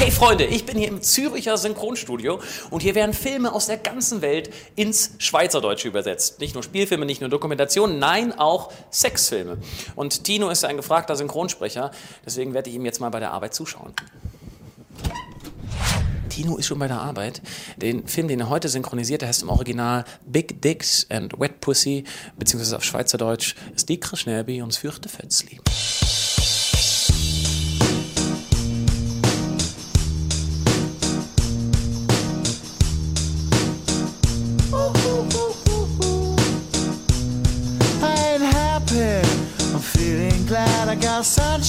Hey Freunde, ich bin hier im Züricher Synchronstudio und hier werden Filme aus der ganzen Welt ins Schweizerdeutsche übersetzt. Nicht nur Spielfilme, nicht nur Dokumentationen, nein, auch Sexfilme. Und Tino ist ein gefragter Synchronsprecher, deswegen werde ich ihm jetzt mal bei der Arbeit zuschauen. Tino ist schon bei der Arbeit. Den Film, den er heute synchronisiert, der heißt im Original Big Dicks and Wet Pussy, beziehungsweise auf Schweizerdeutsch ist Dickre Schnäbi und Fürchte Fötzli.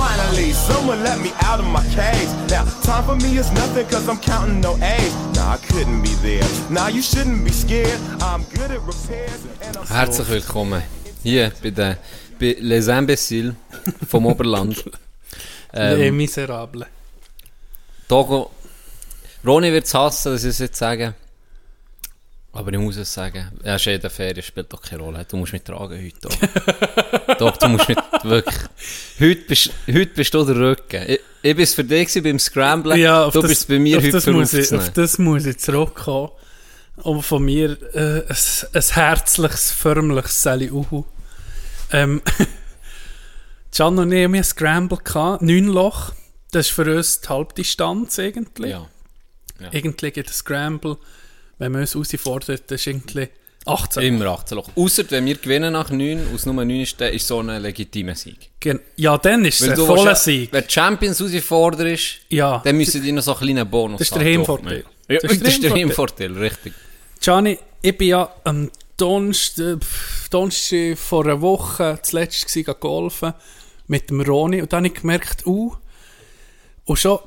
Finally, someone let me out of my cage. Now, time for me is nothing cause I'm counting no age. Nah, I couldn't be there. Nah, you shouldn't be scared. I'm good at repairs. And I'm Herzlich willkommen hier bei, den, bei Les Imbéciles vom Oberland. Les ähm, Miserables. Togo, Ronny wird es hassen, dass ich es jetzt sage. Aber ich muss es sagen. Er ist eh in der Ferien, spielt doch keine Rolle. Du musst mich tragen heute. Doch, doch du musst mich wirklich... Heute bist, heute bist du der Rücken. Ich, ich bin für dich beim Scramblen. Ja, auf du das, bist bei mir auf heute das muss ich. Auf das muss ich zurückkommen. Und von mir äh, ein, ein herzliches, förmliches Sally Uhu. Ähm, Can und ich haben ein Scramble gehabt, neun Loch. Das ist für uns die Halbdistanz eigentlich. Ja. Irgendwie geht ein Scramble, wenn man uns herausfordert, das ist irgendwie 18. Immer 18 Loch. Ausser wenn wir gewinnen nach 9, aus Nummer 9 ist, ist so ein legitimer Sieg. Gen- Ja, dann ist es ein voller Sieg. Wenn die Champions herausforderst, Ja. dann müssen die noch so einen kleinen Bonus Das ist der. Heimvorteil. Ja, das ist der Heimvorteil, richtig. Gianni, ich bin ja am Donnerstag, pff, Donnerstag vor einer Woche zuletzt golfen mit dem Roni und dann habe ich gemerkt, uh, und schon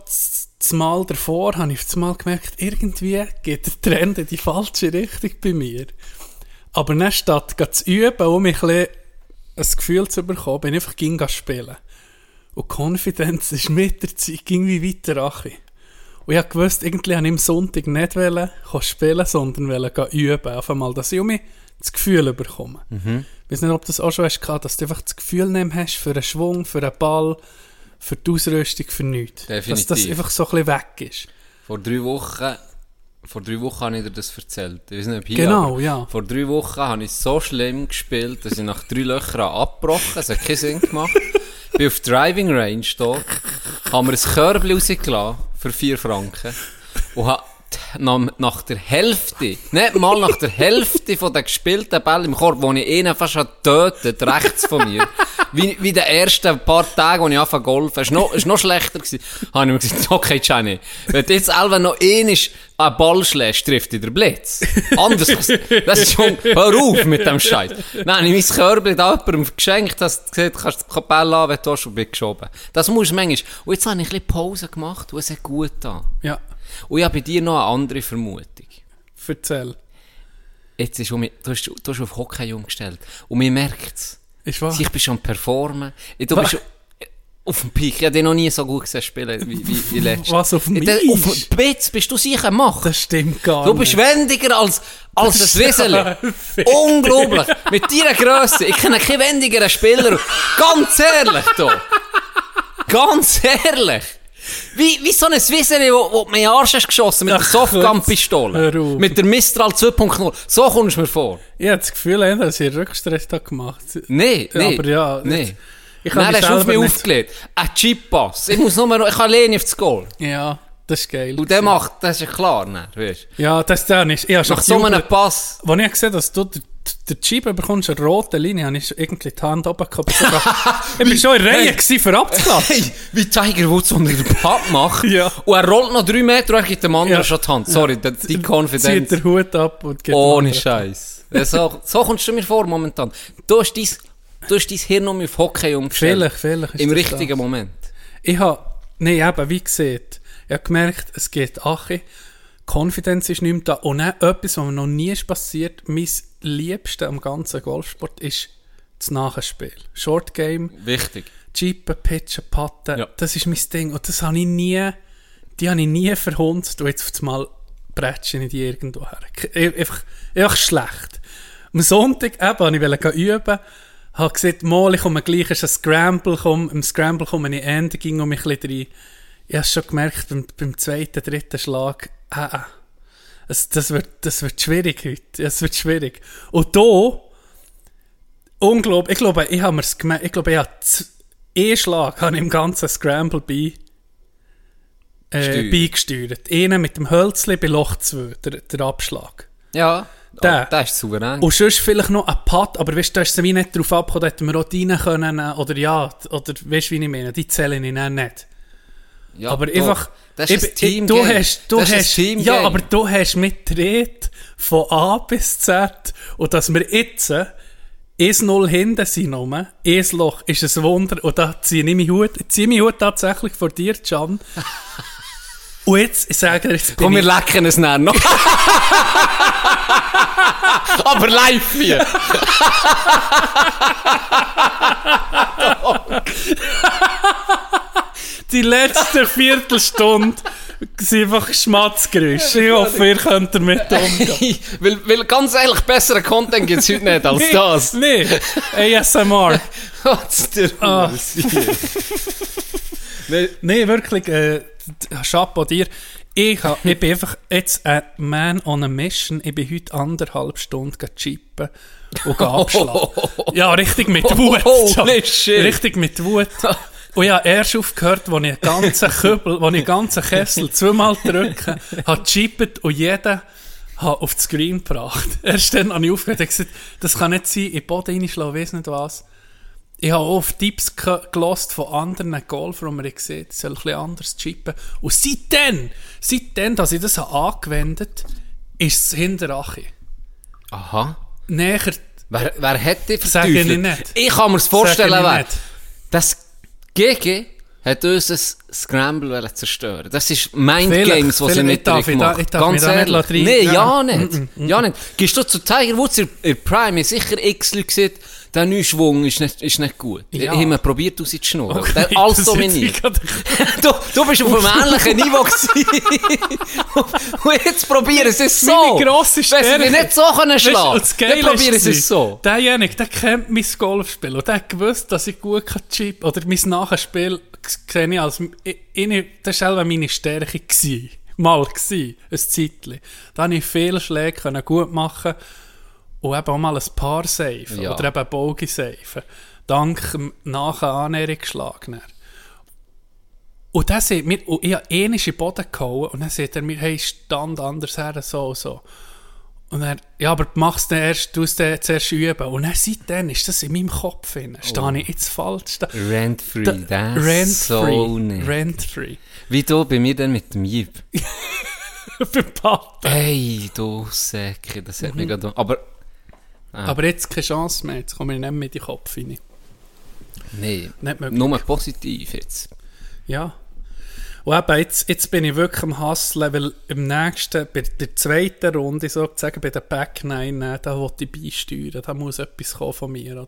z- das Mal davor habe ich das Mal gemerkt, irgendwie geht der Trend in die falsche Richtung bei mir. Aber dann statt zu üben, um mich ein, ein Gefühl zu bekommen, bin ich einfach ging spielen. Und Confidence ist mit der Zeit irgendwie weiter rache. Und ich gewusst, irgendwie wollte ich am Sonntag nicht wollen, spielen, sondern wollen üben. Auf einmal, dass ich um mich das Gefühl bekomme. Ich weiß nicht, ob du das auch schon hast, dass du einfach das Gefühl nehmen hast für einen Schwung, für einen Ball, für die Ausrüstung, für nichts. Dass das Definitiv. einfach so ein bisschen weg ist. Vor drei Wochen, vor drei Wochen habe ich dir das erzählt. Ich weiß nicht, ob hier, Genau, ja. Vor drei Wochen habe ich so schlimm gespielt, dass ich nach drei Löchern abgebrochen Es hat keinen Sinn gemacht. bin auf Driving Range da, habe mir ein Körbchen rausgelassen für vier Franken und habe nach, der Hälfte, nicht mal nach der Hälfte von den gespielten Bällen im Korb, wo ich einen fast schon getötet, rechts von mir, wie, wie den ersten paar Tage, als ich anfangen golfen, ist noch, noch schlechter gewesen, habe ich mir gesagt, okay, Gianni, wenn du jetzt selber noch einen einen Ball schlägst, trifft dich der Blitz. Anders, das ist schon, hör auf mit dem Scheiß. Nein, ich mein Körbchen da jemandem geschenkt, hast du gesagt, kannst du die Bälle an, wenn du bin geschoben. Das muss manchmal, und jetzt habe ich ein bisschen Pause gemacht, und es gut getan. Ja, Und ich habe bei dir noch eine andere Vermutung. erzähl. Jetzt ist, um, du, hast, du hast auf Hockey umgestellt. Und man merkt es. Ist wahr? Ich bin schon am performen. Du bist auf dem Peak. Ich habe dich noch nie so gut gesehen spielen wie, wie, wie letztes. Was, auf dem Ich- Auf dem Blitz bist du sicher Macht. Das stimmt gar Du nicht. bist wendiger als, als ein Wieseli. Unglaublich. Mit deiner Grösse. Ich kenne keinen wendigeren Spieler. Ganz ehrlich, du. Ganz ehrlich. Wie, wie so ein Wieseli, wo, wo mir in den Arsch hast geschossen mit der Ach, Softgun-Pistole. hör auf. Mit der Mistral 2.0. So kommst du mir vor. Ich habe das Gefühl, dass ich einen Rückstress da gemacht Nee, Ja, nee. aber ja, Nee. jetzt- Ich Nein, hast du auf mich nicht- aufgelegt. Ein Chip-Pass. Ich muss nur noch, ich kann alleine aufs Goal. Ja, das ist geil. Und der macht, das ist ja klar, ne, weißt Ja, das ist der nicht. Ich habe schon Nach so einem. Pass. Als ich gesehen dass du den den Chip bekommst, eine rote Linie, habe ich irgendwie die Hand oben gehabt. Ich war- schon in der Reihe Hey. gewesen für abzuklatschen. Hey, wie Tiger Woods unter den Putt macht. Ja. Und er rollt noch drei Meter und gibt dem anderen Ja. schon die Hand. Sorry, die, die Zieht Confidence. den Hut ab und geht Ohne. Scheiß. Ja, so, so kommst du mir vor momentan. Du hast dein, du hast dein Hirn um auf Hockey umgestellt. Vielleicht, vielleicht Im richtigen das. Moment. Ich habe, nee, eben, wie gesagt, ich habe gemerkt, es geht Ache. Confidence ist nicht mehr da. Und dann etwas, was mir noch nie ist passiert, mein Liebste am ganzen Golfsport ist das Nachspiel. Short Game, Wichtig. Chippen, Pitchen, Putten, Ja. das ist mein Ding. Und das habe ich nie, die habe ich nie verhunzt und jetzt auf einmal bretsche ich die irgendwo her. Einfach, einfach schlecht. Am Sonntag eben, wollte ich üben, habe gesagt, mal, ich komme gleich, ist ein Scramble, komm, im Scramble komme ich Ende, ging um mich ein bisschen rein. Ich habe schon gemerkt, beim, beim zweiten, dritten Schlag, äh, äh, es, das, wird, das wird schwierig heute. Es wird schwierig. Und da, unglaublich, ich glaube, ich habe mir's gemerkt, ich glaube, ich habe einen Schlag habe im ganzen Scramble bei, äh, beigesteuert. Einen mit dem Hölzli bei Loch 2, der, der Abschlag. Ja, Der. oh, der ist souverän. Und sonst vielleicht noch ein Putt, aber weißt du, da ist es wie nicht drauf abgekommen, da hätten wir auch rein können, oder ja, oder weißt du, wie ich meine, die zählen ich dann nicht. ja, aber doch. einfach, Das ist ich- Team du hast, du das ist hast, ein Team ja, aber du hast mitgedreht von A bis Z und dass wir jetzt äh, 1-0 hinten sind nur, ein Loch, ist ein Wunder und da ziehe ich meinen Hut, ziehe meinen Hut tatsächlich vor dir, Can. und jetzt, ich sage dir, jetzt bin Komm, wir lecken es nachher noch. aber live hier. die letzte Viertelstunde sind einfach Schmatzgeräusche. Ich hoffe, ihr könnt damit umgehen. weil, weil ganz ehrlich, besseren Content gibt es heute nicht als das. Nee, ASMR. Was der Ah. Nee, wirklich, äh, Chapeau dir. Ich, ha, ich bin einfach jetzt ein Man on a Mission. Ich bin heute anderthalb Stunden gegangen chippen und abschlagen. Ja, richtig mit Wut. Holy shit. Richtig mit Wut. Und ich habe erst aufgehört, als ich einen ganzen Kübel, als ich einen ganzen Kessel zweimal drücke, habe gechippt und jeden habe auf das Screen gebracht. Erst dann habe ich aufgehört und gesagt, das kann nicht sein, in den Boden reinschlagen, weiss nicht was. Ich habe auf Tipps ge- gelost von anderen Golfern, die mir gesehen ich soll ein bisschen anders chippen. Und seitdem, seitdem, dass ich das habe angewendet habe, ist es Hinterache. Aha. Näher, Wer, wer hat die Sag ich nicht. Ich kann mir vorstellen, Sag ich wer. Das GG hat unser Scramble zerstören. Das ist Mindgames, was sie nicht Ich darf- drin ich darf- gemacht. ich darf Ganz ehrlich. Nee, ja, Ja. nicht. Ja nicht. Gehst du zu Tiger Woods in, Prime, ich sicher x Leute gesagt, der neue Schwung ist nicht, ist nicht gut. Ja. Ich habe probiert, aus zu schnurren. Okay, Der alles dominiert. du, du bist auf einem ähnlichen Niveau gewesen. Und jetzt probieren sie es so. Meine grosse Wenn sie Stärke. nicht so können Weißt schlagen, das dann probieren sie es so. Derjenige, der kennt mein Golfspiel und der hat gewusst, dass ich gut kann chippen Oder mein Nachspiel sehe ich als... Ich, ich, das war selber meine Stärke. Gewesen. Mal gewesen, ein Zeitchen. Da konnte ich viele Schläge gut machen und eben auch mal ein Paar safen Ja. oder eben ein Bogie safen. Dank dem nachher Annäherungsschlag. Und dann sieht mir, und ich habe einmal in den Boden gehauen und dann sagt er mir, hey, stand anders her, so und so. Und er, ja, aber du machst den erst, du den zuerst üben. Und dann seitdem ist das in meinem Kopf drin. Stehe ich jetzt falsch? Da, Rent-free, da, das rent so free. nicht. Rent free. Wie du bei mir dann mit dem Jeep. Beim Pappen. Hey, du Säcke, das hat mich gerade... Aber, Aber jetzt keine Chance mehr. Jetzt komme ich nicht mehr in den Kopf rein. möglich. nur positiv jetzt. Ja. Und eben, jetzt, jetzt bin ich wirklich am Hustlen, weil im nächsten, bei der zweiten Runde, sozusagen bei der Back 9, äh, da wollte ich beisteuern. Da muss etwas kommen von mir, oder?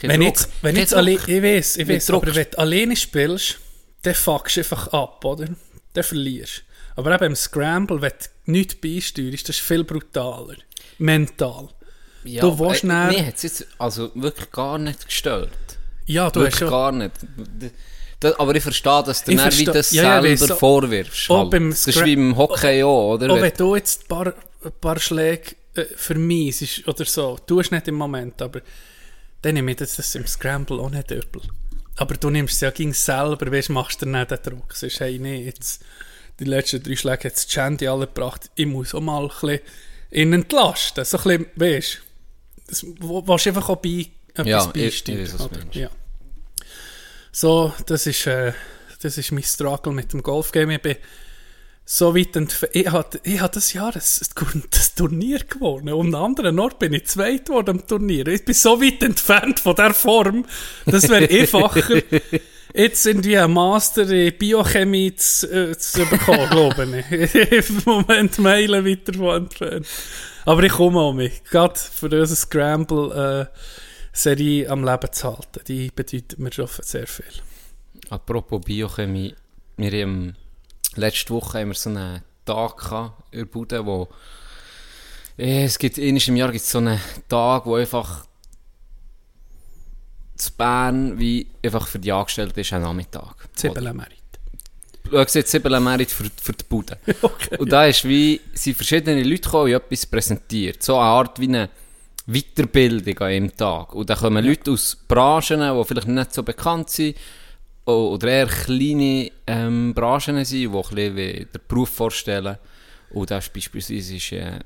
Kein Wenn Druck. jetzt, wenn Kein jetzt alle, ich weiß, ich weiß, aber wenn du alleine spielst, dann fuckst du einfach ab, oder? Dann verlierst Aber eben im Scramble, wenn du nichts beisteuerst, das ist viel brutaler. Mental. Ja, du willst äh, Mir hat es jetzt also wirklich gar nicht gestört. Ja, du wirklich hast gar nicht. Das, aber ich verstehe, dass du wie verstehe- das ja, ja, selber so- vorwirfst. auch Halt. Das ist wie im Hockey auch, oder? Auch Wenn- wenn du jetzt ein paar, ein paar Schläge äh, vermiesst oder so, du hast nicht im Moment, aber dann nehme ich das, das im Scramble auch nicht übel. Aber du nimmst es ja gegen selber, weißt, machst dir nicht den Druck. Sagst, hey, nee, jetzt, die letzten drei Schläge hat das Chandy alle gebracht, ich muss auch mal ein bisschen ihn entlasten. So ein bisschen, weißt du, willst du einfach auch bei etwas Ja, ich- beisteuern, ich meinst. Ja. So, das ist, äh, das ist mein Struggle mit dem Golfgame. Ich bin so weit entfernt. Ich habe ich hab das Jahr das, das Turnier gewonnen. Und am anderen Ort bin ich zweit geworden am Turnier. Ich bin so weit entfernt von der Form. Das wäre einfacher. Jetzt irgendwie einen Master in Biochemie zu, äh, zu bekommen, glaube ich. Im Moment Meilen weiter von entfernt. Aber ich komme auch mit. Gerade für unsere Scramble-Serie am Leben zu halten. Die bedeutet mir schon sehr viel. Apropos Biochemie, wir haben letzte Woche haben wir so einen Tag gehabt in der Bude, wo eh, es gibt im Jahr gibt es so einen Tag, wo einfach zu Bern wie einfach für die Angestellten ist ein Nachmittag. Zibbelenmerit. Du siehst Zibbelenmerit für, für die Bude. Und da ist wie, sind verschiedene Leute gekommen und etwas präsentiert. So eine Art wie eine Weiterbildung an einem Tag. Und da kommen Leute aus Branchen, die vielleicht nicht so bekannt sind, oder eher kleine ähm, Branchen sind, die ein bisschen wie den Beruf vorstellen. Und das ist beispielsweise ist, äh,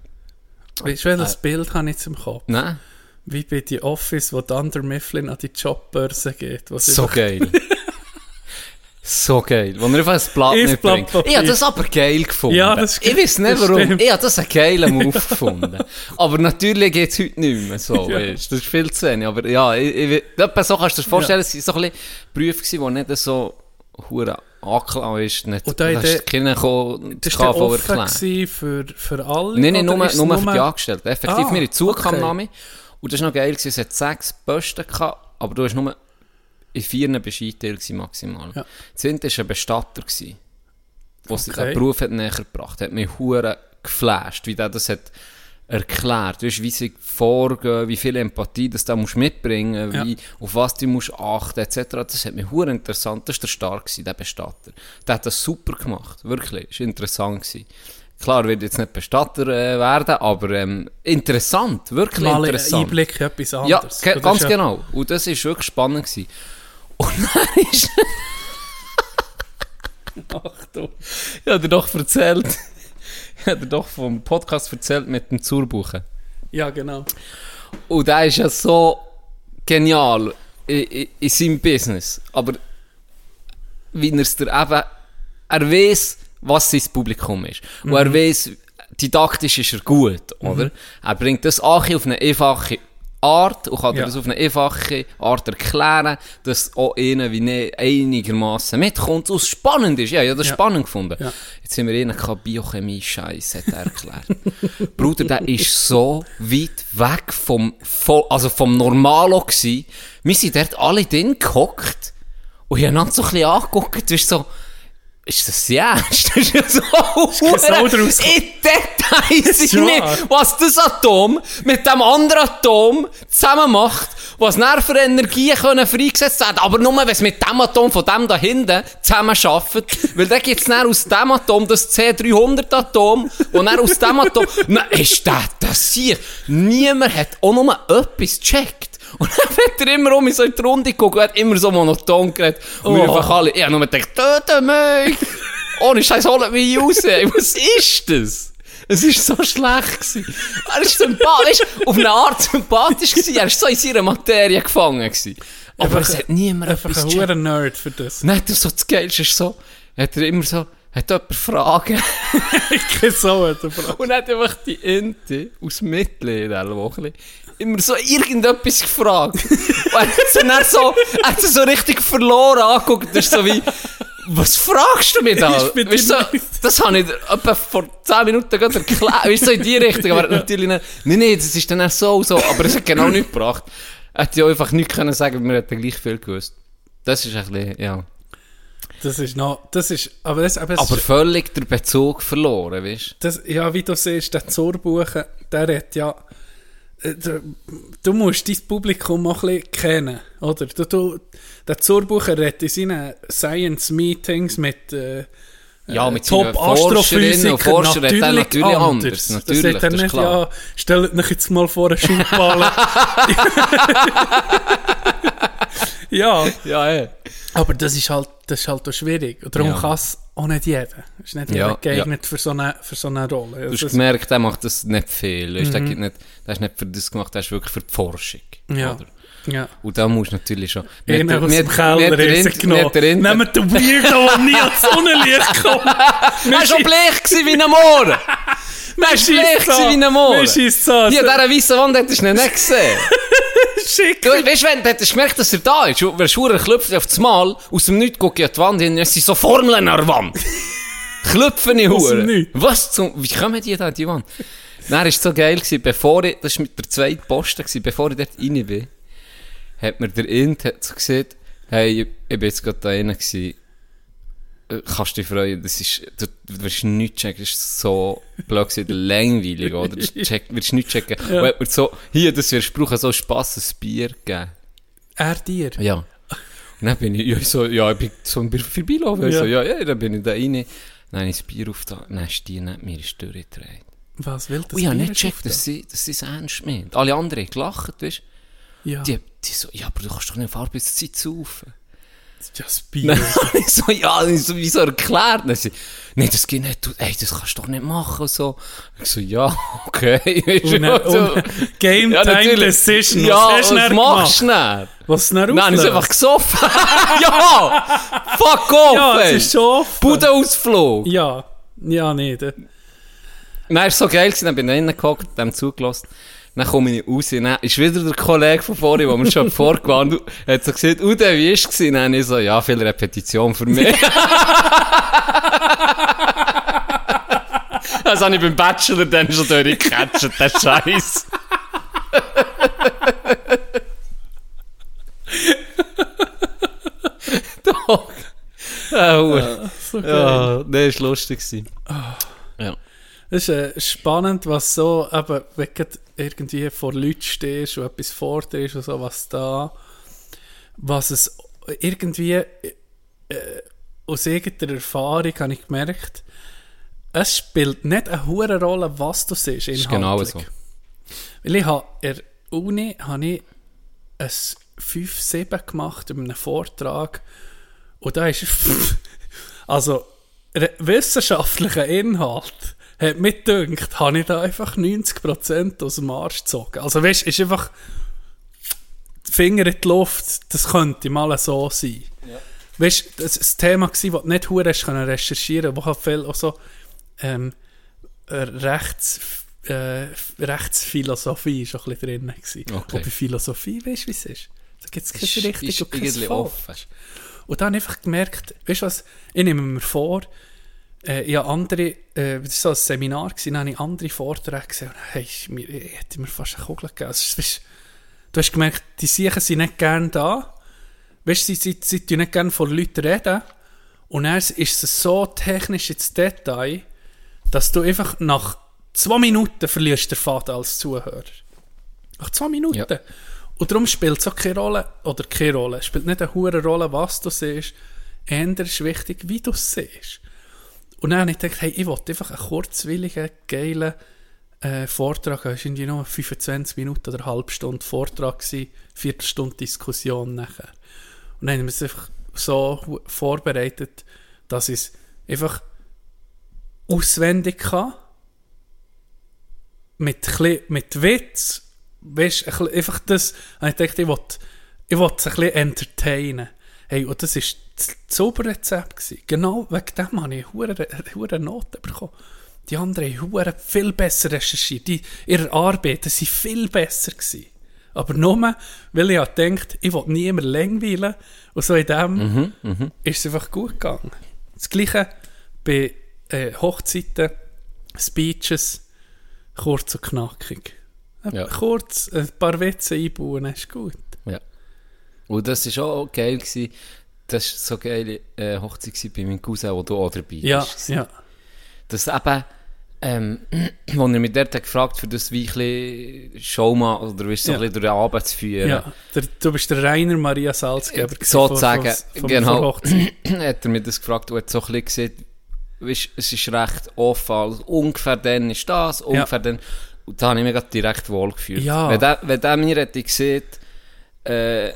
Weißt du, welches Bild habe ich jetzt im Kopf? nein, Wie bei die Office, wo Dunder Mifflin an die Jobbörse geht. so geil. so geil. Wo er einfach ein Blatt Ein nicht Blatt bringt. Papier. Ich habe das aber geil gefunden. Ja, das ich weiß nicht warum. stimmt. Ich habe das einen geilen Move gefunden. Aber natürlich geht es heute nicht mehr so. Ja. Weißt. Das ist viel zu wenig. Aber ja, ich, ich, etwa so kannst du dir vorstellen, es waren so ein bisschen Berufe, die nicht so hure angeklaut ist. Nicht, Und da das war KV gewesen für, für alle? Nein, nein, nur, ist es nur für die Angestellten. Effektiv, Ah, wir in Zugkam okay. Und das war noch geil, gewesen, es hat sechs Posten gehabt, aber du hast nur in vier Bescheidteil maximal. Ja. Eine war ein Bestatter, gewesen, der sich Okay. den Beruf hat näher gebracht hat. mich hure geflasht, wie der das hat erklärt. Du weißt, wie sie vorgehen, wie viel Empathie das da musst mitbringen, Ja. wie, auf was du musst achten, etc. Das hat mich hure interessant. Das war der Stark, gewesen, der Bestatter. Der hat das super gemacht, wirklich. Das war interessant. Gewesen. Klar, wird jetzt nicht Bestatter äh, werden, aber ähm, interessant, wirklich Mal ein interessant. Einblick in etwas Ja, anderes. ge- Das ganz ja- genau. Und das war wirklich spannend. Gewesen. Und dann ist... Achtung. Ich habe dir doch erzählt... Ich habe dir doch vom Podcast erzählt mit dem Zurbuchen. Ja, genau. Und der ist ja so genial in, in, in seinem Business. Aber wie er es dir eben... Er weiß, was sein Publikum ist. Und er weiß, didaktisch ist er gut, oder? Er bringt das auch auf eine einfache Art und kann dir Ja. das auf eine einfache Art erklären, dass auch einer wie einigermaßen mitkommt und es spannend ist. Ja, ich habe das Ja. spannend gefunden. Ja. Jetzt sind wir einen gehabt, Biochemie Scheiß hat er erklärt. Bruder, der ist so weit weg vom, also vom Normalo gsi. Wir sind dort alle drin gehockt und ich habe so ein bisschen angeguckt, du bist so, ist das? Das ist ja so draus in Details Ja. rein, was das Atom mit dem anderen Atom zusammen macht, was dann für Energien können freigesetzt werden aber nur, wenn es mit dem Atom von dem da hinten zusammen arbeitet, weil dann gibt es aus dem Atom das C300-Atom und dann aus dem Atom, na, ist das, das hier, niemand hat auch nur etwas gecheckt. Und dann hat er immer um in so in die Runde geguckt und hat immer so monoton geredet. Und wir Oh. einfach alle, ich habe nur gedacht, töte mich! Ohne Scheiß, holt mich raus! Was ist das? Es war so schlecht. Gewesen. Er ist sympathisch, auf eine Art sympathisch gewesen. Er war so in seiner Materie gefangen. Gewesen. Aber es hat niemand Einfach ein hoher Nerd für das. Nein, das so das Geilste ist so, hat er immer so, hat jemand Fragen? Ich so hat er Frage. Und hat einfach die Ente aus Mitleid, Woche, immer so irgendetwas gefragt. Und er hat so, er hat so richtig verloren angeguckt. Das ist so wie, was fragst du mich da? Weißt so, das habe ich etwa vor 10 Minuten gerade erklärt. Weißt du, so in die Richtung. Aber natürlich nicht, nein, nein, das ist dann auch so, so. Aber es hat genau nichts gebracht. Er hätte ja einfach nichts können sagen, wir hätten gleich viel gewusst. Das ist ein bisschen, ja. Das ist noch, das ist, aber das, aber Aber ist, völlig der Bezug verloren, weißt du? ja, wie du siehst, der Zurbuchen, der hat ja, du musst dein Publikum auch ein bisschen kennen, oder? Du, du, der Zurbucher redet in seinen Science-Meetings mit, äh, Ja, mit Top Astrophysiker und Forschern hat er natürlich anders. anders. Natürlich, das, sagt er das nicht, klar. ja, stellt euch jetzt mal vor einen Schubballen. ja, Ja, ja. aber das ist halt, das ist halt auch schwierig. Und darum Ja. kann es auch nicht jeder. Ist nicht jeder Ja, geeignet für, so eine, für so eine Rolle. Du hast ist- gemerkt, er macht das nicht viel. Mhm. der, nicht, der ist nicht für das gemacht, der ist wirklich für die Forschung. ja. Oder? Ja. Und da musst du natürlich schon... Einer aus dem Keller mir hat der ist Int- genommen. mir hat der Int- Nehmt den Weirdo, der nie ans Sonnenlicht kommt. Er war schon bleich wie ein Moor! Er war bleich gewesen wie ein Moor! Mir scheisst so. Hier, an dieser weißen Wand hättest du nicht gesehen. Schick. Du, weißt du, wenn du hättest gemerkt, dass er da ist, und wärst du klopft auf das Mal, aus dem Nichts gucke ich an die Wand hin, es sind so Formeln an der Wand. Klopfen ich Aus dem Hure. Nichts. Was zum, wie kommen die da an die Wand? War es so geil, gewesen, bevor ich, das war mit der zweiten gewesen, bevor ich dort rein bin, hat mir der Int gesagt, hey, ich, ich bin jetzt gerade da rein gewesen, Äh, kannst du dich freuen, das ist, du, du wirst nichts checken, das ist so blöd gewesen, langweilig, oder? Das check, wirst nichts checken. Und hat mir so, hier, das wirst du brauchen, so Spass, ein Bier geben. Er dir. Ja. Und dann bin ich, ja, so, ja, ich bin so ein Bier vorbeilaufen. Ja. So, ja, ja, dann bin ich da rein. Dann habe ich das Bier auf da, dann ist die neben mir ist durchgedreht. Was will das? Und ich habe nicht gecheckt, dass sie, dass sie es ernst meint. Alle anderen haben gelacht, weißt Ja, du. Die, die so, ja, aber du kannst doch nicht auf Arbeitszeit saufen. das Bier. Ich so, ja, ich so, wieso erklärt? Dann sie, nee, das geht nicht, du, ey, das kannst du doch nicht machen, und so. Ich so, ja, okay. Und dann, so. und Game Ja, Time natürlich. Decision. Ja, was hast du was machst du dann? Was du dann Nein, ist auflöst? einfach gesoffen. ja! Fuck off, Ja, es ist schon offen. Budenausflug! Ja, ja, nicht. äh. Nein, ist so geil dann bin ich reingehockt, dem zugelassen. Dann komme ich raus, dann ist wieder der Kollege von vorhin, der mir schon vorgewarnt hat, hat so gesagt, Ude, wie ist es? Dann ich so, ja, viel Repetition für mich. das habe ich beim Bachelor dann schon durchgecatcht, der Scheiß. Doch. Ah, Hure. So geil. Ja, nee, ist lustig gewesen. Ja. Es ist äh, spannend, was so, eben, wenn du irgendwie vor Leuten stehst und etwas forderst und so, was da, was es irgendwie äh, aus irgendeiner Erfahrung habe ich gemerkt, es spielt nicht eine hohe Rolle, was du siehst, Ist genau inhaltlich. so. Weil ich habe in der Uni habe ich ein 5-7 gemacht in einem Vortrag und da ist also wissenschaftlicher Inhalt hat mir gedacht, habe ich da einfach 90% aus dem Arsch gezogen. Also weißt du, ist einfach Finger in die Luft, das könnte mal so sein. Weißt du, das war ein Thema, das du nicht hure hast können recherchieren, wo halt viel auch so ähm, äh, Rechts, äh, Rechtsphilosophie ist auch ein bisschen drin. Gewesen. Okay. Und bei Philosophie, weißt du, wie es ist? Da gibt es kein richtig und kein offen. Und dann habe ich einfach gemerkt, weißt du was, ich nehme mir vor, äh, ja andere, äh, das war so ein Seminar, gewesen, dann habe ich andere Vorträge gesehen und hey, mir, ich hätte mir fast eine Kugel gegeben. Also, weisst, du hast gemerkt, die Siechen sind nicht gerne da, weißt du, sie, sie, sie tun nicht gerne vor Leuten reden und dann ist es so technisch ins Detail, dass du einfach nach zwei Minuten verlierst den Faden als Zuhörer. Nach zwei Minuten. Ja. Und darum spielt es auch keine Rolle, oder keine Rolle, es spielt nicht eine hohe Rolle, was du siehst, eher ist wichtig, wie du es siehst. Und dann habe ich gedacht, hey, ich wollte einfach einen kurzwilligen, geilen äh, Vortrag haben. Es war irgendwie nur 25 Minuten oder eine halbe Stunde Vortrag, gewesen, Viertelstunde Diskussion nachher. Und dann haben wir es einfach so vorbereitet, dass ich es einfach auswendig kann, mit, mit Witz, weißt, einfach das, und ich dachte, ich wollte es ein bisschen entertainen. Hey, und das war das Zauberrezept. gewesen. Genau wegen dem habe ich hure Noten bekommen. Die anderen haben viel besser recherchiert. Die, ihre Arbeiten waren viel besser. Gewesen. Aber nur, weil ich gedacht, ich will niemand langweilen. Und so in dem ist es einfach gut gegangen. Das Gleiche bei äh, Hochzeiten, Speeches, kurz und knackig. Ja. Kurz ein paar Witze einbauen, ist gut. Ja. Und das war auch geil. Gewesen. Das war so geile äh, Hochzeit bei meinem Cousin, wo du auch dabei Ja, bist. ja. Das eben, ähm, wo er mich dort hat gefragt für das wie ein Showman, oder wie so Ja. ein bisschen durch den Abend zu führen. ja. Der, du bist der Rainer Maria Salzgeber. Sozusagen, genau. hat er mir das gefragt und hat so ein bisschen gesehen, es ist recht offen, also ungefähr dann ist das, ungefähr dann. Und da habe ich mich direkt wohlgefühlt. Ja. Wenn der, wenn der mir hätte gesehen, äh,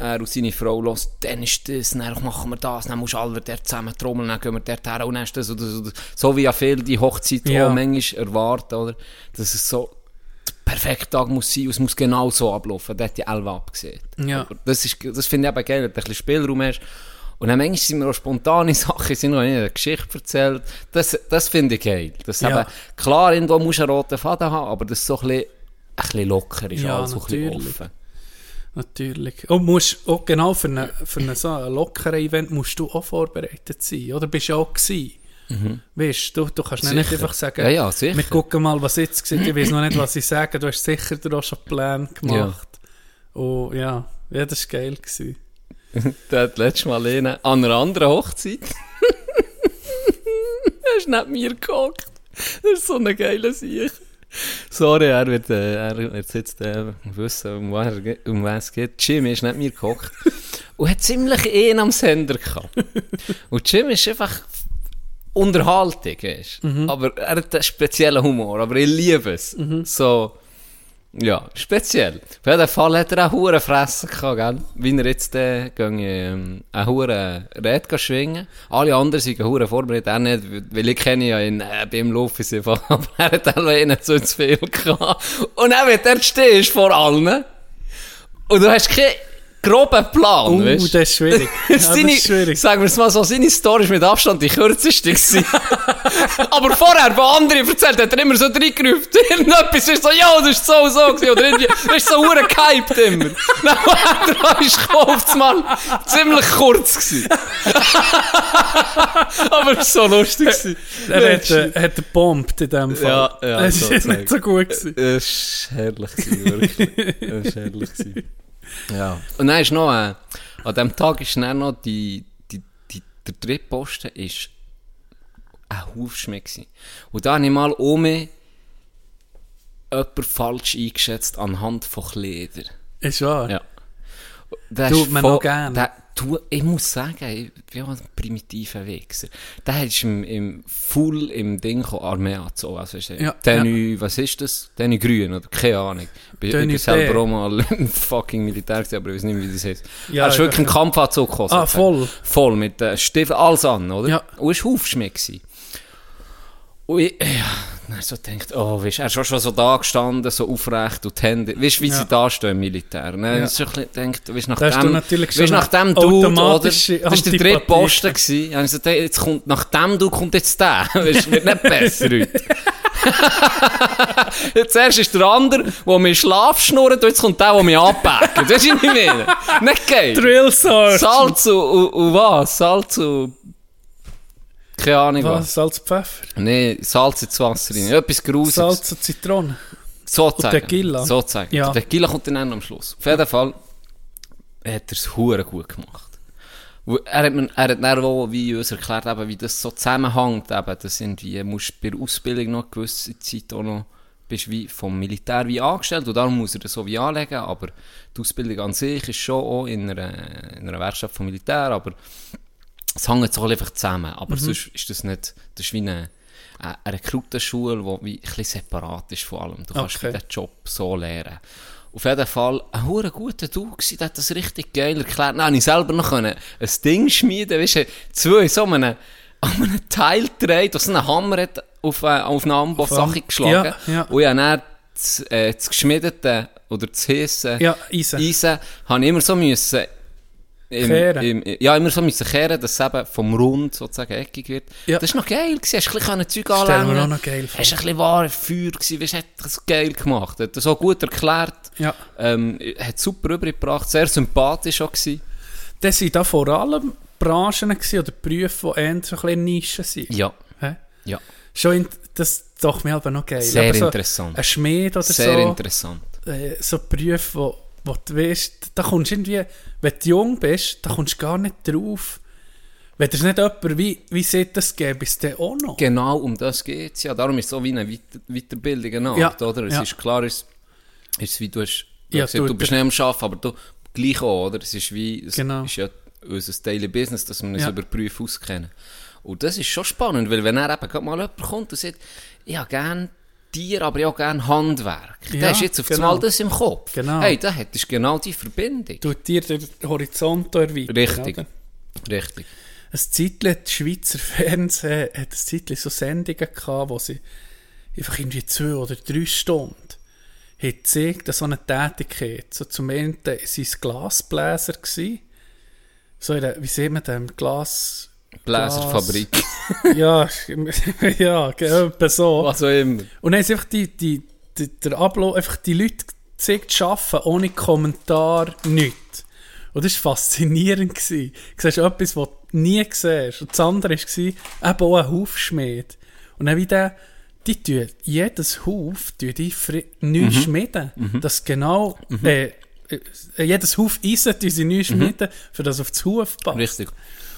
er und seine Frau los, dann ist das, dann machen wir das, dann musst du alle dort zusammen trommeln, dann gehen wir dort her und dann ist das oder so. oder- So wie ja viele die Hochzeit Ja. auch manchmal erwarten, oder? Dass es so der perfekte Tag muss sein und es muss genau so ablaufen. Der hat die Elva abgesehen. Ja. Aber Das, ist, das finde ich eben geil, wenn du ein bisschen Spielraum hast. Und dann manchmal sind mir auch spontane Sachen, sind noch nicht eine Geschichte erzählt. Das, das finde ich geil. Das Ja. eben, klar, irgendwo musst du einen roten Faden haben, aber das so ein bisschen, ein bisschen locker ist, Ja, alles so ein bisschen offen. Natürlich. Und musst auch genau für, eine, für eine, so ein lockeres Event musst du auch vorbereitet sein. Oder bist du auch gewesen? Weißt du, du kannst nicht Mhm. Sicher. einfach sagen, Ja, ja, wir gucken mal, was jetzt sieht. Ich weiß noch nicht, was ich sage. Du hast sicher dir auch schon Pläne gemacht. Und ja, ja, das war geil. Gewesen. Der hat letztes Mal einen an einer anderen Hochzeit. er ist neben mir gehockt. Das ist so eine geile Sicht. Sorry, er wird, äh, er wird jetzt äh, wissen, um was, er ge- um was es geht. Jim ist neben mir gehockt und hat ziemlich einen am Sender gehabt. Und Jim ist einfach Unterhaltung, weißt. aber er hat einen speziellen Humor, aber ich liebe es. So, ja, speziell. Auf jeden Fall hat er auch hure Fresse gehabt, gell? Wie er jetzt äh, gehen, ähm, eine hure gehen schwingen. Alle anderen sind hure vorbereitet, er nicht, weil ich kenne ja ihn äh, beim Laufen einfach, aber er hat auch ihnen zu viel gehabt. Und dann wird er stehen vor allen. Und du hast keinen groben Plan, Uh, weißt? das ist schwierig. Ja, das ist schwierig. Sagen wir es mal so, seine Story ist mit Abstand die kürzeste. Aber vorher, wo andere erzählt, hat er immer so reingerufen. Irgendetwas ist so, ja, das ist so, so. Oder irgendwie, das ist so hure gehypt immer. Dann, er ist gekommen, auf einmal ziemlich kurz gewesen. Aber es war so lustig gewesen. Er hat, äh, er hat gebombt in dem Fall. Ja, ja, Das ist sozusagen. nicht so gut gewesen. Es war herrlich, gewesen, wirklich. Es war herrlich. gewesen. Ja. Und dann ist noch, äh, an diesem Tag ist dann noch die, die, die, der dritte Posten ist ein Hufschmeck gewesen. Und da habe ich mal um mich jemanden falsch eingeschätzt anhand von Kleider. Ist wahr. Ja. Der Tut man voll- noch gern. Der, tu, ich muss sagen, ich bin auch ein primitiver Wichser. Der ist im, im Full im Ding gekommen, Armee so, also Ja, Tenue, was ist das? Tenue grün, oder? Keine Ahnung. Ich ich bin selber auch mal im fucking Militär gewesen, aber ich weiß nicht, wie das heißt. Ja, ist ich wirklich ein weiß Kampfanzug gekommen. Ah, voll. Voll, mit äh, Stiefeln, alles an, oder? Ja. Und es war Hufschmeck. gewesen. Und ich, ja, dann so denkt, oh, weißt, er ist auch schon so da gestanden, so aufrecht und die Hände, weißt du, wie Ja. sie da stehen im Militär. Ne? Ja. So ein bisschen denkt, weißt, nach Da du dem, weißt, schon nach dem Dude, oder? Das war der dritte. Posten gewesen. Und ich so, jetzt kommt, nach dem du kommt jetzt der. Weißt, wird nicht besser heute. jetzt erst ist der andere, der mir Schlaf schnurrt, und jetzt kommt der, der mich anpackt. Weißt du, was ich meine? Nicht geil. Drill. Salz und, und, und was? Salz und... Keine Ahnung was. Was? Salz, Pfeffer? Nee, Salz ins Wasser rein. Etwas Grusiges. Salz und Zitrone. Sozusagen. Und Tequila. Sozusagen. Ja. Der Tequila kommt dann am Schluss. Auf jeden Fall hat er es hure gut gemacht. Er hat, mir, er hat dann auch, wie uns erklärt, eben, wie das so zusammenhängt. Eben, dass irgendwie, musst bei der Ausbildung noch eine gewisse Zeit auch noch bist wie vom Militär wie angestellt und darum muss er das so wie anlegen, aber die Ausbildung an sich ist schon auch in einer, in einer Werkstatt vom Militär, aber es hängt so einfach zusammen, aber sonst ist das nicht, das ist wie eine, eine eine Rekrutenschule, die wie ein bisschen separat ist von allem. Du kannst Okay. den Job so lernen. Auf jeden Fall ein hure guter Dude gewesen, der hat das richtig geil erklärt. Habe ich selber noch können ein Ding schmieden, weißt du, zwei so an einem, an einem Teil gedreht, so einen Hammer hat auf, äh, auf eine Amboss-Sache Am- geschlagen. Ja, ja. Und ich habe dann das, äh, das geschmiedete oder das heiße Ja, Eisen. Eisen habe ich immer so müssen im, im, ja, immer so müssen kehren, dass es eben vom Rund sozusagen eckig wird. Ja. Das war noch geil, gewesen. hast du ein bisschen Zeug mir anlängen auch noch geil vor. Hast ein bisschen wahre Feuer gewesen, weißt, hat das geil gemacht. Hat das so gut erklärt. Ja. Ähm, hat super rübergebracht, sehr sympathisch auch gewesen. Das waren da vor allem Branchen gewesen, oder Berufe, die eher so ein bisschen Nischen sind. Ja, Hä? ja. Schon in, das doch mir aber noch geil. Sehr so interessant. Ein Schmied oder Sehr so. interessant. äh, so Berufe, wo, wo du weißt, da kommst du irgendwie, wenn du jung bist, da kommst du gar nicht drauf. Wenn es nicht jemand wie, wie sieht das gäbe, ist der auch noch. Genau um das geht es ja. Darum ist es so wie eine Weiter Weiterbildung Ja, oder? Es ja. ist klar, es ist wie du hast, du, Ja, hast gesagt, du- du bist nicht am Arbeiten, aber du gleich auch, oder? Es ist wie, es Genau. ist ja unser Daily Business, dass wir uns Ja. über Berufe auskennen. Und das ist schon spannend, weil wenn er eben gerade mal jemand kommt und sagt, ich habe gerne Tier, aber habe gerne Handwerk. Ja, der ist jetzt auf genau. einmal das im Kopf. Genau. Hey, da hättest du genau die Verbindung. Du dir den Horizont erweitern. Richtig. oder? Richtig. Ein Zeitchen, das Schweizer Fernsehen hat ein Zeitchen so Sendungen gehabt, wo sie einfach irgendwie zwei oder drei Stunden hat gezeigt, so eine Tätigkeit. So zum einen waren es Glasbläser. Gewesen. So in der, wie sieht man das? Glas... Bläserfabrik. ja, ja, etwa so. Was auch immer. Und dann ist einfach die, die, die, der Ablauf, einfach die Leute gezeigt, arbeiten, ohne Kommentar, nichts. Und das war faszinierend. Gewesen. Du siehst etwas, was du nie siehst. Und das andere war eben auch ein Hufschmied. Und dann wie der, die tun, jedes Huf tun die neu Mhm. schmieden. Das genau, äh, äh, jedes Huf Eisen tun sie neu schmieden, für das auf das Huf passt. Mhm. Richtig.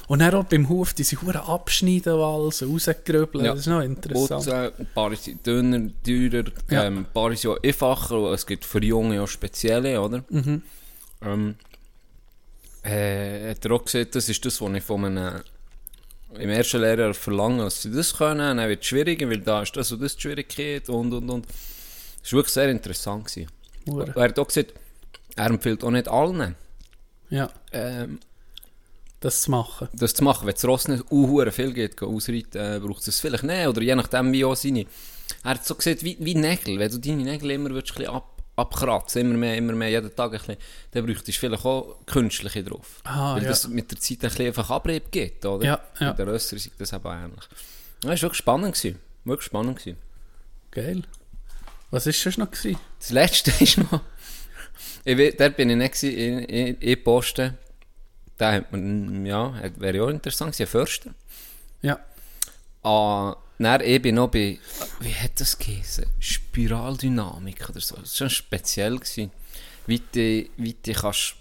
Und dann auch beim Huf diese Huren abschneiden, alles, rausgerübeln. Ja. Das ist noch interessant. Ein paar sind dünner, teurer, Ja. ähm, ein paar sind auch einfacher. Es gibt für Junge auch spezielle, oder? Mhm. Ähm, äh, hat er auch gesagt, das ist das, was ich von einem im ersten Lehrjahr verlange, dass sie das können. Dann wird es schwieriger, weil da ist das und das die Schwierigkeit und und und. Das war wirklich sehr interessant. Gewesen. Er hat auch gesagt, er empfiehlt auch nicht allen, Ja, ähm, das zu machen. das zu machen. Wenn das Ross nicht uh, viel geht, ausreiten, äh, braucht es das vielleicht nicht. Oder je nachdem, wie auch seine. Er hat so gesagt, wie, wie Nägel. Wenn du deine Nägel immer würdest, ein ab, abkratzen, immer mehr, immer mehr, jeden Tag ein bisschen, dann bräuchtest du vielleicht auch künstliche drauf. Ah, Weil ja. das mit der Zeit ein bisschen einfach Abrieb gibt, oder? Ja, ja. Bei den Rössern ist das eben ähnlich. Ja, das war wirklich spannend. Gewesen. Wirklich spannend. Gewesen. Geil. Was war sonst noch? Gewesen? Das letzte ist noch. Ich, dort bin ich nicht gewesen, in, in, in Posten. Da hat man, ja, hat- wäre ja auch interessant gewesen, Förster. Ja. Ah, dann bin noch bei, wie hat das geheißen? Spiraldynamik oder so. Das war schon speziell. Gewesen. Wie du, wie du kannst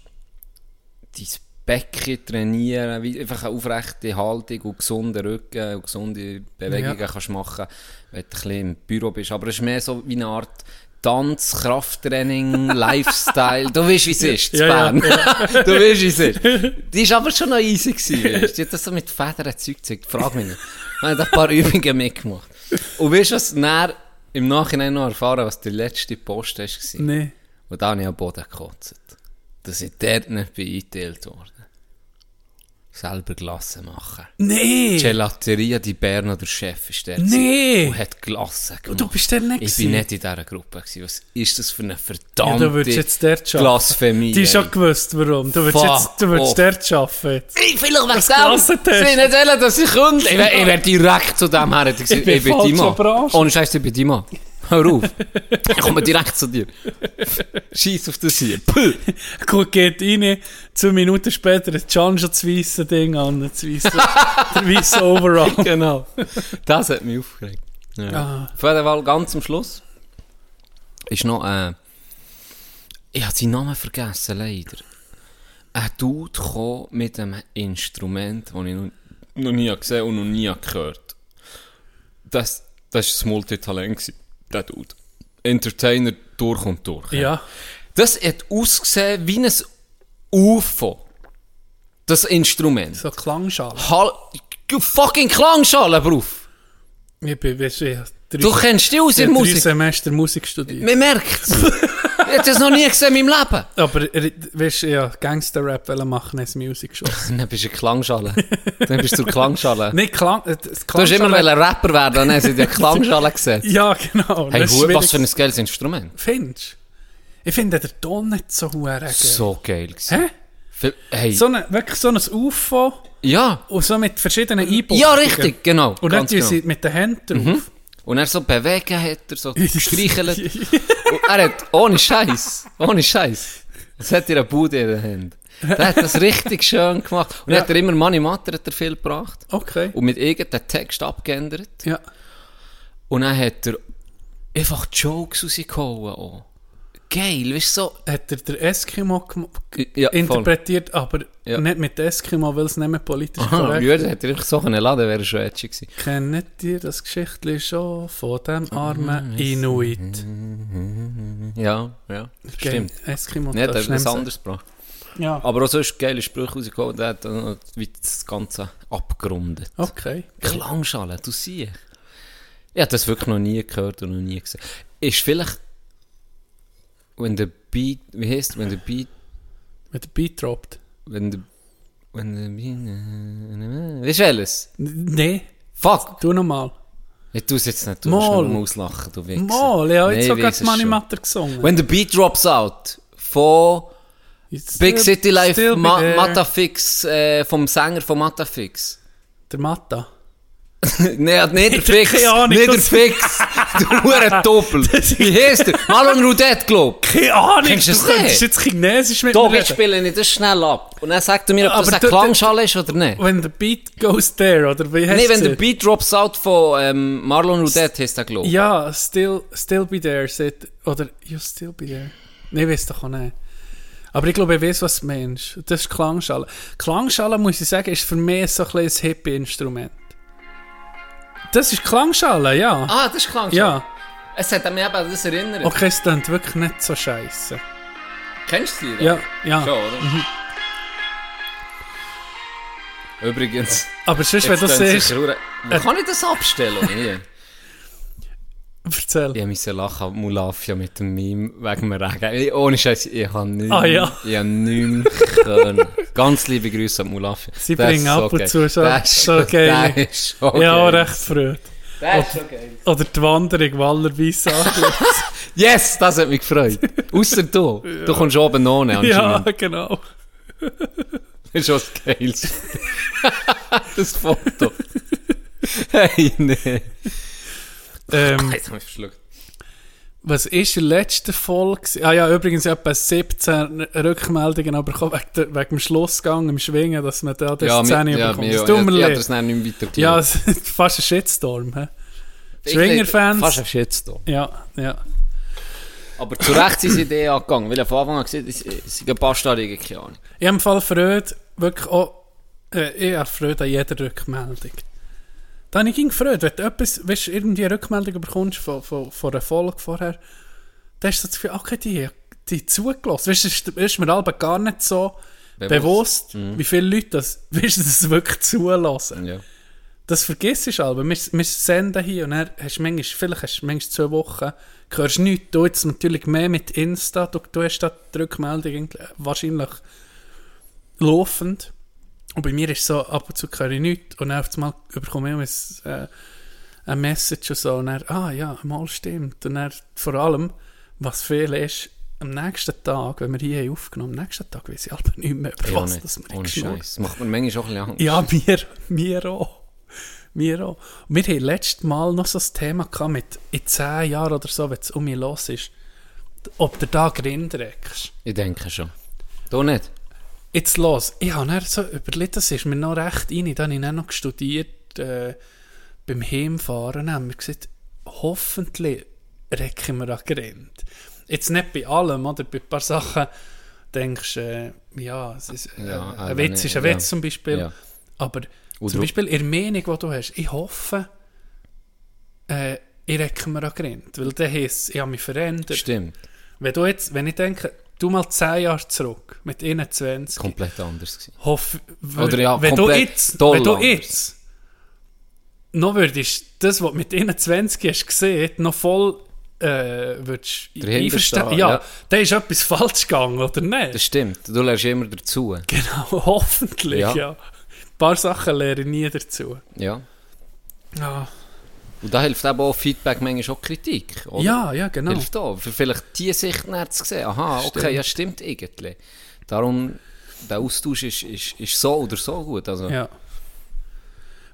dein Becken trainieren, wie einfach eine aufrechte Haltung und gesunden Rücken und gesunde Bewegungen Ja. kannst machen, wenn du ein bisschen im Büro bist. Aber es ist mehr so wie eine Art Tanz, Krafttraining, Lifestyle. Du weißt, wie es ist, Ja, ja, Bern. du weißt, wie es ist. Die war aber schon noch easy. Gewesen, weißt. Die hat das so mit Federn Zeug gezeigt. Frag mich nicht. Ich habe ein paar Übungen mitgemacht. Und weißt du, was dann im Nachhinein noch erfahren, was der letzte Post war? Nee. Und da habe ich am Boden gekotzt. Dass ich dort nicht bin eingeteilt worden. Selber Glasse machen. Nee! Gelateria di Berno, der Chef, ist der. Nee! Und hat Glasse gemacht. du bist der nicht Ich bin nicht in dieser Gruppe. Gewesen. Was ist das für eine Ja, verdammte du würdest jetzt dort arbeiten. Blasphemie? Die schon ey. gewusst, warum. Du würdest, jetzt, du würdest dort arbeiten. Ich vielleicht wegen dem. Klassentest. Sie nicht wollen, dass ich künde. Ich wär, ich wär direkt zu dem her. Ich, Ich bin ich bin verarscht. Ohne Scheiß, ich bin dein Mann. Hör auf. Ich komme direkt zu dir. Scheiß auf das hier. Puh. Gut, geht rein, zwei Minuten später hat Can schon das weisse Ding an, das weisse, der weisse Overall. Genau. Das hat mich aufgeregt. Ja. Ah. Auf jeden Fall ganz am Schluss ist noch äh, ich habe seinen Namen vergessen, leider. Ein Dude kam mit einem Instrument, das ich noch, noch nie gesehen und noch nie gehört. Das, das war das Multitalent, der Dude. Entertainer durch und durch. Ja, Das hat ausgesehen wie ein UFO. Das Instrument. so Klangschale. Hall fucking Klangschale, Beruf. Ich bin, weißt du, drei, Du kennst die aus ich in habe Musik. Semester Musik studiert. Man merkt es. ich hab das noch nie gesehen in meinem Leben. Aber, äh, weißt du, ja, Gangster-Rap machen als Musik schon. Dann bist du eine Klangschale. Dann bist du Klangschale. Nicht Klang, äh, das Du hast immer Klangschale- wollen Rapper werden, dann hast du dir Klangschale gesehen. Ja, genau. Hey, das ist hu- was für ein geiles Instrument. Findest du? Ich finde den Ton nicht so geil. So geil gewesen. Hä? Hey, So eine, wirklich so ein UFO ja. und so mit verschiedenen Einbauten. Ja, richtig, genau. Und dann tun genau. sie mit den Händen drauf. Und er so bewegen hat er, so gestreichelt. Und er hat, ohne Scheiß, ohne Scheiß, das hat er eine Bude in der Hand. Der hat das richtig schön gemacht. Und Ja. hat er immer Money Matter hat er viel gebracht. Okay. Und mit irgendeinem Text abgeändert. Ja. Und dann hat er einfach Jokes rausgehauen. auch. Geil, weißt du, so. Hat er den Eskimo Ja, voll. interpretiert, aber Ja. nicht mit Eskimo, weil es nicht mehr politisch Aha, korrekt ja, hätte er einfach so können laden, wäre schon edgy gewesen. Kennt ihr das Geschichtli schon von dem armen Inuit? Ja, ja, stimmt. Eskimo. Nicht, er darfst hat du was nicht anderes gebracht. Ja. Aber auch sonst geile Sprüche rausgehauen, der hat dann wie das Ganze abgerundet. Okay. Klangschale, du siehst. Ich habe das wirklich noch nie gehört und noch nie gesehen. Ist vielleicht, wenn der Beat, wie heißt wenn der Beat, Mit der Beat droppt. wenn der, wenn der Beat, weißt du alles? Nee, Fuck! tu nochmal. Ich tue es jetzt nicht, du Mal. musst nur auslachen, du Wichser. Mal, ich habe jetzt sogar das Money. Matter gesungen. When the Beat Drops Out von It's Big still- City Life still be Ma there. Matafix, äh, vom Sänger von Matafix. Der Matta. Nein, nicht der Fix. Keine Ahnung, nicht der Fix. Der hure Doppel. Wie heisst der? Marlon Roudette, glaub ich. Keine Ahnung, Kennst du das nicht? jetzt Chinesisch mit ich reden. spiele nicht das schnell ab. Und dann sagt er mir, ob Aber das eine du- Klangschale ist oder nicht. When the beat goes there, oder wie heißt Nee, wenn der? Beat drops out von ähm, Marlon Roudette, heisst der, glaub ich. Ja, still, still be there, sagt, oder you still be there. Nee, weiss doch auch nicht. Aber ich glaube, ich weiß, was du meinst. Das ist Klangschale. Klangschale, muss ich sagen, ist für mich so ein ein Hippie-Instrument. Das ist Klangschale, ja. Ah, das ist Klangschale. Ja. Es hat mich eben an das erinnert. Okay, es klingt wirklich nicht so scheiße. Kennst du die? Ja, ja. Schon, oder? Übrigens, Aber sonst, wenn du siehst, Wo kann ich das abstellen? Erzähl. Ich musste lachen, Mulafia mit dem Meme wegen dem Regen. Ohne Scheiß, ich habe nichts. Ah, ja. Ich habe nichts können. Ganz liebe Grüße an Mulafia. Sie Der bringen ab und geil. zu ist so schon- geile- Der ist schon Ja, geil. recht freut. Der ist schon geil. Oder die Wanderung angeschaut. Yes, das hat mich gefreut. Ausser du. Du kommst oben ohne ja, anscheinend. genau. Das ist schon das Geilste. das Foto. hey, nee. Ähm, Jetzt habe ich verschluckt. Was ist die letzte Folge? gewesen? Ah ja, übrigens etwa 17 Rückmeldungen aber bekommen wegen, der- wegen dem Schlussgang im Schwingen, dass man da das Ja, Szene ja, bekommt. mir, Das ja, tut mir ja, leid. das nicht weiter Ja, es fast ein Shitstorm. He? Ich Schwinger-Fans. Fast ein Shitstorm. Ja, ja. Aber zu Recht sind sie Idee angegangen, weil ich von Anfang an gesehen es es sind ein paar Stadien, keine Ahnung. Ich habe im Fall Freude, wirklich auch, äh, ich habe Freude an jeder Rückmeldung. Da habe ich ging Freude, wenn du etwas, weißt, irgendwie eine Rückmeldung bekommst von, von, von einer Folge vorher, dann hast du das Gefühl, okay, die, die zugelassen. Weißt du, ist, ist mir aber gar nicht so bewusst, wie viele Leute das, weißt, das wirklich zulassen. Ja. Das vergisst du aber. Wir, wir senden hier und dann hast du manchmal, vielleicht hast du manchmal zwei Wochen, hörst nichts. Du jetzt natürlich mehr mit Insta, du, du hast da die Rückmeldung wahrscheinlich laufend. Und bei mir ist so, ab und zu höre ich nichts und dann auf einmal bekomme ich ein, äh, ein Message und so und dann, ah ja, mal stimmt. Und dann vor allem, was viel ist, am nächsten Tag, wenn wir hier haben aufgenommen am nächsten Tag weiß ich aber nicht mehr, über was das wir Ohne Scheiß. Das macht mir manchmal auch ein bisschen Angst. ja, wir, wir auch. Wir auch. Und wir hatten letztes Mal noch so ein Thema gehabt mit in 10 Jahren oder so, wenn es um mich los ist, ob du da grindreckst. Ich denke schon. Du nicht? Jetzt los. Ich habe dann so überlegt, das ist mir noch recht rein. Dann habe ich dann noch studiert äh, beim Heimfahren. Haben wir gesagt, hoffentlich recken wir an Grind. Jetzt nicht bei allem, oder? Bei ein paar Sachen denkst du, äh, ja, es ist, äh, Ja, ein aber Witz ist ein ja. Witz zum Beispiel. Ja. Aber Und zum Beispiel in der Meinung, die du hast, ich hoffe, äh, ich recke mir an Grind. Weil dann heisst ich habe mich verändert. Stimmt. Wenn, du jetzt, wenn ich denke, du mal 10 Jahre zurück, mit 21, Komplett anders gewesen. hoff, Oder ja, wenn, du jetzt, wenn du jetzt noch würdest, das, was du mit 21 hast gesehen, noch voll äh, würdest einverstehen, stehen, ja, ja. dann ist etwas falsch gegangen, oder nicht? Das stimmt. Du lernst immer dazu. Genau, hoffentlich, ja. Ja. Ein paar Sachen lerne ich nie dazu. Ja. Ja, Und da hilft eben auch Feedback, manchmal auch Kritik. Oder? ja, ja genau. Hilft auch. Für vielleicht die Sicht zu sehen. Aha, okay, Stimmt. ja, stimmt irgendwie. Darum, der Austausch ist, ist, ist so oder so gut. Also, Ja.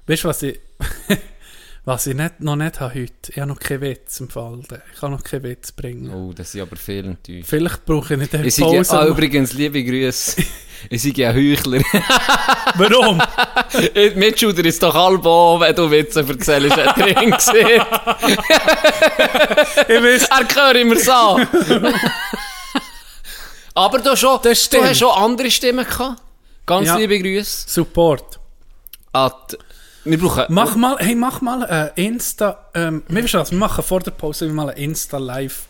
Weißt du, was ich, was ich nicht, noch nicht habe heute? Ich habe noch keinen Witz im Fall. Ich kann noch keinen Witz bringen. Oh, das sind aber viele enttäuscht. Vielleicht brauche ich nicht eine Ich sage, Pause. ah, übrigens, liebe Grüße. Ich sage ein Heuchler. Warum? Mitschulter ist doch halb an, wenn du Witze erzählst, hat er ihn gesehen. Er hört immer so. Aber du, schon, Das du hast schon andere Stimmen gehabt. Ganz Ja. liebe Grüße. Support. die- Wir brauchen... Mach mal, hey, mach mal äh, Insta, ähm, wir, wir machen vor der Pause mal eine Insta-Live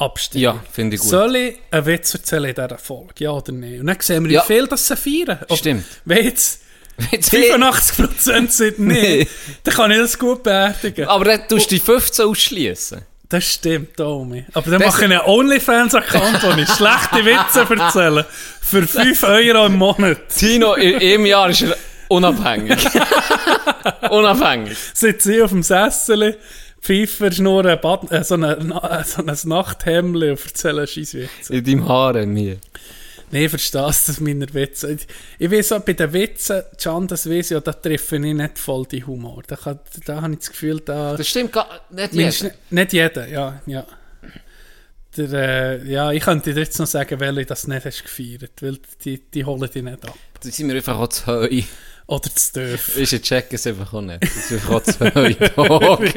abstimmung. Ja, finde ich gut. Soll ich einen Witz erzählen in dieser Folge, ja oder nein? Und dann sehen wir, Ja. wie viel das sie feiern. Ob- Stimmt. Wenn jetzt Jetzt- 85% sind nicht, dann kann ich das gut beerdigen. Aber dann tust du die 15 ausschließen. Das stimmt, Tommy. Aber dann Das- mache ich einen OnlyFans-Account, wo ich schlechte Witze erzähle. Für 5 Euro im Monat. Tino, in einem Jahr ist er unabhängig. unabhängig. Sitze ich auf dem Sessel, Pfeifer, schnurren, Bad, äh, so, eine, äh, so ein Nachthemdli und erzähle Scheisswitze. In deinem Haar, mir. Nee, ich verstehe es, dass meine Witze. Ich, ich weiß auch, bei den Witzen, Can, das weiß ich, ja, da treffe ich nicht voll die Humor. Da, kann, da habe ich das Gefühl, da. Das stimmt gar nicht jeder. Nicht, nicht jeder, ja. ja. Der, äh, ja, ich könnte dir jetzt noch sagen, weil du das nicht hast gefeiert, weil die, die holen dich nicht ab. Da sind wir einfach auch zu heu. Oder zu dürfen. Ist ein Check es einfach auch nicht. Das ist einfach auch zu heu.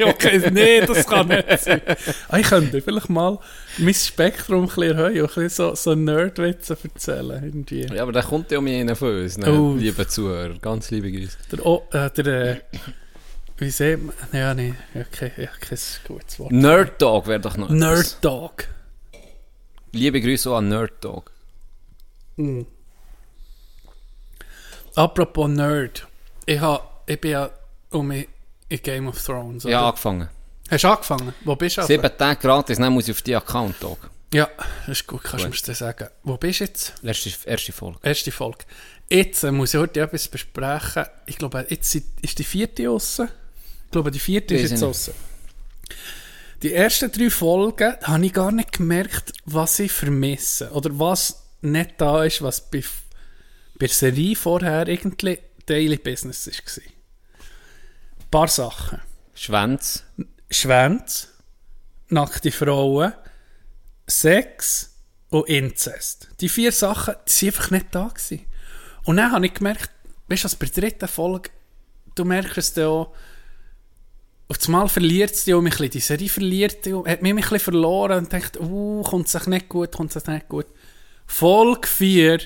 okay, nee, das kann nicht sein. Ah, ich könnte vielleicht mal mein Spektrum ein bisschen erhöhen und ein bisschen so, so Nerdwitze erzählen. Irgendwie. Ja, aber da kommt ja um einen von uns, ne? Oh. liebe Zuhörer. Ganz liebe Grüße. Der, oh, äh, der äh, wie sieht man? Ja, nee, okay, ja, kein gutes Wort. Nerd Dog wäre doch noch. Nerd Dog. Liebe Grüße auch an Nerd Dog. Apropos Nerd. Ich, hab, ich bin ja um in Game of Thrones. Ja, oder? angefangen. Hast du angefangen? Wo bist du? Sieben Tage gratis, dann muss ich auf die Account Dog. Ja, das ist gut, kannst du mir das sagen. Wo bist du jetzt? Erste, erste Folge. Erste Folge. Jetzt äh, muss ich heute etwas besprechen. Ich glaube, jetzt ist die vierte aussen. Ich glaube, die vierte ist jetzt aussen. Die ersten drei Folgen habe ich gar nicht gemerkt, was ich vermisse. Oder was nicht da ist, was bei, bei der Serie vorher irgendwie Daily Business war. Ein paar Sachen. Schwänz. Schwänze, nackte Frauen, Sex und Inzest. Die vier Sachen die sind einfach nicht da gewesen. Und dann habe ich gemerkt, weißt du, bei der dritten Folge, du merkst es dann auch, auf einmal verliert es dich auch ein bisschen, die Serie verliert dich, auch, hat mich ein bisschen verloren und denkt, uh, kommt es nicht gut, kommt es nicht gut. Folge 4,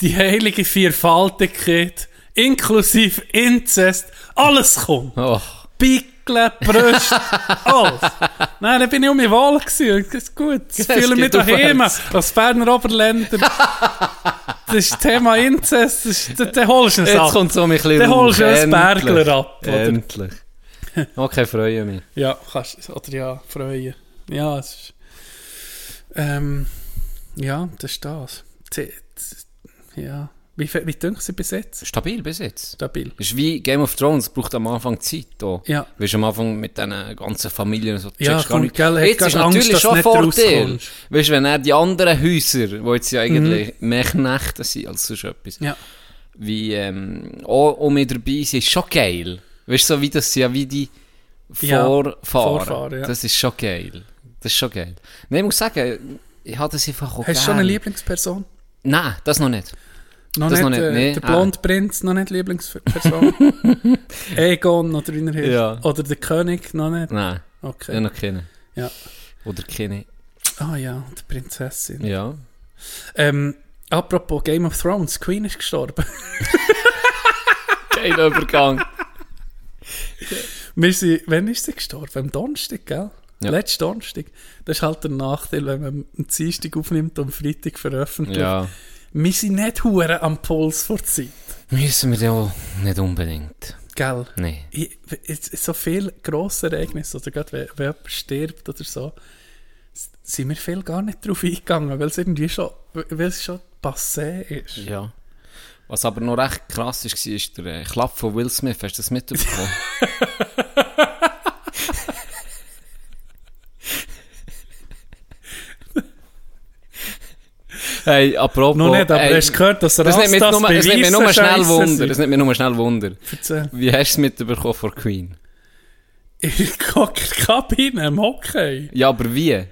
die heilige Vierfaltigkeit, inklusive Inzest, alles kommt. Oh. Pickeln, Brüste, alles. Nein, dann bin ich um mich wohl gewesen. Das ist gut. Es fühle mich daheim. Als Berner Oberländer. Das ist das Thema Inzest. Das ist, da, da holst du es Jetzt ab. kommt so ein bisschen Dann holst du raus. ein Endlich. Bergler ab, oder? Endlich. Okay, freue mich. Ja, kannst oder ja, freuen. Ja, es ist, ähm, ja, das ist das. Ja. Wie, wie denken Sie bis jetzt? Stabil bis jetzt. Stabil. Das ist wie Game of Thrones, braucht am Anfang Zeit. Da. Ja. Du, am Anfang mit diesen ganzen Familien so. Ja, komm, nicht. gell, Jetzt ist Angst, natürlich schon Vorteil. Weißt du, wenn er die anderen Häuser, die jetzt ja eigentlich mehr Knechte sind als sonst etwas, Ja. wie ähm, auch, auch mit dabei sind, ist schon geil. Weißt du, so wie das ja wie die Ja, Vorfahren. Vorfahren, ja. Das ist schon geil. Das ist schon geil. Nein, ich muss sagen, ich habe das einfach auch Hast du schon eine. Lieblingsperson? Nein, das noch nicht. Noch Das nicht, noch nicht, äh, nee. der blonde Prinz, noch nicht Lieblingsperson. Egon oder wie er heißt. Ja. Oder der König, noch nicht. Nein, Okay. ich noch keine. Ja. Oder keine. Ah ja, die Prinzessin. Ja. Ähm, apropos Game of Thrones, Queen ist gestorben. Kein Übergang. Wir sind, wann ist sie gestorben? Am Donnerstag, gell? Ja. Letzten Donnerstag. Das ist halt der Nachteil, wenn man am Dienstag aufnimmt und am Freitag veröffentlicht. Ja. Wir sind nicht hure am Puls vor Zeit. Müssen wir ja nicht unbedingt. Gell? Nein. So viele grosse Ereignisse, oder gerade wenn, wenn jemand stirbt oder so, sind wir viel gar nicht drauf eingegangen, weil es irgendwie schon, weil es schon passé ist. Ja. Was aber noch recht krass war, ist der äh, Klapp von Will Smith. Hast du das mitbekommen? hey, apropos... Noch nicht, aber ey, hast du gehört, dass das nimmt mich Rastas nur, das nimmt mich nur schnell Wunder. Das nimmt mich nur schnell Wunder. Erzähl. Wie hast du es mitbekommen von Queen? In der Kabine im Hockey. Ja, aber wie?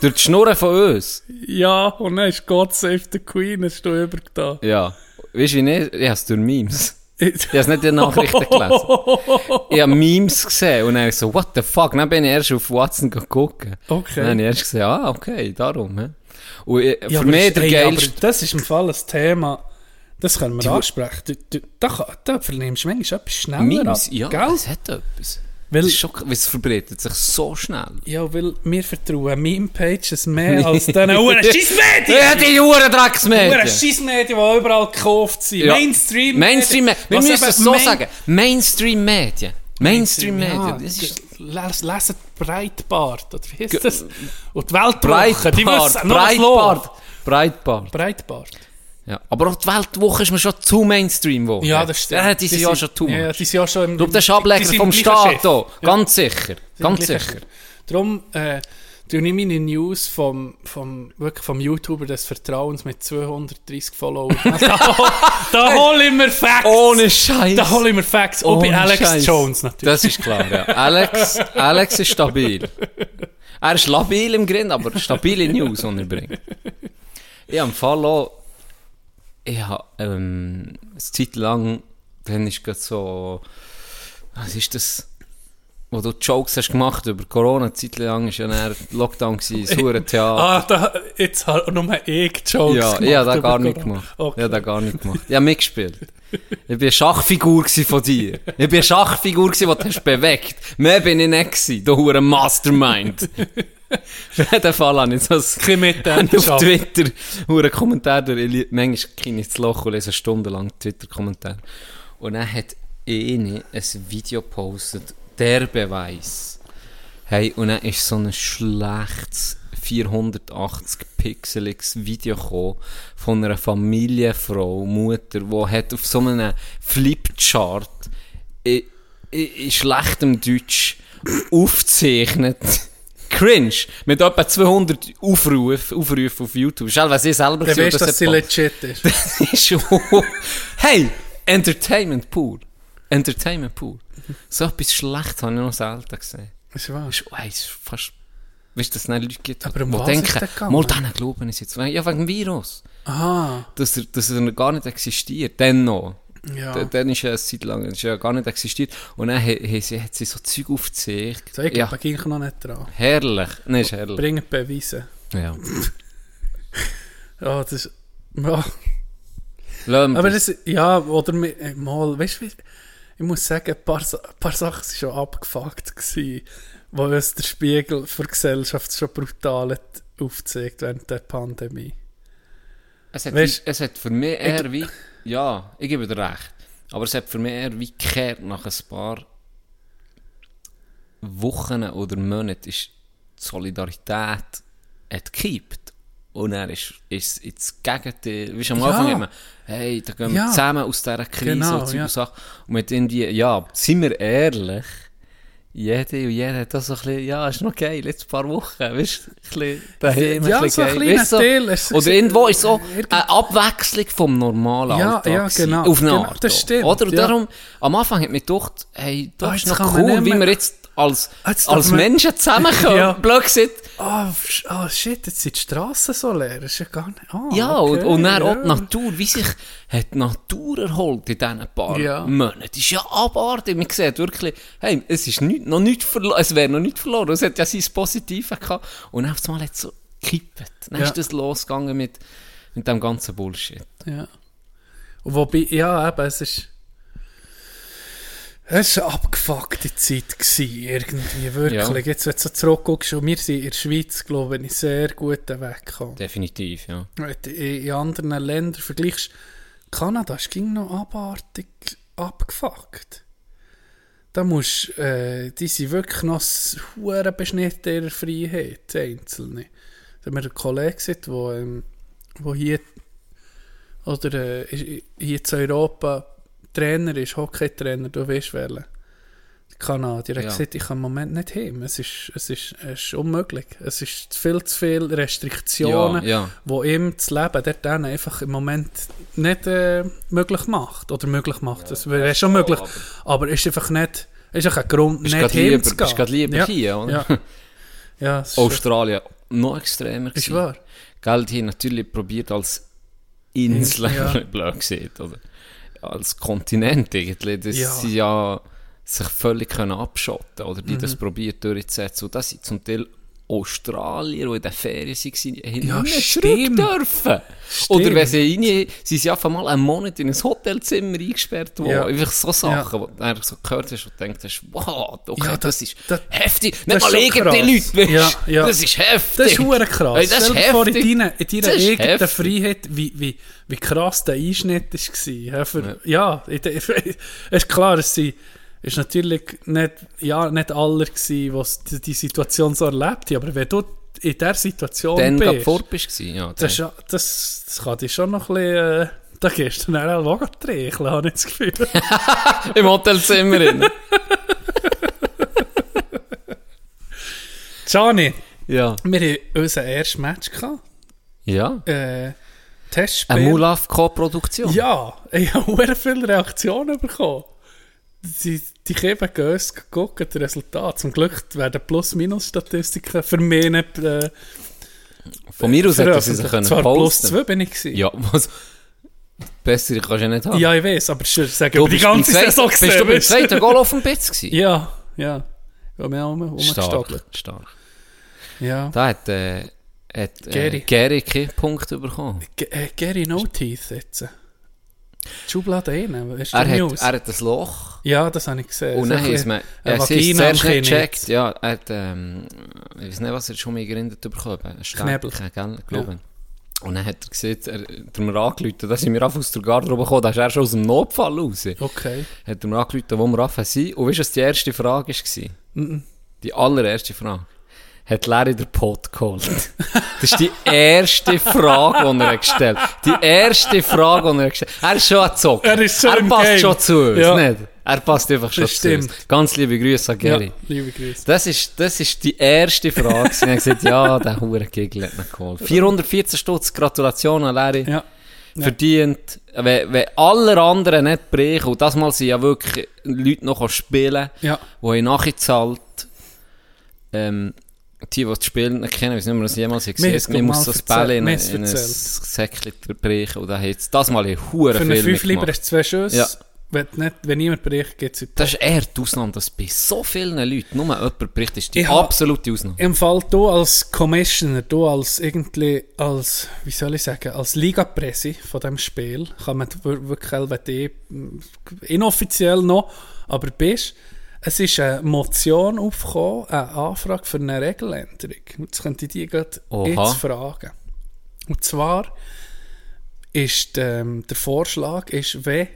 Durch die Schnurren von uns? Ja, und dann ist God Save the Queen, hast du übergetan. Ja. Weißt du, wie nicht? Ich habe es durch Memes. Ich habe es nicht in den Nachrichten gelesen. Ich habe Memes gesehen und dann ich so, what the fuck? Dann bin ich erst auf Watson geguckt. Okay. Dann habe ich erst gesehen, ah, okay, darum. He? Und ich, Ja, für aber mich ist- der ey, geilste... das ist im Fall ein Thema, das können wir Die- ansprechen. Du, du, da, da vernimmst du manchmal etwas schneller Memes, ab, ja, gell? es hat etwas. Weil- das ist schon, es verbreitet sich so schnell. Ja, weil wir vertrauen Meme-Pages mehr als diesen Uhren Scheissmedien! Ja, die Uhren Drecksmedien! Scheissmedien, die überall gekauft sind. Ja. Mainstream. Mainstream Wir müssen es so Main- sagen. Mainstream-Medien. Mainstream-Medien. Ja, Das ist les- lesen Breitbart, oder wie heißt das? Und die Weltwoche, die Breitbart. wissen noch was Breitbart. Breitbart. Breitbart. Ja. Aber auch die Weltwoche ist mir schon zu Mainstream geworden. Ja, das stimmt. Ja, die sind ja schon too Ja, much. die sind ja schon im... Ich glaube, das ist die Ableger vom Staat hier. Ganz sicher. Ganz sicher. Darum, äh, tue ich meine News vom, vom, wirklich vom YouTuber des Vertrauens mit 230 Followern. da da hole ich mir Facts. Ohne Scheiß. Da hole ich mir Facts. Und bei Ohne Alex Scheiß. Jones natürlich. Das ist klar, ja. Alex, Alex ist stabil. Er ist labil im Grind, aber stabile News, die er bringt. Ich habe im Fall auch, ich habe, ähm, eine Zeit lang, dann ist gerade so, was ist das, wo du Jokes hast gemacht über Corona, eine Zeit lang ist ja dann Lockdown das hure Theater. Ah, da, jetzt habe nur ich Jokes Ja, gemacht. ich habe das über gar nicht Corona. gemacht. Okay. Ich habe das gar nicht gemacht. Ich habe mitgespielt. Ich war eine Schachfigur von dir. Ich war eine Schachfigur, die du hast bewegt. Mehr bin ich nicht gewesen, du hure Mastermind. Auf jeden Fall habe ich ein- ich auf. Twitter hure Kommentar durch. Manchmal gehe ich ins Loch und lese stundenlang Twitter-Kommentare. Und dann hat eine ein Video gepostet, der Beweis. Hey, und dann ist so ein schlechtes 480 pixeliges Video gekommen von einer Familienfrau, Mutter, die hat auf so einem Flipchart in, in, in schlechtem Deutsch aufgezeichnet. Cringe. Mit etwa 200 Aufrufen, Aufrufen auf YouTube. Schau, was ich selber gesehen weißt du, habe, dass sie legit ist. das ist schon. Hey! Entertainment pur. Entertainment pur. So etwas Schlechtes habe ich noch selten gesehen. Ist wahr. Ist, oh, ist fast. Weißt du, dass es nicht Leute gibt, Aber um die ist denken, mal denen glauben ich jetzt. Ja, wegen dem Virus. Aha. Dass er, dass er gar nicht existiert. Dann noch. Ja. Dann ist ja eine Zeit lang ist ja gar nicht existiert. Und dann hat, hat, sie, hat sie so Zeug aufgezeigt. So, ich ja, ging noch nicht dran. herrlich. Nein, ist herrlich. Bringen Beweise. Ja. Ja, das ist... Ja. Aber das. ja, oder äh, mal, weißt du, ich muss sagen, ein paar, ein paar Sachen waren schon abgefuckt, gewesen, wo uns der Spiegel für die Gesellschaft schon brutal hat aufgezeigt während der Pandemie. Es hat, wie, es hat für mich eher wie, ja, ich gebe dir recht, aber es hat für mich eher wie gekehrt nach ein paar Wochen oder Monaten ist die Solidarität hat gekippt. Und er ist, ist ins Gegenteil, weißt am Ja. Anfang man, hey, da gehen wir Ja. zusammen aus dieser Krise Genau, und ja. Sachen. Und mit irgendwie, ja, sind wir ehrlich, jeder und jeder hat das so ein bisschen, ja, ist noch geil, jetzt ein paar Wochen, weißt du, ein bisschen daheim, Ja, ein so bisschen ein geil. Weisst du, Teil, Oder irgendwo ist so eine Abwechslung vom normalen Ja, Alltag. ja, genau. Auf eine Genau, Art. das auch. stimmt, Oder? Und ja. darum, am Anfang hat mich gedacht, hey, das Ah, ist noch cool, wie wir jetzt als, jetzt als Menschen zusammenkommen. Ja. Blöd gesagt. Ah, sch- ah, shit, jetzt sind die Straßen so leer, das ist ja gar nicht... Ah, Ja, okay, und, und dann auch ja. die Natur, wie sich hat die Natur erholt in diesen paar Ja. Monaten. Das ist ja abartig. Man sieht wirklich, hey, es ist nicht, noch nicht verloren, es wäre noch nicht verloren. Es hat ja sein Positives gehabt. Und auf einmal hat es so gekippt. Dann Ja. ist das losgegangen mit, mit dem ganzen Bullshit. Ja. Und wobei, ja, eben, es ist. Es war eine abgefuckte Zeit, gewesen, irgendwie, wirklich. Jetzt, wenn du so zurückguckst, und wir sind in der Schweiz, glaube ich, sehr guten Weg gekommen. Definitiv, ja. Wenn du in, anderen Ländern vergleichst, Kanada ist ging noch abartig abgefuckt. Da musst, äh, die sind wirklich noch hure beschnitten in ihrer Freiheit, die Einzelne. Da haben wir einen Kollegen gesehen, der ähm, wo hier, oder äh, hier in Europa Trainer ist, Hockeytrainer, du weißt welchen. Der Kanadier hat Ja. gesagt, ich kann im Moment nicht hin. Es ist, es ist, es ist unmöglich. Es ist viel zu viele Restriktionen, Ja, ja. wo ihm das Leben dort einfach im Moment nicht äh, möglich macht. Oder möglich macht. Es wäre schon möglich, aber es ist einfach nicht, ist einfach ein Grund, Bist nicht grad lieber, hinzugehen. bist grad lieber ja. hier, oder? Ja, ja ist Australien noch extremer ist wahr. Geld hier natürlich probiert als Insel, Ja. blöd gesehen, oder? Als Kontinent irgendwie, dass Ja. sie ja sich völlig können abschotten oder die Mhm. das probiert durchzusetzen. Und das sind zum Teil Australier, die in der Ferien waren, Ja, stimmt. zurück dürfen. Oder wenn sie rein, sie sind einfach mal einen Monat in ein Hotelzimmer eingesperrt worden. Ja. Einfach so Sachen, wo du so gehört hast und denkst, hast, wow, okay, Ja, das, das- ist das- heftig. das Nicht ist mal irgendeine. Leute, weißt, Ja, ja. das ist heftig. Das ist hure krass. Hey, das ist vor, in deiner, in deiner eigenen heftig. Freiheit, wie, wie, wie krass der Einschnitt war. Ja, für, ja. es ist klar, es sind, ist natürlich nicht, ja, nicht alle gewesen, die die Situation so erlebt haben, aber wenn du in dieser Situation Dann bist, vor bist du, ja. das, ist ja- das, das kann dich schon noch ein bisschen, äh, da gehst du dann auch noch trinken, habe ich das Gefühl. Im Hotelzimmer drin. Gianni, Ja. Wir haben unser erstes Match gehabt. Ja. Äh, Testspiel. Eine Mulaf Co-Produktion. Ja, ich habe sehr viele Reaktionen bekommen. Die, die Kinder gehen gucken, das Resultat. Zum Glück werden Plus-Minus-Statistiken für mich nicht äh, Von mir aus hätten sie sich veröffentlicht. können Zwar plus posten. 2 bin ich gewesen. Ja, was? Besser kannst du ja nicht haben. Ja, ich weiß, aber schon sagen, du über die ganze Saison Bist du gesehen, beim zweiten Goal auf dem Bitz gewesen? Ja, ja. Wir haben um, Stark, umgestagelt. stark. Ja. Da hat, äh, hat äh, Gary. Gary keinen Punkt bekommen. G äh, Gary No Teeth jetzt. Die Schublade rein, ist Er die hat, News? er hat ein Loch. ja, das habe ich gesehen. Und dann mir, eine ja, sie ist zuerst nicht gecheckt. Ja, er hat, ähm, ich weiß nicht, was er schon mal gerindet bekommen hat. Knebel. Glaube ich. Und dann hat er gesehen, er hat mir angerufen, da sind wir auf aus der Garderobe gekommen, da ist er schon aus dem Notfall raus. Okay. Hat er mir angerufen, wo wir rauf sind. Und weißt du, was die erste Frage war? Die allererste Frage. Hat Larry den Pot geholt? Das ist die erste Frage, die er hat gestellt Die erste Frage, die er gestellt hat. Er ist schon ein Zocker. Er ist schon im passt Game. schon zu uns, Ja. nicht? Er passt einfach schon Das zu uns. Ganz liebe Grüße an Gary. Ja, liebe Grüße. Das ist, das ist die erste Frage. Er hat gesagt, ja, der hure Giggle hat ihn geholt. 414 Stutz, Gratulation an Larry. Ja. Ja. Verdient. Wenn, wenn alle anderen nicht brechen, und das mal sind ja wirklich Leute noch spielen, Ja. die haben nachgezahlt, ähm, die, die das Spiel nicht kennen, weiß nicht, ob wir das jemals gesehen haben, ich muss das Ball in, in ein Säckchen brechen, und da hat das mal in hure Für einen 5 lieber mitgemacht. hast du zwei Schüsse. Ja. Wenn, nicht, wenn niemand bricht, geht es Das ist eher die Ausnahme, dass bei so vielen Leuten nur jemand bricht, ist die Ich absolute Ausnahme. Im Fall du als Commissioner, du als irgendwie, als, wie soll ich sagen, als Liga-Presse von dem Spiel, kann man wir- wirklich, wenn du mm, inoffiziell noch, aber bist, es ist eine Motion aufgekommen, eine Anfrage für eine Regeländerung. Jetzt könnte ich die gerade Oha. jetzt fragen. Und zwar ist ähm, der Vorschlag, ist, wenn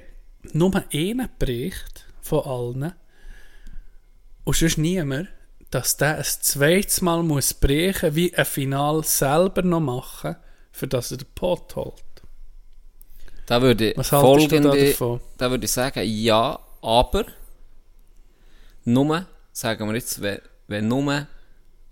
nur einer bricht von allen, und sonst niemand, dass der ein zweites Mal muss brechen wie ein Final selber noch machen, für das er den Pot holt. Da würde Was da folgende, davon? da würde ich sagen, ja, aber nur, sagen wir jetzt, wenn, wenn nur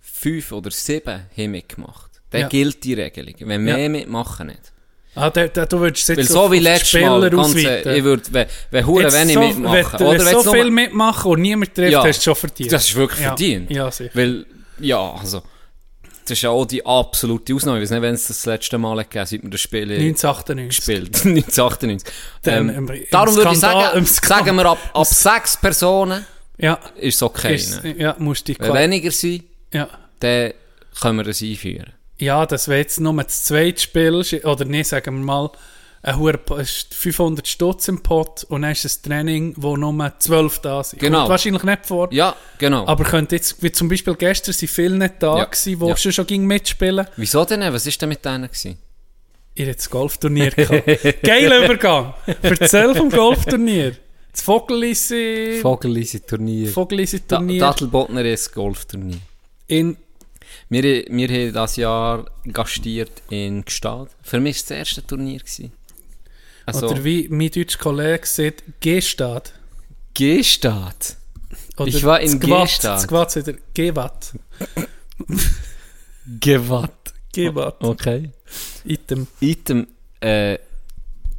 fünf oder sieben haben mitgemacht, dann Ja. gilt die Regelung. Wenn mehr Ja. mitmachen nicht. Ah, der, der, du würdest jetzt Weil so wie letztes Mal, Spieler ganz, äh, ich würde, wenn, wenn hure wenig so, mitmachen, Wenn, oder wenn wenn so viel mitmachen und niemand trifft, Ja. hast du schon verdient. Das ist wirklich Ja. verdient. Ja, sicher. Weil, ja, also, das ist ja auch die absolute Ausnahme. Ich weiß nicht, wenn es das letzte Mal gegeben hat, seit wir das Spiel 1998. gespielt 1998. Dann Ähm, im- im darum würde ich Skandal- sagen, Skandal- sagen wir ab, ab sechs Personen Ja, ist es okay. ist, ne? ja, musst dich Wenn weniger sind, ja. dann können wir das einführen. ja, das wäre jetzt nur das zweite Spiel, oder nicht, sagen wir mal, ein es ist 500 Stutz im Pot und dann ist ein Training, wo nur 12 da sind. Genau. Kommt wahrscheinlich nicht vor. Ja, genau. Aber könnte jetzt, wie zum Beispiel gestern, sind viele nicht da Ja. gewesen, die Ja. schon, schon ging mitspielen. Wieso denn? Was ist denn mit denen gewesen? Ihr habt das Golfturnier gehabt. Geiler Übergang. Erzähl vom Golfturnier. Das Vogelisi... Vogelisi Turnier. Da, Vogelisi-Turnier Dattelbotner ist Golfturnier. in... Wir, wir haben dieses Jahr gastiert in Gstad. Für mich war es das erste Turnier. Gewesen. Also, oder wie mein deutscher Kollege sagt, Gestad. Gstad. Oder Ich war in. Gstaad. Das Gwatt sagt er, Gewatt. Gewatt. Gewatt. Okay. Item. Item, äh,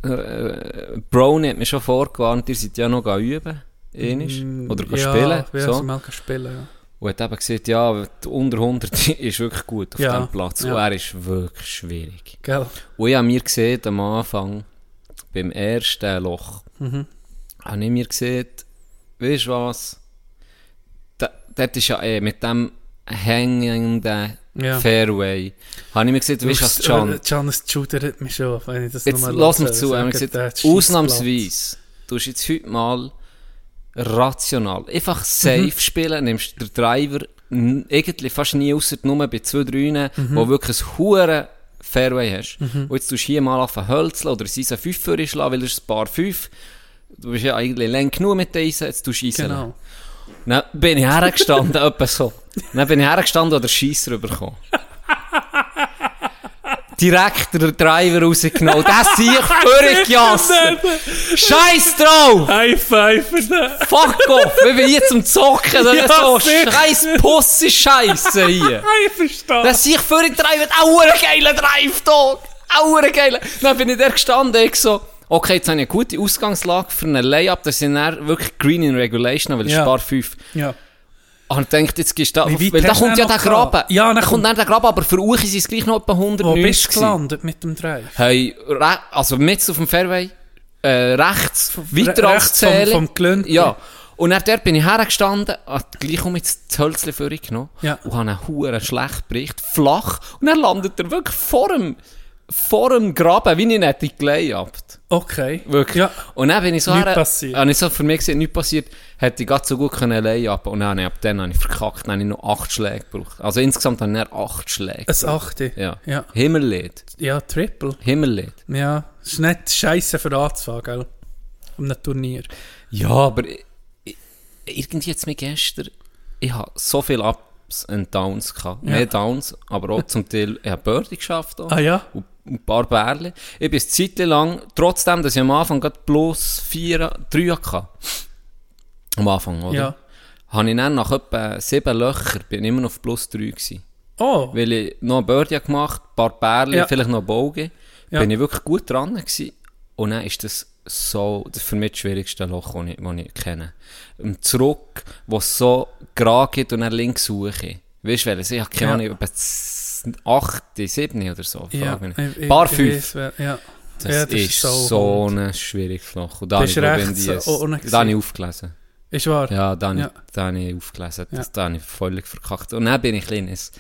äh, Brownie hat mir schon vorgewarnt, ihr seid ja noch üben. Ähnlich. Oder Mm, ja, spielen. Ja, so. mal spielen, ja. Und hat eben gesagt, ja, unter 100 ist wirklich gut auf Ja, diesem Platz. ja. Und er ist wirklich schwierig. Gell? Und ich habe mir gesehen, am Anfang, beim ersten Loch, Mhm. habe ich mir gesehen, weißt du was? Da, dort ist ja eh mit dem hängenden Ja. Fairway, habe ich mir weißt du was, Can? Janis schudert mich schon, wenn ich das nochmal lass mich zu, wir Sagen, gesagt, der ausnahmsweise, du hast jetzt heute mal rational, einfach safe Mhm. spielen, nimmst den Driver irgendwie fast nie außer nur bei zwei, drei, Mhm. wo wirklich ein hure Fairway hast. Und jetzt tust du hier mal auf ein Hölzle oder Eisen 5 für schlagen, weil das ist ein paar 5. Du bist ja eigentlich lang genug mit den Eisen, jetzt tust du Eisen. Genau. Dann bin ich hergestanden, etwa so. Dann bin ich hergestanden und der Scheisser rübergekommen. direkt den Driver rausgenommen. Das sehe ich völlig jassen. Scheiß drauf! High five für den. Fuck off! Wir will hier zum Zocken, das Ja, so scheiß Pussy-Scheiße hier. Ich verstehe. Das sehe ich völlig Driver, auch ein geiler Drive-Tag. Auch ein geiler. Dann bin ich da gestanden, ich so, okay, jetzt habe ich eine gute Ausgangslage für einen Layup, das sind dann wirklich Green in Regulation, weil ich Ja. spare 5. Ja. Und ich dachte, jetzt gehst du da, weil da kommt ja der Graben. Ja, dann da kommt dann der Graben, aber für Uchi sind es gleich noch etwa 190 Wo bist du gelandet mit dem Drive? Hey, also mit auf dem Fairway, äh, rechts, weiter re- als rechts vom- vom Gelände. Ja. Und dann dort bin ich hergestanden, hat gleich um jetzt das Hölzchen vorgenommen Ja. und habe einen huren schlecht Bericht, flach, und dann landet er wirklich vor dem, vor dem Graben, wie ich nicht die gelayupt. Okay. Wirklich. Ja. Und dann bin ich so her-. Habe ich so für mich gesehen, nichts passiert, hätte ich gerade so gut können layupen Und dann, ab dann habe ich verkackt, dann habe ich noch acht Schläge gebraucht. Also insgesamt habe ich dann acht Schläge. Ein Achte. Ja. Ja. Himmellied. Ja, Triple. Himmellied. Ja. Ist nicht scheiße für anzufangen, gell? Um ein Turnier. Ja, aber ich, ich, irgendwie jetzt mir gestern, ich habe so viele Ups und Downs gehabt. Ja. Mehr Downs, aber auch zum Teil, ich habe Birdie geschafft. Auch. Ah ja? Und ein paar Bärle. Ich bin eine Zeit lang, trotzdem, dass ich am Anfang gerade plus vier, drei hatte. Am Anfang, oder? Ja. Habe ich dann nach etwa sieben Löchern, bin ich immer noch auf plus drei gewesen. Oh. Weil ich noch ein Birdie habe gemacht, ein paar Bärle, Ja. vielleicht noch Bogen. Ja. Bin ich wirklich gut dran gewesen. Und dann ist das so, das für mich das schwierigste Loch, das ich, das ich kenne. Im Zurück, wo es so gerade geht und dann links suche. Weißt du, welches? Ich habe keine Ja. Ahnung, etwa 8, 7 oder so. Ja. ich- Paar ich 5. weiss, wer- Ja. Das, Ja, das ist ist so so, ein schwieriges Loch. Und da habe ich, ich, ich aufgelesen. Ist wahr? Ja, da habe Ja. ich, da habe ich aufgelesen. Das, Ja. Da habe ich völlig verkackt. Und dann bin ich kleines,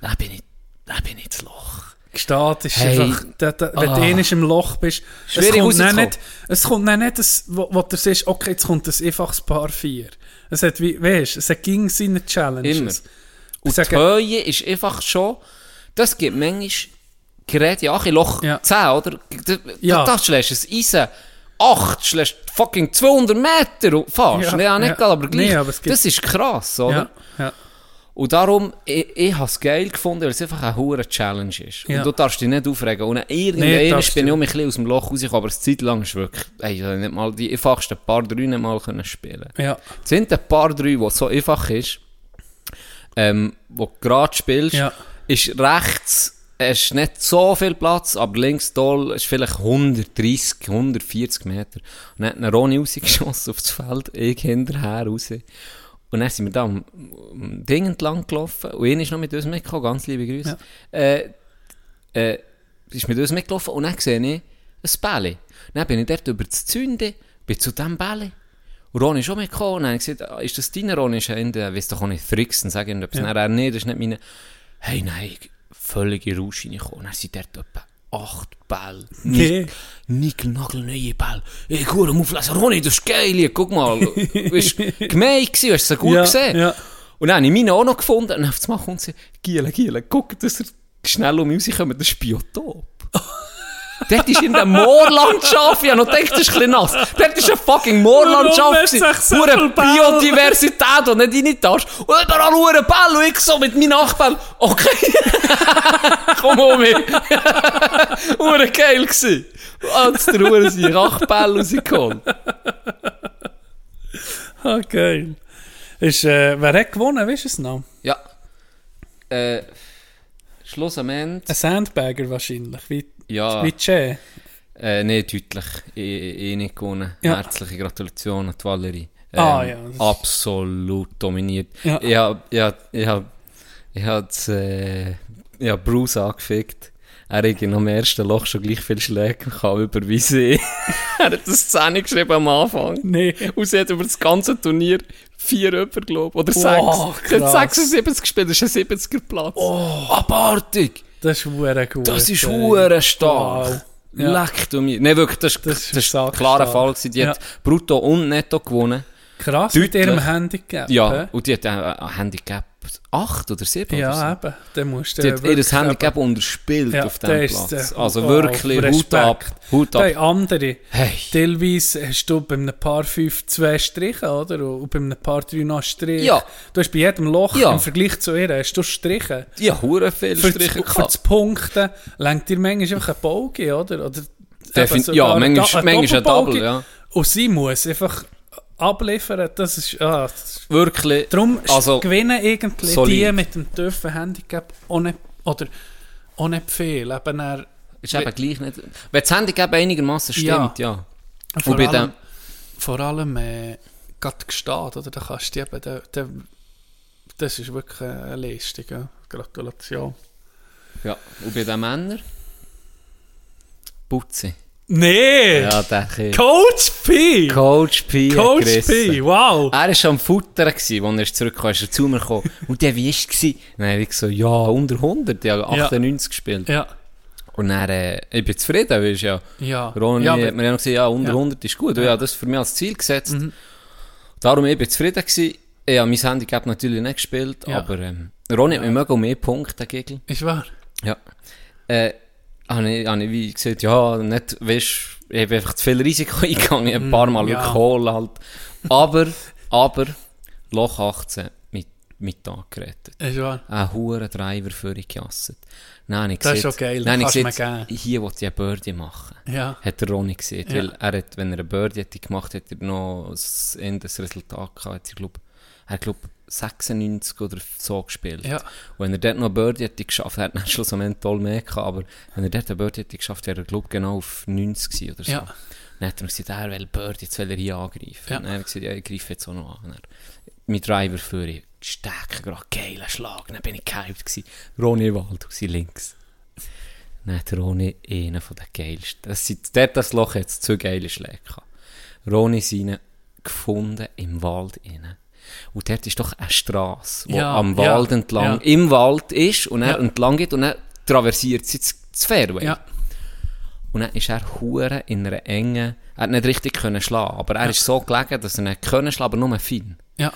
dann bin ich, dann bin ich ins Loch. Gestart ist Hey. einfach, da, da, wenn Ah. du einmal im Loch bist, es Schwierig kommt, dann nicht, es kommt dann nicht, das, wo, wo du siehst, okay, jetzt kommt ein einfaches Paar 4. Es hat, wie, weißt, es hat ging seine Challenges. Immer. Und sage- die Höhe ist einfach schon, das gibt manchmal Geräte, ja, in Loch Ja. 10, oder? Da, Ja. da, da schlägst du ein Eisen 8, schlägst fucking 200 Meter fast. Ja, Ja, ja, nicht ja. aber gleich. Nee, aber das ist krass, oder? Ja, ja. Und darum, ich, ich habe es geil gefunden, weil es einfach eine hohe Challenge ist. Ja. Und du darfst dich nicht aufregen. Und Nee, irgendwann darfst bin ich auch ein bisschen aus dem Loch rausgekommen, aber eine Zeit lang ist wirklich, ey, ich nicht mal die einfachsten paar drei nicht mal können spielen. ja. Es sind ein paar drei, wo so einfach ist, ähm, wo du gerade spielst, Ja. ist rechts, es ist nicht so viel Platz, aber links toll ist vielleicht 130, 140 Meter. Und dann hat Ronny rausgeschossen aufs Feld, ich hinterher raus. Und dann sind wir da am, Ding entlang gelaufen und ihn ist noch mit uns mitgekommen, ganz liebe Grüße. Äh, äh, ist mit uns mitgelaufen und dann sehe ich ein Bälle. Dann bin ich dort über das Zünden, bin zu diesem Bälle. Und Ronny ist auch mitgekommen und dann gesagt, ah, ist das deine Ronny? Ist er in der, weiss doch auch nicht, Frixen, sag ich etwas. Ja. Er, nee, das ist nicht meine. Hey, nein, völlige Rausch reingekommen. Dann sind dort etwa acht Bälle. Nee. Nickel-Nagel-neue Bälle. Ich gehe am Auflesen, Ronny, das ist geil, guck mal. Du bist gemein gewesen, hast du gut Ja, gesehen? ja. Und dann habe ich meine auch noch gefunden und auf einmal kommt sie, Giele, Giele, guck, dass er schnell um uns kommt, das ist Biotop. Dort ist in der Moorlandschaft, ich habe noch gedacht, das ist ein bisschen nass. Dort ist eine fucking Moorlandschaft. Nur eine? Biodiversität, die nicht rein darfst. Und überall nur ein Ball und ich so mit meinen Nachbarn. Okay. Komm um mich. Hure geil gsi. Als der Hure sich acht Bälle rausgeholt. Ah, geil. Ist, äh, wer hat gewonnen, weißt du es noch? Ja. Äh, Schluss am Ende. Ein Sandbagger wahrscheinlich, wie, Ja. wie Che. Äh, nee, deutlich. Ich, ich nicht gewonnen. Ja. Herzliche Gratulation an die Valerie. Ah, ja, das Absolut dominiert. Ja. Ich hab, ich hab, ich hab, ich hab, äh, ich hab Bruce angefickt. Er hat im ersten Loch schon gleich viel Schläge gehabt über wie sie. er hat eine Szene geschrieben am Anfang. Nee. Und sie hat über das ganze Turnier vier über, glaube ich. Oder Wow, sechs. Sie hat krass. 76 gespielt, das ist ein 70er Platz. Oh. Abartig! Das ist hure gut. Das ist hure stark. Wow. Ja. Leck du mir. Nein, wirklich, das, Das das, ist ein klarer Fall. Die Ja. hat Brutto und Netto gewonnen. Krass, mit Deutlich. ihrem Handicap. Ja, hä? und die hat ein Handicap acht oder sieben oder so. Ja, eben. Dann musst du Die hat ihr wirklich Handicap unterspielt Ja, auf der ist, Platz. äh, Also oh, wirklich, Hut Respekt. ab. Hut ab. haben andere. Hey. Teilweise hast du bei einem Paar 5 zwei Striche, oder? Und bei einem Paar 3 noch einen Strich. Ja. Du hast bei jedem Loch Ja. im Vergleich zu ihr hast du Striche. Ja, hure viele Striche das, für das Punkten lenkt dir manchmal einfach ein Bogen, oder? oder Defin- ja, manchmal- manchmal ein. Double, ja. Und sie muss einfach abliefern, das ist... Ah, das Wirklich. Darum Also, gewinnen eigentlich solid. die mit dem tiefen Handicap nicht, oder nicht viel. Eben er, ist eben gleich nicht. Wenn das Handicap einigermaßen stimmt, ja. vor Und bei allem, dem- vor allem äh, gerade gesteht, oder? Da kannst du eben, da, da, das ist wirklich eine Leistung. Ja. Gratulation. ja. Und bei den Männern? Putzi. Nee! Ja. Coach P! Coach P. Coach. P, wow! Er war schon am Futtern, gewesen, als er zurückkam, ist er zu mir gekommen. Und der, wie war es? Dann habe ich so, ja, unter 100, ja, 98 gespielt. Ja, Und dann, äh, ich bin zufrieden, weil ich ja, ja. Ronny ja, hat mir ja noch gesagt, ja, unter Ja. Mhm. 100 ist gut. Ja, das für mich als Ziel gesetzt. Darum, ich bin zufrieden gewesen. Ich habe mein Handicap natürlich nicht gespielt, Ja. aber ähm, Ronny hat mir um mehr Punkte gegeben. ist wahr. Ja. Äh, habe ich, habe ich wie gesagt, ja, nicht, weißt, ich habe einfach zu viel Risiko eingegangen, ich ein paar Mal ja. halt. Aber, aber, Loch 18 mit, mit gerettet. Ist wahr. Ein hoher Driver für gejasset. Dann habe ich Das ist gesagt, auch geil, habe ich gesagt, hier will ich eine Birdie machen. Ja. Hat der Ronny gesehen. Ja. Weil er hat, wenn er eine Birdie hätte gemacht, hätte er noch das Ende des Resultat gehabt. Hat er, glaub, er glaub, 96 oder so gespielt. Ja. Wenn er dort noch Birdie hätte geschafft, er hat dann schlussendlich toll mehr gehabt, aber wenn er dort eine Birdie hätte geschafft, wäre er, glaub, genau auf 90 gewesen oder so. Ja. Dann hat er gesagt, er will Birdie, jetzt will er hier angreifen. Ja. Und dann habe ich gesagt, ja, ich greife jetzt auch noch an. Mein Driver für ich, stecken gerade, geiler Schlag. Dann bin ich gehypt gewesen. Ronny Wald, sie links. Dann hat Ronny einen von den geilsten. Das sind, dort das Loch jetzt zu geile Schläge gehabt. Ronny seine gefunden im Wald innen. Und dort ist doch eine Straße, die Ja, am ja, Wald entlang, ja. im Wald ist und er Ja. entlang geht und dann traversiert sie das, Fairway. Ja. Und dann ist er hure in einer engen, er hat nicht richtig können schlagen, aber er ist so gelegen, dass er nicht können schlagen, aber nur fein. Ja.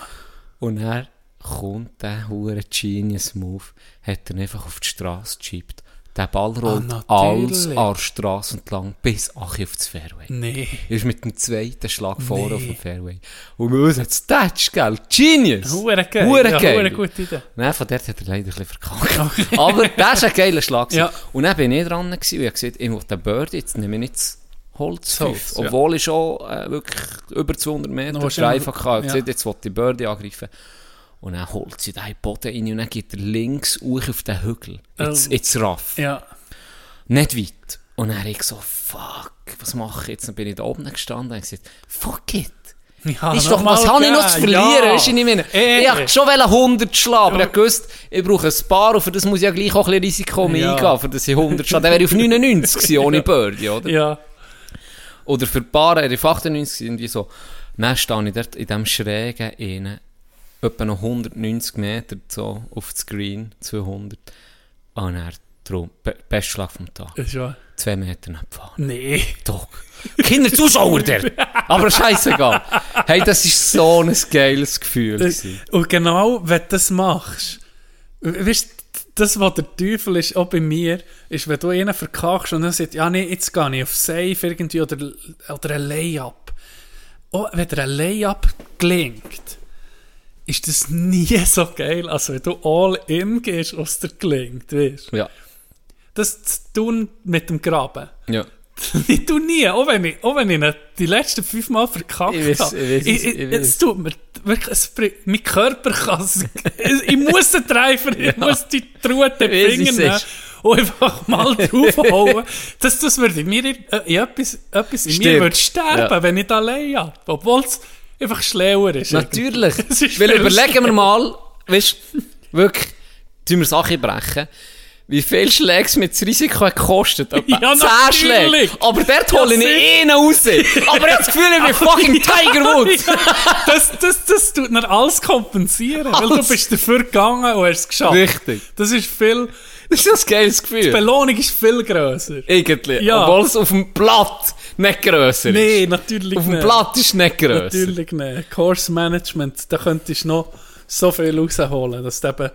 Und er kommt der hure Genius Move, hat er einfach auf die Straße geschiebt. Der Ball rollt Ah, alles an der Straße entlang bis Achi auf das Fairway. Nee. Er ist mit dem zweiten Schlag vorne auf dem Fairway. Und wir uns hat es getatscht, gell? Genius! Hure geil. Hure ja, geil. gute Idee. Nein, von dort hat er leider ein bisschen verkackt. Aber das war ein geiler Schlag. Ja. Und dann bin ich dran und ich habe gesagt, ich will den Birdie, jetzt nehme ich das Holz. Holz, ja. Obwohl ich schon äh, wirklich über 200 Meter wahrscheinlich- hatte. Ja. jetzt will ich den Birdie angreifen. Und dann holt sie den Boden rein und dann geht er links hoch auf den Hügel. Ins, Oh. Raff. Ja. Nicht weit. Und dann habe ich so, fuck, was mache ich jetzt? Dann bin ich da oben gestanden und gesagt, fuck it. ja Ist doch, was habe ich noch zu verlieren? Ja. Weisst du, ich meine? Eh. Ich wollte schon 100 schlagen, aber ich gewusst, ich brauche ein paar und für das muss ich ja gleich auch ein bisschen Risiko Ja. eingehen, für das ich 100 schlage. Dann wäre ich auf 99 gewesen, ohne Birdie, oder? Ja. Oder für Paare wäre ich auf 98 irgendwie so. Dann stehe ich dort in diesem schrägen innen, etwa noch 190 Meter so auf das Green, 200. Und dann drum, be bester Schlag vom Tag. Ist wahr. Zwei Meter nicht gefahren. Nee. Doch. Kinder Zuschauer dort. Aber scheißegal. Hey, das ist so ein geiles Gefühl. gewesen. Und genau, wenn du das machst, weißt du, das, was der Teufel ist, auch bei mir, ist, wenn du einen verkackst und dann sagt, ja, nee, jetzt gehe ich auf Safe irgendwie oder, oder ein Layup. Auch wenn dir ein Layup gelingt, ist das nie so geil, als wenn du all in gehst, was dir gelingt, weißt du? Ja. Das zu tun mit dem Graben. Ja. ich tue nie, auch wenn ich, auch wenn ich die letzten fünf Mal verkackt Ich weiß, habe. ich weiß, Ich, ich es tut mir wirklich, es, mein Körper kann es, ich, muss den Treiber, ich muss die nehmen ist. und einfach mal draufhauen. das, das würde mir, in, in etwas, etwas in mir würde sterben, Ja. wenn ich da allein habe. Obwohl es einfach schlauer ist. Natürlich. Ist Weil überlegen wir mal, weißt du, wirklich, tun wir Sachen brechen. Wie viel Schläge es mit das Risiko hat gekostet? Ja, 10 natürlich. Schläge. Aber dort hole ich einen raus. Aber jetzt fühle ich mich fucking Tiger Woods. Ja, das, das, das tut mir alles kompensieren, weil du Alles. bist dafür gegangen und hast es geschafft. Richtig. Das ist viel, Das ist ein geiles die Gefühl. Belohnung ist viel grösser. Irgendwie. Ja. Obwohl es auf dem Blatt nicht grösser ist. Nee, natürlich Auf dem nicht. Blatt ist es nicht grösser. Natürlich nicht. Course Management, da könntest du noch so viel rausholen, dass du eben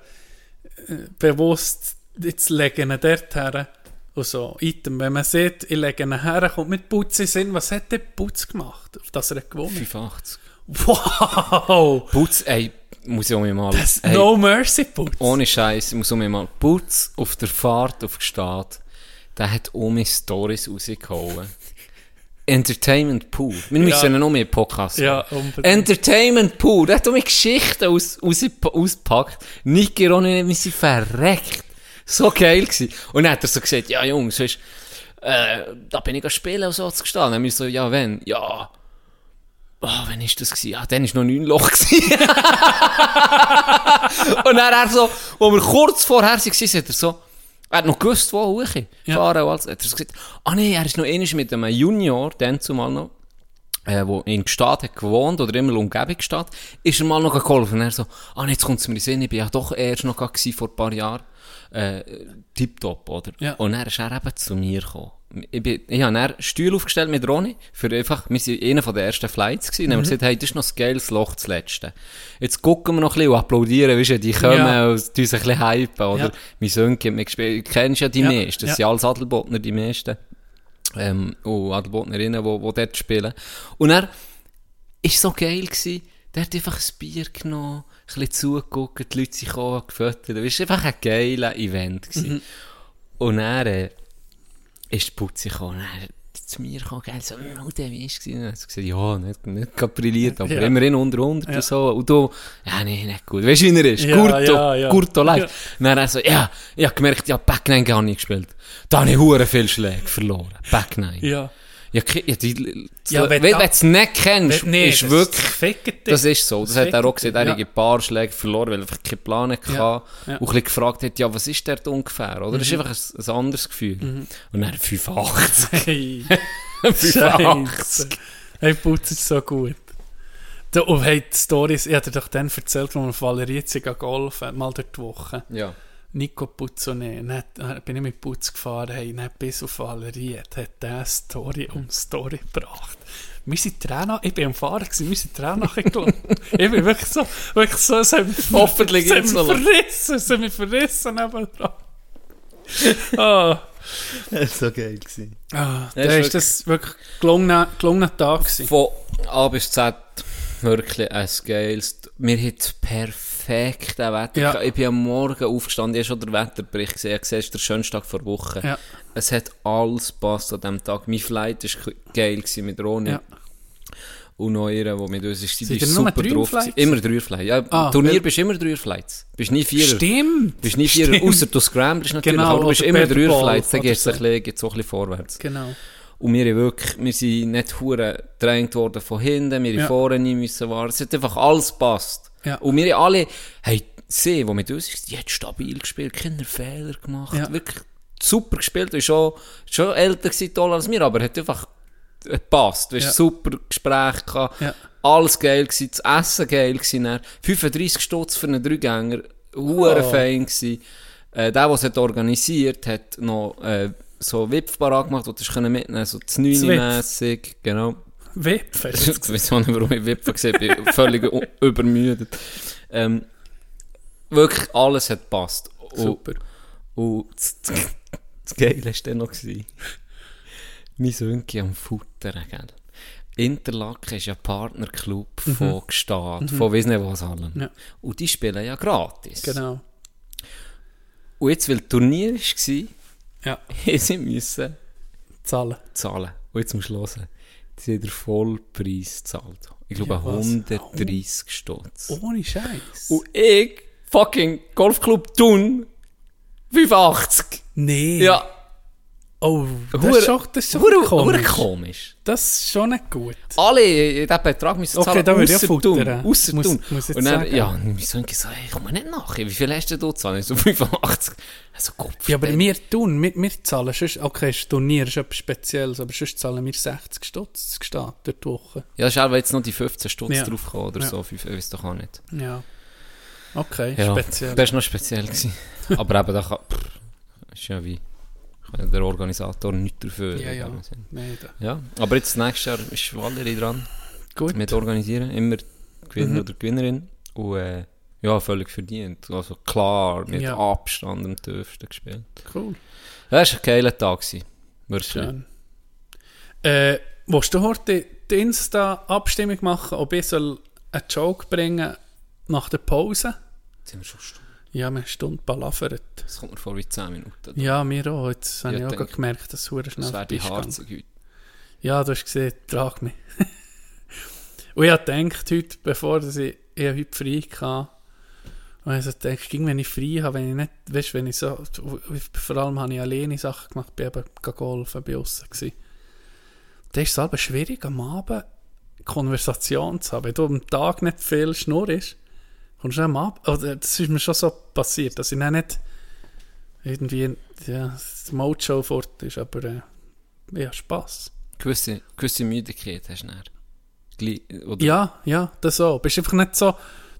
äh, bewusst, jetzt legen dort her und so, Item, wenn man sieht, ich lege ihn her, kommt mit Putz in Sinn, was hat der Putz gemacht, auf das er gewonnen hat? 85. Wow! Putz, ey, muss ich mir mal... Das ey, No Mercy Putz. Ohne Scheiß, ich muss auch mir mal... Putz auf der Fahrt auf Gstaad, der hat meine Stories rausgehauen. Entertainment pur. Wir müssen ja noch mehr Podcast Ja, unbedingt. Entertainment pur. Der hat auch mir Geschichten aus, aus, ausgepackt. Niki Ronny, wir sind verreckt. So geil gewesen. Und dann hat er so gesagt, ja Jungs, weißt, äh, da bin ich am Spielen und so zu. Dann haben wir so, ja wenn? Ja... Oh, wann ist das gewesen? Ja, dann war noch neun Loch. und dann er so, wo wir kurz vorher waren, hat er so, er hat noch gewusst, wo hoch ich Ja. fahren und. Hat er so gesagt, ah nee, er ist noch einmal mit einem Junior, dann zumal noch, äh, wo in Gstaad hat gewohnt, oder immer in der Umgebung Gstaad, ist er mal noch geholfen. Und er so, ah nee, jetzt kommt es mir in den Sinn, ich bin ja doch erst noch gewesen, vor ein paar Jahren, äh, tipptopp, oder? Ja. Und dann ist er eben zu mir gekommen. Ich, bin, ich habe dann Stuhl aufgestellt mit Ronny, für einfach, wir waren einer von den ersten Flights gewesen, und haben gesagt, hey, das ist noch das geiles Loch, das letzte. Jetzt gucken wir noch ein bisschen und applaudieren, weißt du, die kommen Ja. und uns ein bisschen hypen, oder? Ja. Mein Sohn hat mitgespielt, du kennst ja die Ja. meisten, das Ja. sind alles Adelbotner, die meisten, ähm, und Adelbotnerinnen, die, die dort spielen. Und er ist so geil gewesen, der hat einfach ein Bier genommen, ein bisschen zugeguckt, die Leute sind gekommen, gefüttert, es war einfach ein geiler Event gewesen. Mhm. Und dann, äh, ist die Putzi gekommen, zu mir gekommen, geil, so, oh, der, wie ist es? Und sie gesagt, ja, nicht, nicht gerade brilliert, aber Ja. immerhin unter 100 Ja. und so. Und du, ja, nee, nicht gut. Weißt du, wie er ist? Ja, Gurto, ja, ja. Gurto live. Ja. Und dann hat er so, ja, ich habe gemerkt, ja, Back 9 gar nicht gespielt. Da habe ich hure viel Schläge verloren. Back 9. Ja. Ja, ja, die, Ja, wenn, du es nicht kennst, Nee, ist wirklich, das ist so. Das, Das hat er auch gesagt, er ja. hat ein paar Schläge verloren, weil er einfach keinen Plan hatte. Ja, ja. Und ein bisschen gefragt hat, ja, was ist der ungefähr, oder? Das ist Mhm. einfach ein, ein anderes Gefühl. Und dann 85. Hey. 85. Scheiße. Hey, Putz ist so gut. Und hey, die Storys, ich hatte dir doch dann erzählt, wo wir auf Valeriezig golfen, mal durch die Woche. Ja. Nico Puzzone, hat- äh, bin ich mit Putz gefahren, hey, dann bis auf Valeriet, hat der Story um Story gebracht. Wir sind Tränen, ich bin am Fahren gewesen, wir sind Tränen nachgelaufen. ich bin wirklich so, wirklich so, es hat mich, Hoffentlich es hat mich verrissen, es hat mich verrissen nebendran. Ah, Das war so geil. Gewesen. ah, Ja, da ist das wirklich gelungener, gelungener Tag gewesen. Von A bis Z wirklich ein geiles. Wir hatten perfekte Wetter. Ja. Ich bin am Morgen aufgestanden, ich habe schon den Wetterbericht gesehen. Ich gesehen, es ist der schönste Tag vor Woche. Ja. Es hat alles gepasst an diesem Tag. Mein Flight war geil gewesen mit Ronny. Ja. Und noch einer, der mit uns ist. Die ist super drauf. Flights? Immer drei Flights. Ja, Ah, Turnier weil- bist du immer drei Flights. Bist nie vierer. Stimmt! Bist nie vierer, außer du scramblest natürlich. Genau, aber du bist oder immer drei Flights. Dann geht es so. ein bisschen vorwärts. Genau. Und wir, wirklich, wir sind nicht hure gedrängt worden von hinten, wir Ja. vorne nie müssen warten. Es hat einfach alles gepasst. Ja. Und wir alle, hey, sie, die mit uns ist, die hat stabil gespielt, keine Fehler gemacht, Ja. wirklich super gespielt, ist schon, schon älter gewesen, toller als wir, aber hat einfach gepasst. Hast Ja. super Gespräch gehabt, Ja. alles geil gewesen, das Essen geil gewesen, dann 35 Stutz für einen Dreigänger, hure Oh. fein gewesen. Äh, der, der es organisiert hat, noch äh, so Wipfbar gemacht, wo du können mitnehmen, so das mässig genau. Wipfen. Ich weiß auch nicht, warum ich Wipfen gesehen bin, völlig übermüdet. Ähm, wirklich alles hat gepasst. Super. und das, das, das Geile war dann noch. gewesen. Mein Sönki am Futtern, gell. Interlaken ist ja Partnerclub von Gstaad, von weiss nicht was allen. Mhm. Ja. Und die spielen ja gratis. Genau. Und jetzt, weil das Turnier war, Ja. sie müssen Zahlen. zahlen. Und jetzt musst du hören. Sie haben den Vollpreis gezahlt. Ich glaube, Ja, was? 130 Stutz. Ohne Scheiß. Und ich, fucking Golfclub Thun, 85. nee. Ja, Oh, das Hure- ist schon, das ist schon hure komisch. komisch. Das ist schon nicht gut. Alle in diesen Betrag müssen Okay, zahlen, da würde ich futtern. Ausser Muss- muss Und dann, sagen. ja, mein Sohn gesagt, hey, komm mal nicht nach. Wie viel hast du da gezahlt? Ich So 85. Also Kopf. Ja, aber wir tun, wir, wir zahlen, sonst, okay, das Turnier ist etwas Spezielles, aber sonst zahlen wir 60 Stutz, gesteht durch die Woche. Ja, ist auch jetzt noch die 15 Stutz Ja. draufgekommen oder Ja. so. Ich weiß doch auch nicht. Ja. Okay, Ja, speziell. Das war noch speziell. Gewesen. Aber eben, da kann, pff, ist ja wie, der Organisator nichts dafür. Ja, ja. ja. Aber jetzt nächstes Jahr ist Valerie dran Gut. mit organisieren. Immer Gewinner Mhm. oder Gewinnerin. Und äh, Ja, völlig verdient. Also klar, mit Ja. Abstand am tiefsten gespielt. Cool. Das war ein geiler Tag. gewesen. Wirklich. Schön. Äh, willst du heute die Insta-Abstimmung machen, ob ich soll einen Joke bringen nach der Pause? Jetzt sind wir schon. Ja, wir haben eine Stunde palavert. Das kommt mir vor wie 10 Minuten. Ja, mir auch. Jetzt habe Ja, ich auch gemerkt, dass es schnell das wäre die ist Harzig heute. Ja, du hast gesehen, trag mich. und ich habe gedacht, heute, bevor dass ich, ich heute frei hatte, und ich habe gedacht, ging, wenn ich frei habe, wenn ich nicht, weißt, wenn ich so, vor allem habe ich alleine Sachen gemacht, bin eben golfen, bei uns gewesen. Da ist es aber schwierig, am Abend Konversation zu haben. Wenn du am Tag nicht viel schnurrst, kommst du Abend, oder das ist mir schon so passiert, dass ich dann nicht irgendwie, ja, das Mojo fort ist, aber äh, ja, Spass. Gewisse, gewisse Müdigkeit hast du dann. Oder Ja, ja, das so. Bist einfach nicht so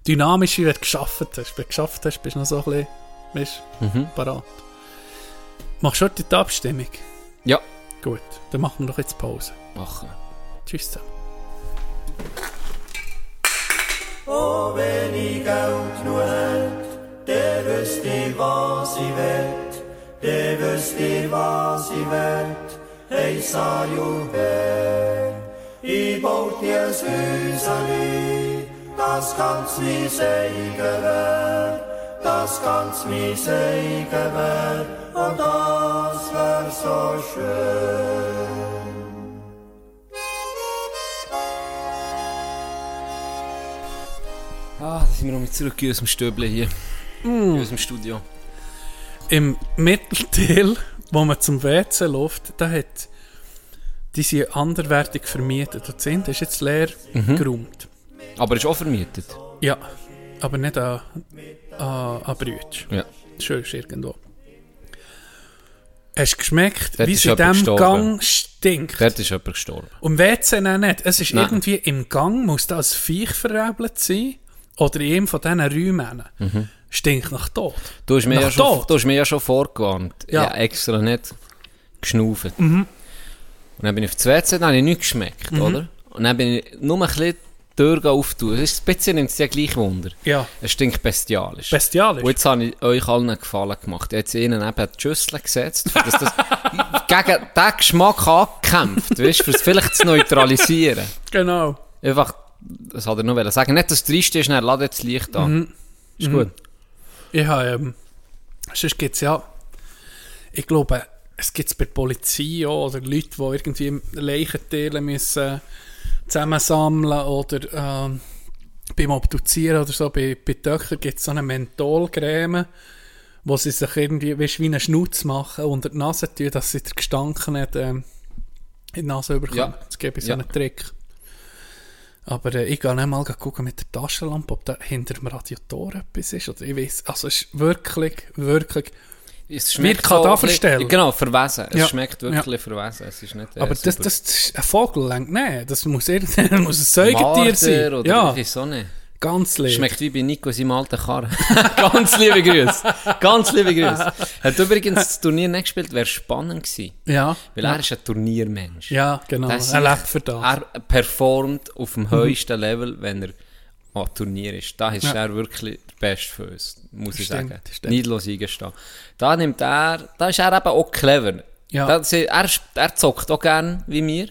dynamisch, wie wenn du geschafft hast. Wenn du geschafft hast, bist du noch so ein bisschen, weißt Mhm. parat. Machst du heute die Abstimmung? Ja. Gut, dann machen wir doch jetzt Pause. Machen. Tschüss zusammen. Oh, wenn ich Geld nur hätte, der wüsste ich, was ich will. Der wüsste ich, was ich will. Hey, Sayuber, ich baut dir ein Häuserli, das ganz mein eigen wär, das ganz mein eigen wär, und das wär so schön. Ah, da sind wir nochmal zurück aus dem Stöble hier. Mm. Aus dem Studio. Im Mittelteil, wo man zum WC läuft, da hat die sind anderweitig vermietet. Und das Ende ist jetzt leer Mhm. geräumt. Aber ist auch vermietet. Ja, aber nicht an, an, an Brütsch. Ja. Schön ist irgendwo. Hast du geschmeckt, Dort wie es in diesem gestorben. Gang stinkt? Dort ist jemand gestorben. Und WC nicht. Es ist Nein. irgendwie im Gang, muss da ein Viech verrebelt sein. Oder in einem von diesen Räumen. Stinkt nach Tod. Du hast mir, ja schon, du hast mir ja schon vorgewarnt. Ja. Ja. extra nicht geschnauft. Und dann bin ich auf das WC, dann habe ich nichts geschmeckt, oder? Und dann bin ich nur ein bisschen die Tür auftun. Es ist ein bisschen nimmt es ja gleich Wunder. Ja, Es stinkt bestialisch. bestialisch. Und jetzt habe ich euch allen einen Gefallen gemacht. Ich habe jetzt ihnen eben die Schüssel gesetzt, dass das gegen diesen Geschmack angekämpft, weißt du, vielleicht zu neutralisieren. Genau. Einfach, das hat er nur sagen. Nicht, dass es trist ist, dann lade das Licht an. Ist gut. Ich habe, ähm, sonst gibt es ja, ich glaube, es gibt es bei der Polizei auch, oder Leute, die irgendwie Leichenteile müssen zusammensammeln oder ähm, beim Obduzieren oder so, bei, bei Töchtern gibt es so eine Mentholcreme, wo sie sich irgendwie weißt, wie einen Schnutz machen unter die Nase tun, dass sie den Gestank nicht ähm, in die Nase bekommen. Ja. Das gebe ich so Ja. einen Trick. Aber äh, ich gehe nicht mal gucken mit der Taschenlampe, ob da hinter dem Radiator etwas ist. Oder ich weiß, also es ist wirklich, wirklich. Es Wird kann da verstellen. Genau, verwesen. Es Ja. schmeckt wirklich verwesen. Es ist nicht, äh, Aber das, das, das ist ein Vogel lenkt nicht. Das muss, irgendein muss ein Säugetier Marder sein. Oder Ja, so nicht. Ganz leer. Schmeckt wie bei Nico seinem alten Karren. Ganz liebe Grüße. Ganz liebe Grüße. Hat übrigens das Turnier nicht gespielt, wäre spannend gewesen. Ja, Weil er ist ein Turniermensch. ja genau. Das Er lebt für das. Er performt auf dem höchsten Level, wenn er an Turnier ist. Da ist Ja. er wirklich der Beste für uns, muss ich Stimmt, sagen. stimmt. Neidlos eingestehen. Da nimmt er, da ist er eben auch clever. Ja. Da, er, er zockt auch gern wie wir.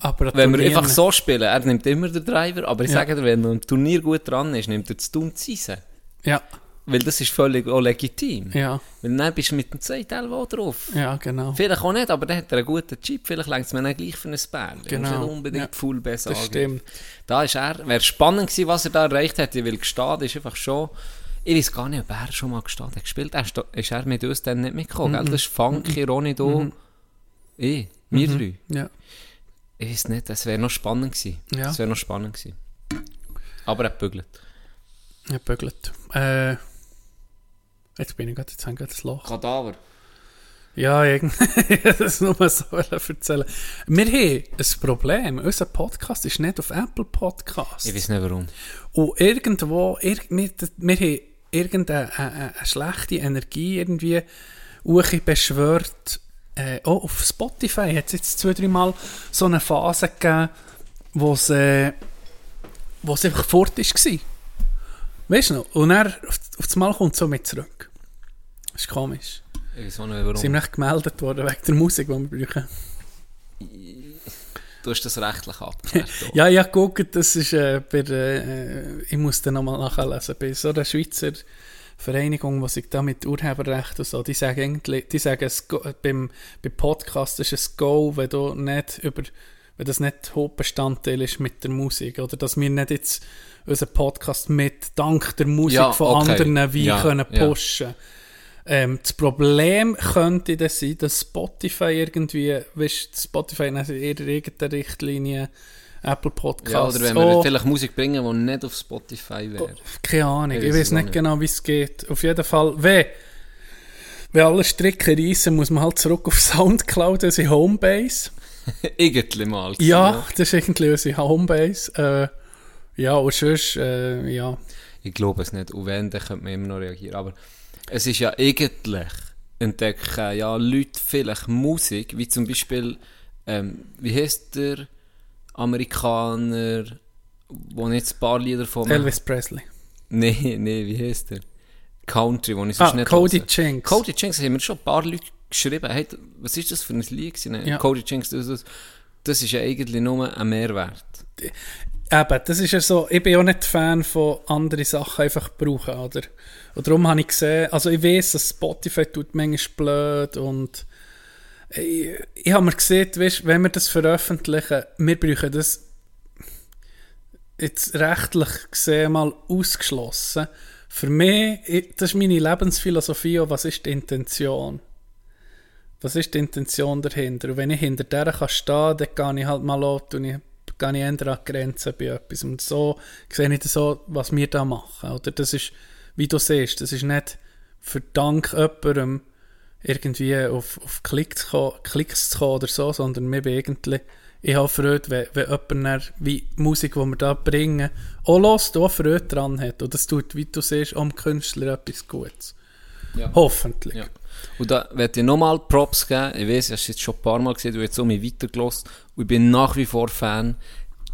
Aber Wenn wir einfach so spielen, er nimmt immer den Driver, aber ich Ja. sage dir, wenn er im Turnier gut dran ist, nimmt er das Tun Zeisen. Ja, Weil das ist völlig auch legitim. ja, Weil dann bist du mit dem zweiten drauf. ja, genau. Vielleicht auch nicht, aber dann hat er einen guten Chip. Vielleicht längt es mir dann gleich für ein Bärli. Genau. Nicht unbedingt Ja. Full besser Das stimmt. Da ist er, wäre spannend gewesen, was er da erreicht hat. Ich will gestehen, ist einfach schon, ich weiß gar nicht, ob er schon mal gestanden hat. Gespielt er, ist, ist er mit uns dann nicht mitgekommen, gell? Das ist Funky, Ronny, du, ich, wir drei. Ja, Ich weiß nicht, das wäre noch spannend gewesen. Ja. Das wäre noch spannend gewesen. Aber er bügelt. er bügelt. Äh, jetzt bin ich gerade, jetzt habe ich gerade das Loch. Kadaver. Ja, irgendwie. das nur mal so erzählen. Wir haben ein Problem. Unser Podcast ist nicht auf Apple Podcasts. Ich weiß nicht warum. Und irgendwo, ir wir, wir haben irgendeine eine, eine schlechte Energie irgendwie Uchi beschwört. Äh, auch auf Spotify hat es jetzt zwei, drei Mal so eine Phase gegeben, wo es, äh, einfach fort war. Weißt du noch? Und er auf, auf das Mal kommt so mit zurück. Das ist komisch. Ich weiß nicht, warum. Sie sind echt gemeldet worden wegen der Musik, die wir brauchen. Du hast das rechtlich abgeklärt. auch. Ja, ja, guckt, das ist äh, bei äh, ich muss dann nochmal nachlesen, bei so einer Schweizer Vereinigung, die sich da mit Urheberrecht und so, die sagen eigentlich, die sagen, es go, beim, beim Podcast ist es Go, wenn du nicht über, wenn das nicht Hauptbestandteil ist mit der Musik, oder dass wir nicht jetzt unseren Podcast mit dank der Musik Ja, von okay. anderen wie Ja, können ja. pushen. Ähm, das Problem könnte das sein, dass Spotify irgendwie, weißt Spotify hat ihre eigene Richtlinie, Apple Podcasts. Ja, oder wenn wir oh, vielleicht Musik bringen, die nicht auf Spotify wäre. keine Ahnung, Ich ich weiß nicht nicht. genau, wie es geht. Auf jeden Fall, wenn, wenn alle Stricke reissen, muss man halt zurück auf Soundcloud, unsere Homebase. Irgendwie mal. Ja, das ist irgendwie unsere Homebase. Äh, ja, und sonst, äh, ja. Ich glaube es nicht. Und wenn, dann könnte man immer noch reagieren. Aber es ist ja eigentlich, entdecken ja Leute vielleicht Musik, wie zum Beispiel, ähm, wie heißt der Amerikaner, wo jetzt ein paar Lieder von... Elvis Presley. Nee, nee, wie heißt der? Country, wo ich sonst Ah, nicht Cody. Jinks. Cody Jinks haben mir schon ein paar Leute geschrieben. Hey, was ist das für ein Lied? Ja. Cody Jinks, das, das, das ist ja eigentlich nur ein Mehrwert. Eben, das ist ja so, ich bin auch nicht Fan von anderen Sachen einfach brauchen, oder? Und darum habe ich gesehen, also ich weiß, dass Spotify tut manchmal blöd und ich, ich habe mir gesehen, weißt, wenn wir das veröffentlichen, wir brauchen das jetzt rechtlich gesehen mal ausgeschlossen. Für mich, ich- das ist meine Lebensphilosophie, auch was ist die Intention? Was ist die Intention dahinter? Und wenn ich hinter der kann stehen, dann gehe ich halt mal an, und ich gehe eher an die Grenzen bei etwas. Und so sehe ich das so, was wir da machen. Oder das ist, wie du siehst, das ist nicht für Dank jemandem irgendwie auf, auf Klicks, zu kommen, Klicks zu kommen oder so, sondern bin irgendwie, ich habe Freude, wenn, wenn jemand dann, wie die Musik, die wir da bringen, auch hört, auch Freude dran hat. Und das tut, wie du siehst, am Künstler etwas Gutes. Ja. Hoffentlich. Ja. Und da werde ich nochmal Props geben. Ich weiß, ich habe jetzt schon ein paar Mal gesehen, du hast jetzt um mich weitergelost. Und ich bin nach wie vor Fan.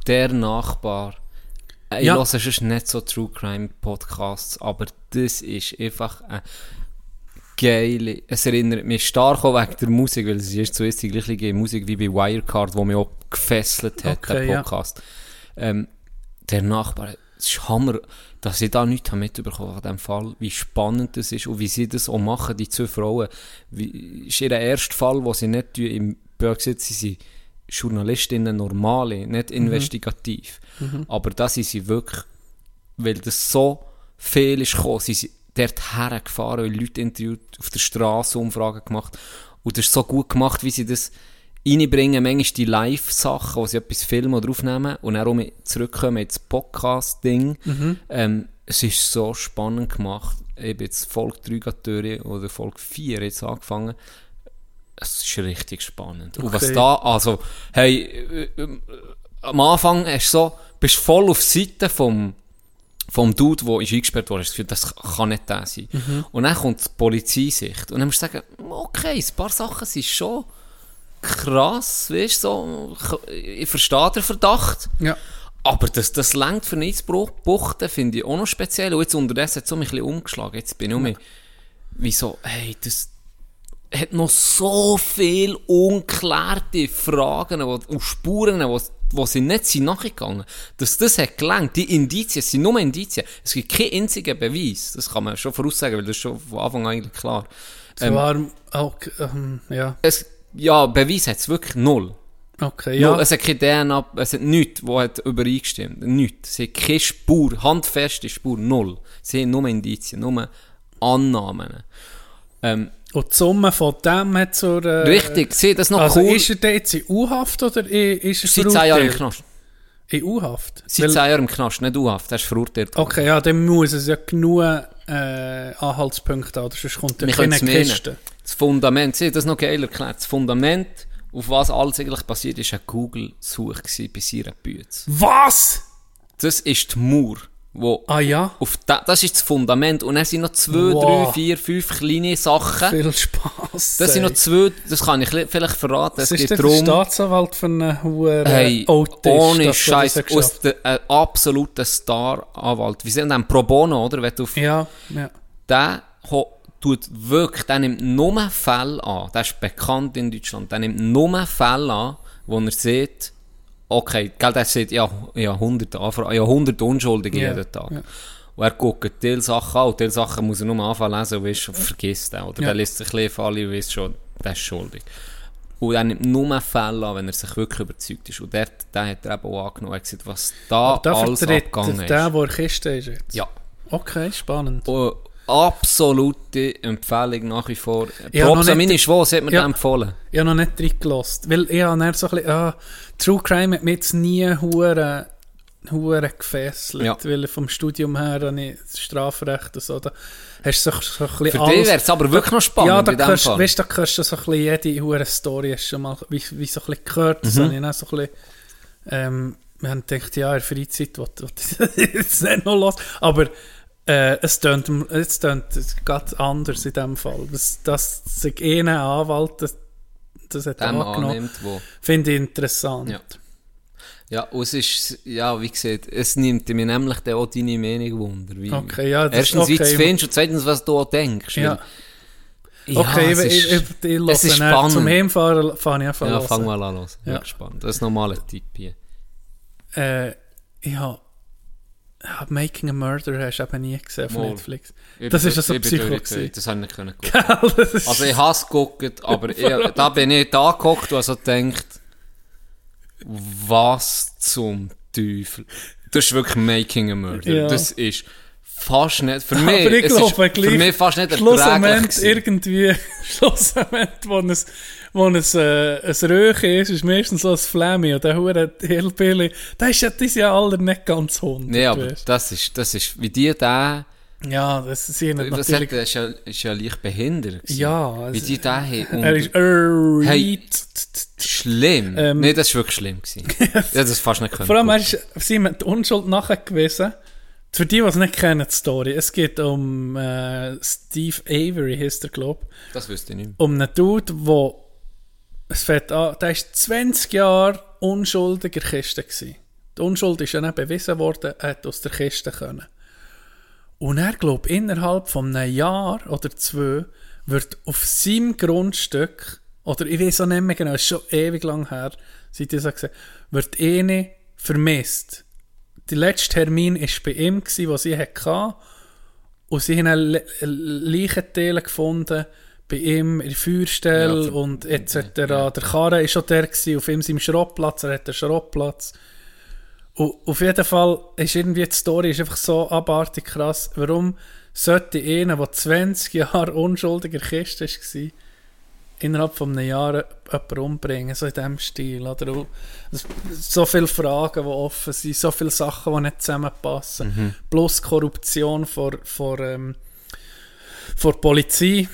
Der Nachbar. Ich Ja. höre sonst nicht so True Crime Podcasts, aber das ist einfach ein geile. Es erinnert mich stark auch wegen der Musik, weil es ist zuerst die gleiche Musik wie bei Wirecard, wo mich auch gefesselt hat, Okay, der ja. Podcast. Ähm, der Nachbar, es ist Hammer, dass ich da nichts habe mitbekommen diesem Fall, wie spannend das ist und wie sie das auch machen, die zwei Frauen. Wie, ist ihr erster Fall, wo sie nicht im Börsitz sie sind Journalistinnen normale, nicht investigativ. Aber da sind sie wirklich, weil das so viel ist gekommen, sie sind dort hergefahren, und Leute interviewt, auf der Straße Umfragen gemacht und das ist so gut gemacht, wie sie das reinbringen, manchmal die Live-Sachen, wo sie etwas filmen oder aufnehmen und dann zurückkommen ins Podcast-Ding. Ähm, es ist so spannend gemacht. Ich habe jetzt Folge 3 gerade durch oder Folge 4 jetzt angefangen. Es ist richtig spannend. Und was Okay. da, also, hey, äh, äh, am Anfang hast du so, bist voll auf Seite vom, vom Dude, der ist eingesperrt wurde, das Gefühl, das kann nicht der sein. Und dann kommt die Polizeisicht. Und dann musst du sagen, okay, ein paar Sachen sind schon krass, weißt du, so, ich verstehe den Verdacht. Ja. Aber das, das längt für nichts Buchten, finde ich auch noch speziell. Und jetzt unterdessen hat es so mich ein bisschen umgeschlagen. Jetzt bin ich um wie so, hey, das hat noch so viele unklärte Fragen und Spuren, wo, wo sie nicht sind nachgegangen. Dass das hat gelangt. Die Indizien es sind nur Indizien. Es gibt keinen einzigen Beweis. Das kann man schon voraussagen, weil das ist schon von Anfang an eigentlich klar. Ähm, Zwar auch, ähm, ja, es, ja, Beweis hat es wirklich null. okay, Ja. ja. Es hat keine DNA, es hat nichts, wo hat übereingestimmt. Nichts. Sie haben keine Spur, handfeste Spur, null. Sie haben nur Indizien, nur Annahmen. Ähm, Und die Summe von dem hat zur... Äh, richtig, sie das noch Also cool. ist er da jetzt in U-Haft oder ist er Seit zehn Jahren im? Knast. In U-Haft? Seit zehn Jahren im Knast, nicht U-Haft, er ist verurteilt. Okay, ja, dann muss es ja genug äh, Anhaltspunkte haben, sonst kommt er keine. Kiste. Das Fundament, sie das noch geil erklärt. Das Fundament, auf was alles eigentlich passiert ist, eine Google-Suche bei ihrer Bütze. Was? Das ist die Mauer. Wo Ah ja, auf da, das ist das Fundament. Und dann sind noch zwei, Wow. drei, vier, fünf kleine Sachen. viel Spaß. Das sind noch zwei, das kann ich vielleicht verraten. Was Es ist geht der darum, Staatsanwalt für einen hohen hey, Autist? ohne Scheiß, aus der äh, absoluten Star-Anwalt. Wie sind denn Pro Bono, oder? Wenn du auf Ja, ja. der tut wirklich, der nimmt nur Fälle an, der ist bekannt in Deutschland, der nimmt nur Fälle an, wo er sieht, okay, gell, der sieht ja, ja 100 Anfragen, ja 100 Unschuldige Ja, jeden Tag. ja. Und er guckt die Sachen an, und die Sachen muss er nur am Anfang lesen und vergisst den. Oder Ja. der liest sich ein bisschen Fälle und weiss schon, der ist schuldig. Und er nimmt nur Fälle an, wenn er sich wirklich überzeugt ist. Und der, der hat er eben auch angenommen. Er gesagt, was da Aber alles abgegangen ist. der, der in der Kiste ist jetzt. ja. Okay, spannend. Oh, absolute Empfehlung nach wie vor. Props an meine Schwester, hat mir Ja. den empfohlen. Ich habe noch nicht reingelassen. Weil ich habe so ein bisschen, ah, True Crime hat mich jetzt nie hure hure gefesselt. Ja. Weil vom Studium her habe ich das Strafrecht und so. Da hast so, so ein bisschen Für alles- dich wäre es aber wirklich noch spannend ja, da in kannst, Fall. weißt, da kannst du so ein bisschen jede hure Story schon mal, wie, wie so ein bisschen gehört. Das Mhm. habe ich dann so ein bisschen, ähm, wir haben gedacht, ja, in der Freizeit ich jetzt nicht noch los. Aber äh, es tönt, es tönt ganz anders in dem Fall. Das, das sich ein Anwalt, das, das hat dem angenommen, annimmt, finde ich interessant. Ja. Ja, und es ist, ja, wie gesagt, es nimmt mir nämlich dann auch deine Meinung wunder. Wie, Okay, ja, das- Erstens, wie du es okay. findest und zweitens, was du auch denkst. Ja. Weil- Okay, es ich, ich, ist- ich, ich es ist spannend. zum Heimfahren fange ich einfach Ja, an. fang mal an los. Ja. Ja. Gespannt. Das ist ein Tipp hier. Äh, ich habe ja, Making a Murder hast du eben nie gesehen auf Mal. Netflix. Ich Das bin ist ja so durch- ich Psycho durchgefallen. gewesen. Das habe ich nicht können gucken. Also ich habe es geguckt, aber ich, da bin ich da geguckt und also gedacht, was zum Teufel. Das ist wirklich Making a Murder. Ja. Das ist fast nicht, für mich, Aber ich es ist glaube für mich fast nicht Schlussendlich erträglich gewesen. irgendwie, Schlussendlich, wo es, wo es, äh, ein Röhrchen ist, ist meistens so ein Flämi und der hure Hillbilly, der ist ja, die sind ja alle nicht ganz hundert. Nee, aber das ist, das ist, wie die da, Ja, das sind das natürlich, hat, ist, ja, ist ja leicht behindert gewesen. ja, Wie es- die da haben. er ist, äh, Hey. schlimm. Ähm, nee, das war wirklich schlimm gewesen. ja, das ist fast nicht können. Vor allem, er ist, sie haben die Unschuld nachgewiesen. Für die, die es nicht kennen, die Story. Es geht um äh, Steve Avery, heißt der, glaube Das wüsste ich nicht mehr. Um einen Dude, wo es fängt an, der ist 20 Jahre unschuldig in der Kiste gewesen. Die Unschuld ist ja nicht bewiesen worden, er hat aus der Kiste können. Und er glaubt, innerhalb von einem Jahr oder zwei wird auf seinem Grundstück, oder ich weiß auch nicht mehr genau, ist schon ewig lang her, seit ich das gesehen wird eine vermisst. Der letzte Termin war bei ihm, den sie hatte. Und sie haben Le Leichenteile gefunden bei ihm in der Feuerstelle Ja, und etc. ja. Der Karren war schon der, gewesen, auf ihm seinem Schrottplatz, er hat einen Schrottplatz. Und auf jeden Fall ist irgendwie die Story ist einfach so abartig krass. Warum sollte einer, der 20 Jahre unschuldig in der Kiste war, innerhalb von einem Jahr jemanden umbringen, so in diesem Stil? Oder? So viele Fragen, die offen sind, so viele Sachen, die nicht zusammenpassen. Plus Korruption vor, vor, ähm, vor Polizei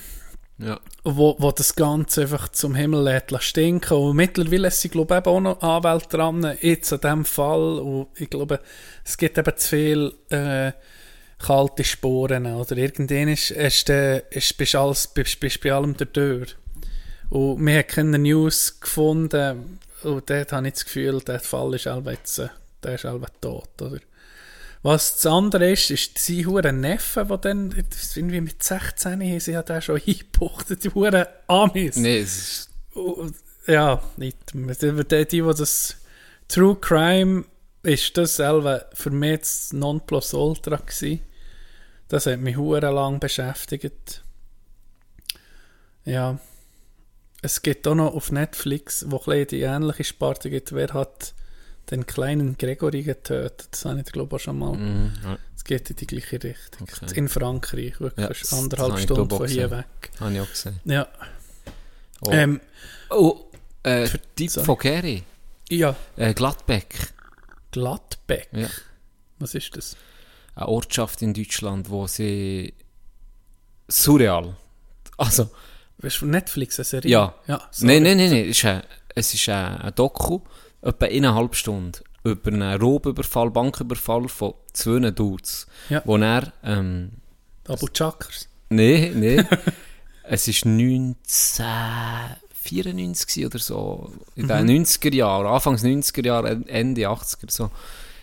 Ja. wo, wo das Ganze einfach zum Himmel lädt stinken. Und mittlerweile sie, glaube ich, auch noch Anwälte dran, jetzt an diesem Fall. Und ich glaube, es gibt eben zu viel äh, kalte Sporen. Oder irgendwann ist, ist, ist, bist, alles, bist, bist bei allem der. Und wir haben keine News gefunden. Und dort habe ich das Gefühl, der Fall ist jetzt, äh, der ist halt tot. Oder? Was das andere ist, ist sein hure Neffe, der dann irgendwie mit 16 haben sie ja den schon eingebuchtet, die hure Amis. Nee, es ist, Und, Ja, nicht. Die, die, das True Crime ist das selber für mich das Nonplusultra gewesen. Das hat mich hure lang beschäftigt. Ja. Es gibt auch noch auf Netflix, wo bisschen die ähnliche Sparte gibt, wer hat den kleinen Gregory getötet. Das habe ich glaube ich schon mal. mhm, ja, Es geht in die gleiche Richtung. Okay. In Frankreich, wirklich Ja, anderthalb Stunden von hier weg. habe ich auch gesehen. Ja. Oh, Ähm, oh äh, sorry. von Gary. ja, Äh, Gladbeck. Gladbeck. Ja. Was ist das? Eine Ortschaft in Deutschland, wo sie surreal. Also, Weißt du, von Netflix eine Serie? Ja. ja sorry. nein, nein, nein, nein. Es ist ein, es ist ein, ein Doku, etwa eineinhalb Stunden. über einen Raubüberfall, Banküberfall von zwei Dudes, Ja. wo er, ähm, Abu Chakers. nee, nee, es ist 1994 oder so, in den 90er Jahren, Anfangs 90er Jahre, Ende 80er so,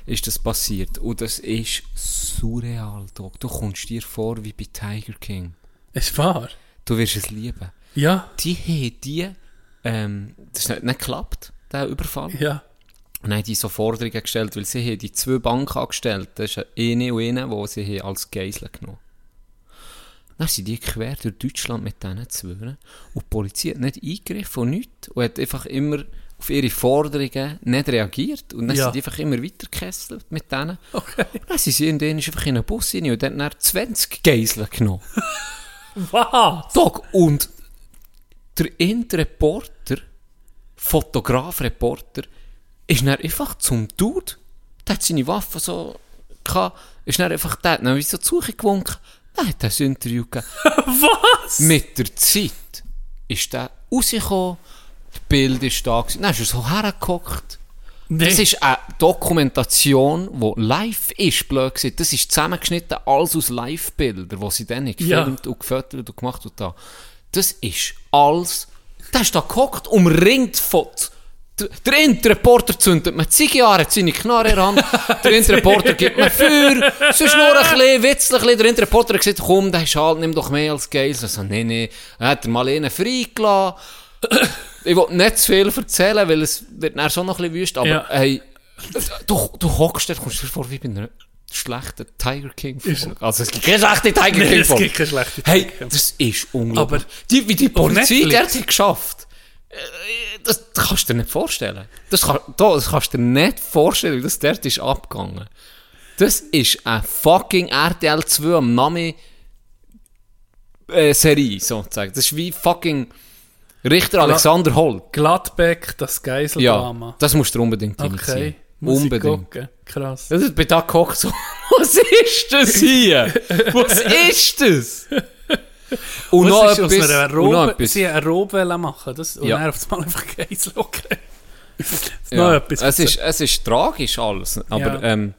ist das passiert. Und das ist surreal, Dog. Du kommst dir vor wie bei Tiger King. Ist wahr? Du wirst es lieben. Ja. Die haben die, ähm, das ist nicht, nicht geklappt, der Überfall. Ja. Und haben die so Forderungen gestellt, weil sie haben die zwei Bankangestellten, das ist eine und eine, die sie haben als Geisel genommen Dann sind die quer durch Deutschland mit diesen zwei. Und die Polizei hat nicht eingegriffen und nichts. Und hat einfach immer auf ihre Forderungen nicht reagiert. Und dann Ja. sind die einfach immer weitergekesselt mit denen. Okay. Und dann sind sie in denen einfach in einen Bus rein und dann hat 20 Geisel genommen. Was? Dog, und der Innenreporter, Fotograf-Reporter, ist dann einfach zum Dude, der hat seine Waffe so gehabt, ist dann einfach, der dann wie so zu Suche gewunken, der hat das Interview gegeben. Was? Mit der Zeit ist der rausgekommen, das Bild ist da gewesen, dann ist er so hergeguckt. Nee. Das ist eine Dokumentation, die live ist, blöd gesagt. Das ist zusammengeschnitten, alles aus Live-Bildern, die sie dann gefilmt und gefüttert und gemacht und da. Das ist alles... Der ist da gehockt, umringt von... Der, Interreporter zündet mir Ziege an, hat seine Knarre in der Interreporter gibt mir Feuer. Sonst nur ein bisschen witzlich. Der Interreporter hat gesagt, komm, der ist halt, nimm doch mehr als Geisel. Ich so, nee, nee. Er hat er mal einen freigelassen. ich will nicht zu viel erzählen, weil es wird dann schon noch ein bisschen wüst, aber Ja. hey, du, du hockst, da kommst du dir vor wie bei einer schlechten Tiger King Folge. Also es gibt keine schlechte Tiger King es Folge. gibt keine schlechte Hey, Tiger King. das ist unglaublich. Aber die, wie die Polizei dort hat geschafft, äh, das, das kannst du dir nicht vorstellen. Das, kann, da, das kannst du dir nicht vorstellen, wie das dort ist abgegangen. Das ist eine fucking RTL 2 am Name äh, Serie, sozusagen. Das ist wie fucking Richter Alexander Holt. Gladbeck, das Ja, Geiseldrama. das musst du unbedingt okay. reinziehen. Muss Unbedingt. Krass. Das ist bei da gekocht so, was ist das hier? Was ist das? Und noch ist etwas, einer und noch Robe, etwas. sie eine Robe machen das, und Ja. dann auf einmal einfach Geisel, okay. Ja, etwas. es, ist, es ist tragisch alles, aber Ja. ähm,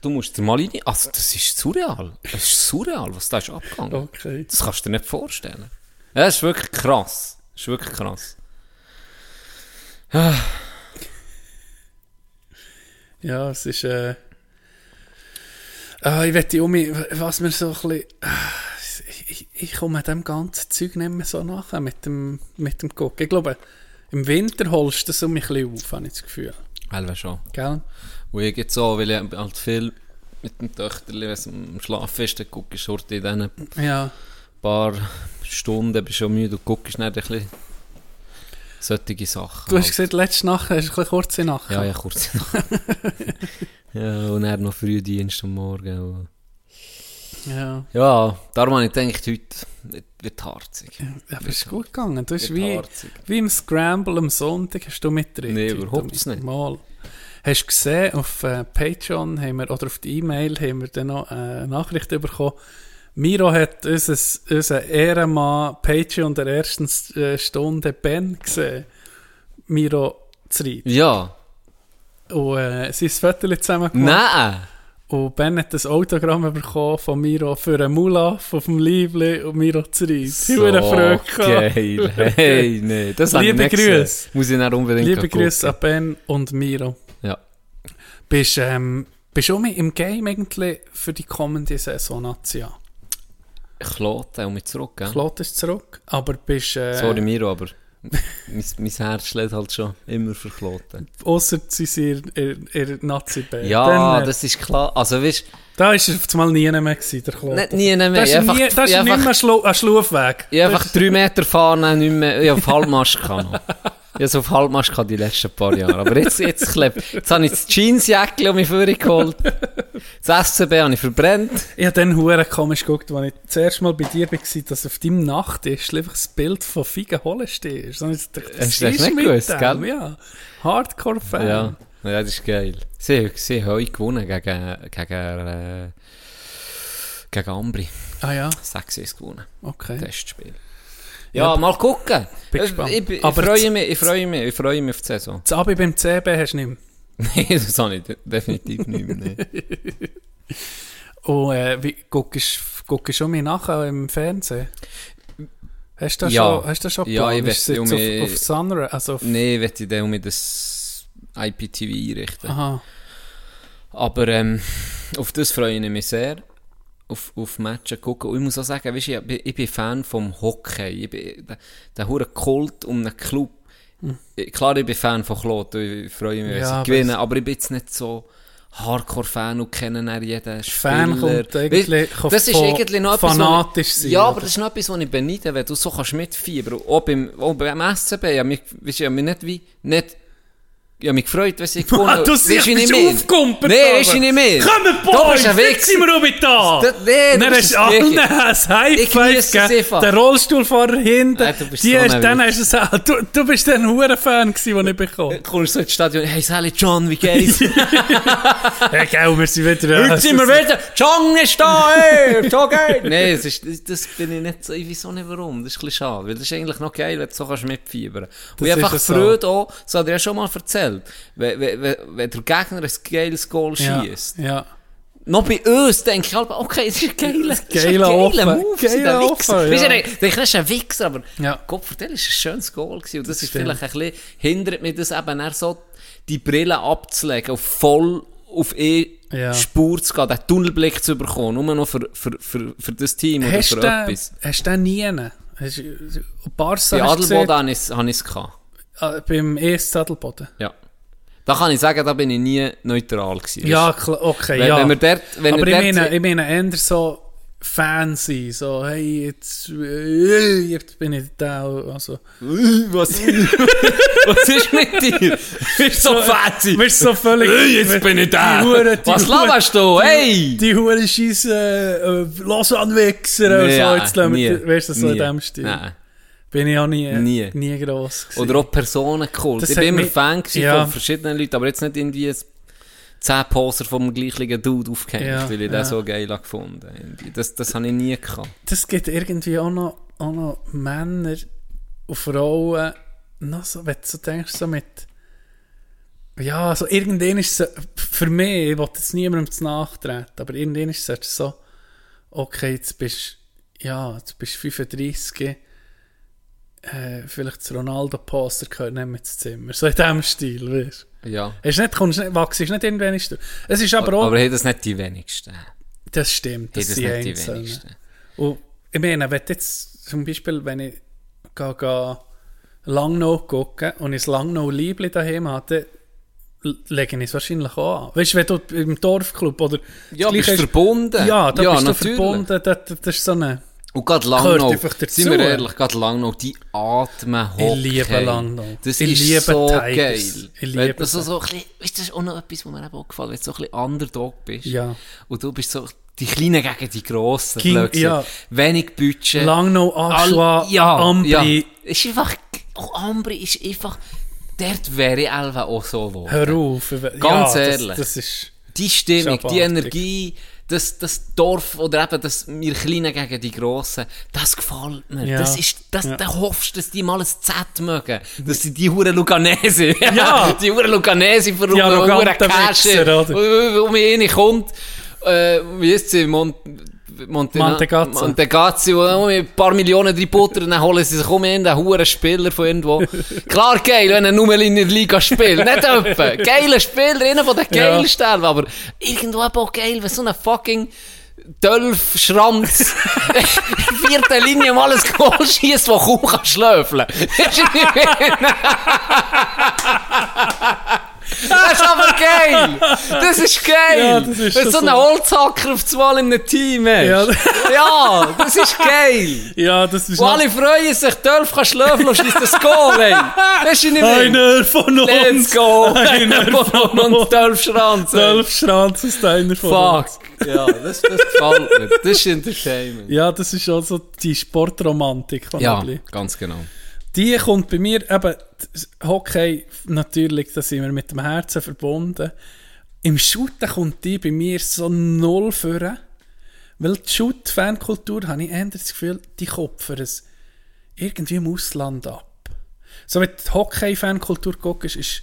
du musst dir mal rein, also das ist surreal, es ist surreal, was da ist abgegangen. Okay. Das kannst du dir nicht vorstellen. Das ist wirklich krass, das ist wirklich krass. Ja, es ist, äh, ah, ich wette um mich, was mir so ein bisschen, ich, ich, ich komme dem ganzen Zeug nicht mehr so nachher, mit dem, mit dem Gucken. Ich glaube, im Winter holst du das um mich ein bisschen auf, habe ich das Gefühl. Elva schon. Gell? Und ich jetzt so, weil ich halt viel mit dem Töchterli, wenn es am Schlafen ist, dann gucke ich in diesen Ja. paar Stunden, bist schon müde und guckst nicht ein bisschen solche Sachen. Du hast halt. gesagt, letzte Nacht hast du ein bisschen kurze Nacht. Ja, ja, kurz noch. ja, und dann noch Frühdienst am Morgen. Ja. ja, darum habe ich gedacht, heute wird, harzig. Ja, aber es ist gut gegangen. Du Wird wie, harzig. wie im Scramble am Sonntag hast du mitgeredet. Nee, heute überhaupt mit- nicht. Mal. Hast du gesehen, auf äh, Patreon haben wir, oder auf die E-Mail haben wir dann noch äh, eine Nachricht bekommen. Miro hat unser, unser Ehrenmann Patreon der ersten äh, Stunde Ben gesehen. Miro Zried. Ja. Und äh, sie ist Foto zusammen gemacht. Nein! Und Ben hat das Autogramm bekommen von Miro für einen Mulaf auf dem Liebling und Miro. So Hure Freude gehabt. geil. Hey, nee. Das Liebe. Grüße. Muss ich dann unbedingt Liebe. Grüße an Ben und Miro. Ja. Bist du ähm, bist um im Game eigentlich für die kommende Saison Nazia? Lote und mich zurück, gell? Claude ist zurück, aber bist äh, Sorry, Miro, aber mein, mein Herz schlägt halt schon immer für Kloten. ausser sie sind in in Nazi-Band. Ja, Dann, äh, das ist klar. Also, weißt Da ist er auf einmal nie mehr gewesen, der Claude. Nicht nie mehr. Da ist einfach- nie- da ist er nicht einfach- mehr Schlu ein Schlufweg. Ich habe einfach drei Meter fahren, nicht mehr, ich auf Halbmast kann habe so auf Halbmast gehabt die letzten paar Jahre. Aber jetzt, jetzt, klebt, jetzt habe ich das Jeansjäckchen um mich vorgeholt. Das SCB habe ich verbrennt. Ich habe dann hure komisch geguckt, als ich das erste Mal bei dir war, dass auf deinem Nachttisch einfach das Bild von Figen Holenstein ist. Hast du das nicht gewusst, gell? Ja, Hardcore-Fan. Ja, ja, das ist geil. Sie, sie haben heute gewonnen gegen, gegen, äh, gegen Ambri. Ah ja, 6 gewonnen. okay. Testspiel. Ja, mal gucken. Bin Ich, ich, ich, freue mich, ich freue mich, ich freue mich auf die Saison. Das Abi beim CB hast du nicht mehr. Nein, das habe ich de- definitiv nicht mehr. nee. Und äh, wie, guckst du schon mal nachher im Fernsehen? Hast du das Ja. schon, hast du schon Ja, ich jetzt um mich- auf, auf Sunra, also auf, Nein, ich dann mit das IPTV einrichten. aha. Aber ähm, auf das freue ich mich sehr. Auf, auf Matchen gucken. Und ich muss auch sagen, weißt, ich, bin- ich bin Fan vom Hockey. Ich bin der, der hure Kult um einen Club. Ich- Klar, ich bin Fan von Claude. Ich freue mich, wenn Ja, sie gewinnen. Aber ich bin jetzt nicht so Hardcore-Fan und kenne dann jeden Fan Spieler. kommt eigentlich Weißt, das ist irgendwie noch etwas, fanatisch ich, sein, Ja, aber das ist noch etwas, was ich beneide, wenn du so kannst mitfiebern. Auch beim, auch beim SCB. Ja, mich, weißt, ich habe mich nicht wie, nicht, ich habe mich gefreut, wenn sie gewonnen Ah, du siehst, meine? aufgekumpelt, Nee, aber. ist ich nicht mehr. Komm, Du Boys, jetzt sind wir mit da! Und du hast du das allen Gleiche. ein High Ich Five genieße es gegeben, der Rollstuhlfahrer hinten, Ja, du bist die so dann hast du du, du bist ein Huren-Fan gewesen, den ich bekommen kommst so ins Stadion, hey Sally, John, wie geht's? Hey, gell, wir sind wieder... Heute sind wir wieder, John ist da, ey, so geil. Nein, das, ist, das, bin ich nicht so, ich weiß auch nicht warum, das ist ein bisschen schade, weil das ist eigentlich noch geil, wenn du so kannst mitfiebern. Und Das ich ist einfach. Freude auch, das hat er ja schon mal erzählt, wenn, wenn, wenn, der Gegner ein geiles Goal ja, schießt. ja. Noch bei uns denke ich halt, okay, das ist ein geiler, das ist ein Geiler. Move, Geiler. Offen, Weißt du, ja. ich das ist ein Wichser, aber Ja. Gott, für den ist ein schönes Goal gewesen. Und das, ist stimmt. vielleicht ein bisschen, hindert mich das eben eher so, die Brille abzulegen, auf voll auf eh Ja. Spur zu gehen, den Tunnelblick zu bekommen, nur noch für, für, für, für das Team oder Hast für du den, etwas. hast du den nie? Hast Barca Bei Adelboden habe ich es es gehabt. beim ESC Adelboden? Ja. Da kann ich sagen, da bin ich nie neutral gewesen. Ja, klar, okay, Wenn- ja. wenn wir dort- wenn Aber wir ich meine, ich meine eher so Fan sein, so, hey, jetzt, äh, jetzt bin ich da, also... Was, was ist mit dir? Bist so fancy. Bist so völlig... Hey, jetzt bin ich da. Die Hure- die Was Hure- laberst du? Hey! Die Huren scheissen äh, Lausanne-Wichser und so, Ja, jetzt lassen wir, weißt du, so in Nie. dem Stil. Nein. Bin ich auch nie, Nie. nie gross gewesen. Oder auch Personenkult. Das Ich bin immer mich- Fan Ja. von verschiedenen Leuten, aber jetzt nicht irgendwie 10 Poser vom gleichen Dude aufgehängt, Ja, weil ich ja. den so geil gefunden habe. Das, das habe ich nie gehabt. das gibt irgendwie auch noch, auch noch Männer und Frauen, noch so, wenn du so denkst, so mit, ja, so irgendwann ist es, für mich, ich will jetzt niemandem zu nachtreten, aber irgendwann ist es so, okay, jetzt bist ja, jetzt bist du 35, äh, vielleicht das Ronaldo-Poster gehört nicht mehr ins Zimmer, so in diesem Stil, weißt du. Ja. Hast nicht, kommst nicht, wachst nicht irgendwann ist du. Es ist aber auch, Aber hey, das nicht die wenigsten. Hey, das stimmt, das das sind nicht die wenigsten. Und ich meine, wenn jetzt zum Beispiel, wenn ich gehe, gehe Langnau gucke und ich ein Langnau Liebli daheim hatte, ich es wahrscheinlich auch an. Weißt du, wenn du im Dorfclub oder Ja, das bist du verbunden. Ja, da Ja, bist natürlich. du verbunden. Das, das, das ist so eine... Und gerade Langnau, einfach dazu. sind wir ehrlich, gerade Langnau, die atmen Ich Hockey. liebe Langnau. Das Ich ist liebe so Tigers. geil. Ich liebe du so, so ein bisschen, weißt, du, das ist auch noch etwas, was mir eben auch gefallen wenn du so ein bisschen Underdog bist. Ja. Und du bist so die Kleinen gegen die Grossen. King- ja. Wenig Budget. Langnau, Aschua, ja, Ambri. Ja. Ist einfach, auch Ambri ist einfach, dort wäre ich auch so geworden. Hör auf. Ganz ja, ehrlich. Das, das ist... Die Stimmung, die. Energie, das, das Dorf oder eben das wir Kleinen gegen die Grossen, das gefällt mir. Ja. Das ist, das, Ja. da hoffst du, dass die mal ein Z mögen. Dass sie die Huren Luganese, Ja. die Huren Luganese für Die arroganten Cash, um mich kommt, äh, wie ist sie, Mont, Montena- Mantegazza. Mantegazzi, wo um ein paar Millionen drin buttern, dann holen sie sich um einen huren Spieler von irgendwo. Klar geil, wenn er nur in der Liga spielt, nicht etwa. Geiler Spieler, einer von den Ja. geilsten, aber irgendwo auch geil, wenn so ein fucking Dölf Schranz in vierter Linie mal ein Goal schießt, der kaum kann schlöfeln kann. Das ist aber geil! Das ist geil! Ja, das ist so ein so. Holzhacker auf zwei in einem Team hast. Ja. Ja. das ist geil! Ja, das ist Und alle freuen sich, Dölf kann schlöfeln und schießt das Goal, ey! Weißt du nicht mehr? Einer von uns. Let's go! Einer von uns, Dölf Schranz! ey. Dolph Schranz ist einer von uns. Fuck! Ja, das, das gefällt mir. Das ist Entertainment. Ja, das ist also die Sportromantik. die Ja, ganz genau. Die kommt bei mir eben, Hockey, natürlich, da sind wir mit dem Herzen verbunden. Im Shooten kommt die bei mir so null vor. Weil die Shoot-Fankultur, habe ich eher das Gefühl, die kopfen es irgendwie im Ausland ab. So, wenn du die Hockey-Fankultur guckst, ist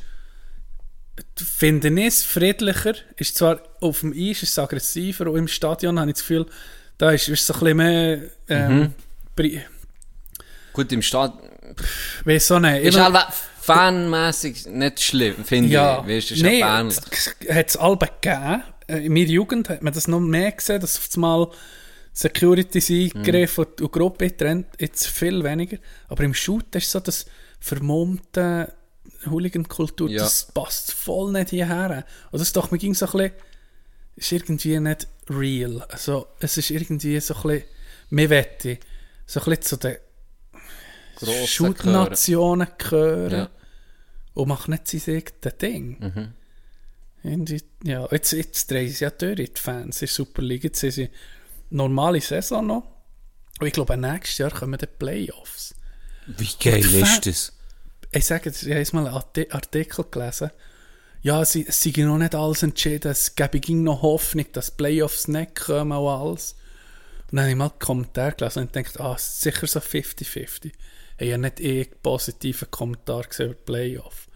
finde ich es friedlicher. Ist zwar auf dem Eis ist es aggressiver und im Stadion habe ich das Gefühl, da ist, ist so ein bisschen mehr. Ähm, Pri- Gut, im Stadt Weiss auch nicht. ist halt fanmässig nicht schlimm, finde ja, ich. Weißt, ist nee, ähnlich. hat es alle gegeben. Äh, In meiner Jugend hat man das noch mehr gesehen, dass auf einmal Securities eingegriffen und, und Gruppe trennt, jetzt viel weniger. Aber im Shoot ist so das vermummte Hooligan-Kultur, Ja. das passt voll nicht hierher. Und das doch, mir ging so ein bisschen, ist irgendwie nicht real. Also, es ist irgendwie so ein bisschen, mir wette, so ein bisschen zu den Grossen Shoot-Nationen gehören Ja. und macht nicht sein eigenes Ding. Mhm. Irgendwie, ja, jetzt, jetzt drehen sie ja durch, die Fans in der Superliga. Jetzt sind sie normale Saison noch. Und ich glaube, nächstes Jahr kommen die Playoffs. Wie geil Und ist das? Ich sage jetzt, ich habe mal einen Arti- Artikel gelesen. Ja, sie, es sei noch nicht alles entschieden. Es gäbe ging noch Hoffnung, dass Playoffs nicht kommen und alles. Und dann habe ich mal einen Kommentar gelesen und gedacht, ah, es ist sicher so 50-50. Ich habe ja nicht eh positiven Kommentar gesehen über die Playoffs.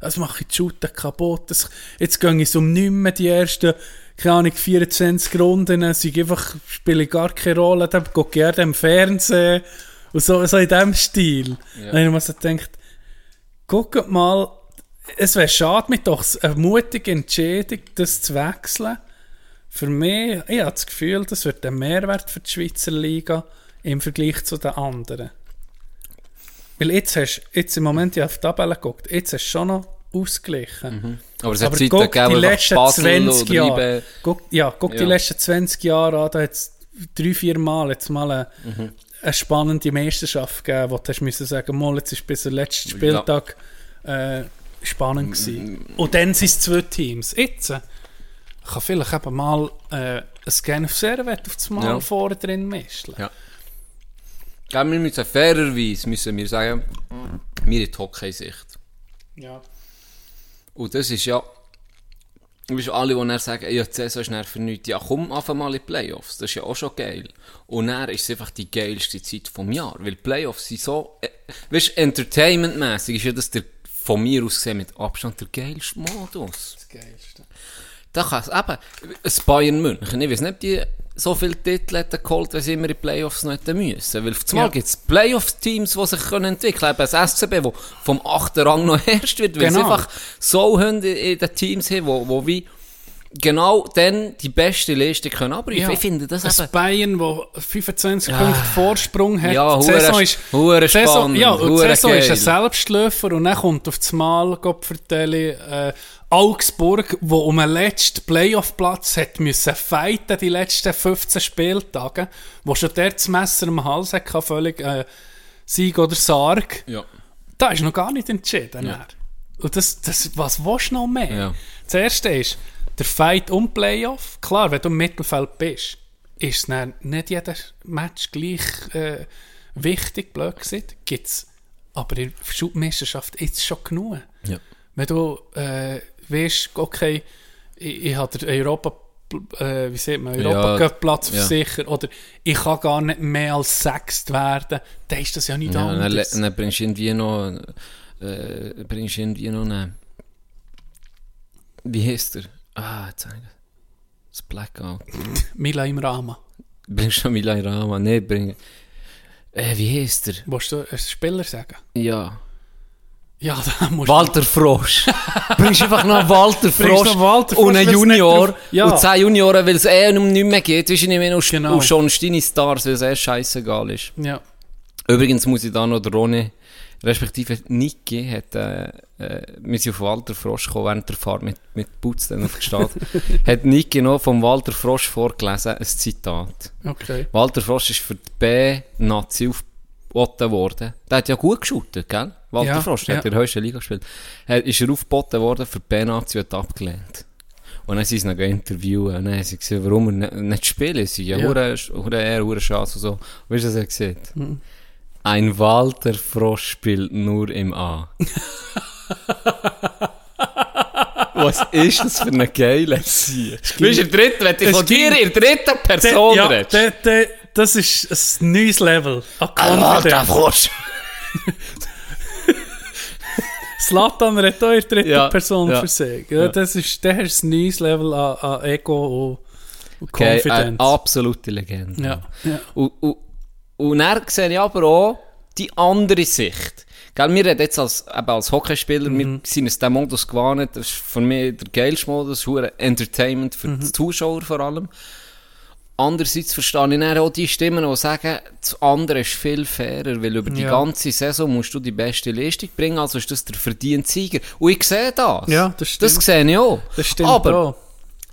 Das mache ich die Shooter kaputt. Das, jetzt gehe ich um nicht mehr die ersten, keine Ahnung, 24 Runden. Es ist einfach, spiele gar keine Rolle. Dann gucke ich gerne im Fernsehen. Und so, so in diesem Stil. Dann habe ich mir so gedacht, guckt mal, es wäre schade, mit doch eine mutige Entscheidung, das zu wechseln. Für mich, ich habe das Gefühl, das wird ein Mehrwert für die Schweizer Liga im Vergleich zu den anderen. Weil jetzt hast jetzt im Moment ja auf die Tabelle geguckt, jetzt hast du schon noch ausgeglichen. Aber es hat Aber Zeiten guck die gegeben, einfach letzten Basel 20 oder Jahre. Guck, ja, guck die Ja. letzten 20 Jahre an, da hat es drei, vier Mal jetzt mal eine, Mhm. eine spannende Meisterschaft gegeben, wo du hast müssen sagen, mal, jetzt ist bis zum letzten Spieltag äh, spannend gewesen. Und dann sind es zwei Teams. Jetzt äh, kann vielleicht eben mal äh, ein Scan auf Servet auf das Mal Ja. vorne drin mischen. Ja. Gell, wir müssen fairerweise müssen wir sagen, wir in die Hockey-Sicht. Ja. Und das ist ja, du weißt, alle, die dann sagen, ja, die Saison ist dann für nichts. Ja, komm einfach mal in die Playoffs. Das ist ja auch schon geil. Und dann ist es einfach die geilste Zeit vom Jahr. Weil die Playoffs sind so, äh, weißt du, entertainmentmäßig ist ja das der, von mir aus gesehen mit Abstand der geilste Modus. Das Geilste. Da kann es eben, ein Bayern München, ich weiß nicht, die so viele Titel hätten geholt, wenn sie immer in die Playoffs noch hätten müssen. Weil auf einmal Ja. gibt es Playoff-Teams, die sich können entwickeln können. Eben das SCB, wo vom 8. Rang noch herrscht wird, weil Genau. sie einfach so Hunde in den Teams haben, wo, wo wie genau dann die beste Leistung können abrufen. Ich finde das ein eben... Bayern, wo 25 Punkte Vorsprung hat. Ja, die Saison ist, Saison, spannend, ja, die Saison ist ein. Selbstläufer und dann kommt auf das Mal, Gott vertelle, äh, Augsburg, wo um einen letzten Playoff-Platz hat müssen fighten die letzten 15 Spieltage, wo schon der das Messer am Hals hatte, völlig äh, Sieg oder Sarg. Ja. Da ist noch gar nicht entschieden. Ja. Und das, das, was willst du noch mehr? Ja. Das erste ist, der Fight um Playoff. Klar, wenn du im Mittelfeld bist, ist es dann nicht jedes Match gleich äh, wichtig, blöd gesagt. Gibt's. Aber in der Schubmeisterschaft ist es schon genug. Ja. Wenn du äh, weißt, okay, ich, ich habe Europa, äh, wie sieht man, Ja, Europacup-Platz ja. sicher oder ich kann gar nicht mehr als Sechst werden, dann ist das ja nicht Ja, dann, anders. dann bringst du irgendwie noch... Äh, bringst irgendwie noch einen... Wie heißt der? Ah, jetzt habe ich das Blackout. Mila im Rama. Bringst du noch Milan Rama? Nein, bring... Äh, wie heißt der? Willst du einen Spieler sagen? Ja. Ja, da musst Walter Frosch. Bringst einfach noch Walter Frosch noch Walter und Frosch, einen weil's nicht Junior Ja. und zehn Junioren, weil es eh nicht mehr geht. Weisst du, nicht mehr und, Genau. und schon Steine Stars, weil es eh scheißegal ist. Ja. Übrigens muss ich da noch der Ronny, respektive Niki, hat, äh, äh, wir sind auf Walter Frosch gekommen, während der Fahrt mit, mit Putz dann auf der Stadt, hat Niki noch vom Walter Frosch vorgelesen, ein Zitat. Okay. Walter Frosch ist für die B-Nazi aufgeboten worden. Der hat ja gut geshootet, gell? Walter Ja, Frosch, der ja. hat in der höchsten Liga gespielt. Er ist er aufgeboten worden für und hat abgelehnt. Und dann sind sie noch interviewen. Und dann haben sie gesehen, warum er nicht, nicht spielen. Sie ja, Ja. hure, hure er, hure Chance und so. Weißt du, was er gesagt Ein Walter Frosch spielt nur im A. Was ist das für eine geile Sieg? Weißt du, in der dritten, wenn du Es von dir in der dritten Person redest. Das ist ein neues Level. Confidence. Frosch. Slatan redet auch in der dritten Ja, Person ja, für sich. Ja, ja. Das ist, der ist ein neues Level an, an Ego und, Okay, Confidence. eine absolute Legende. ja, ja. Und, und, und dann sehe ich aber auch die andere Sicht. Gell, wir reden jetzt als, eben als Hockeyspieler, wir sind uns den Modus gewohnt, das ist für mich der geilste Modus, Entertainment für die Zuschauer vor allem. Andererseits verstehe ich dann auch die Stimmen, die sagen, das andere ist viel fairer, weil über die Ja. ganze Saison musst du die beste Leistung bringen, also ist das der verdiente Sieger. Und ich sehe das. Ja, das stimmt. Das sehe ich auch. Das stimmt aber, auch.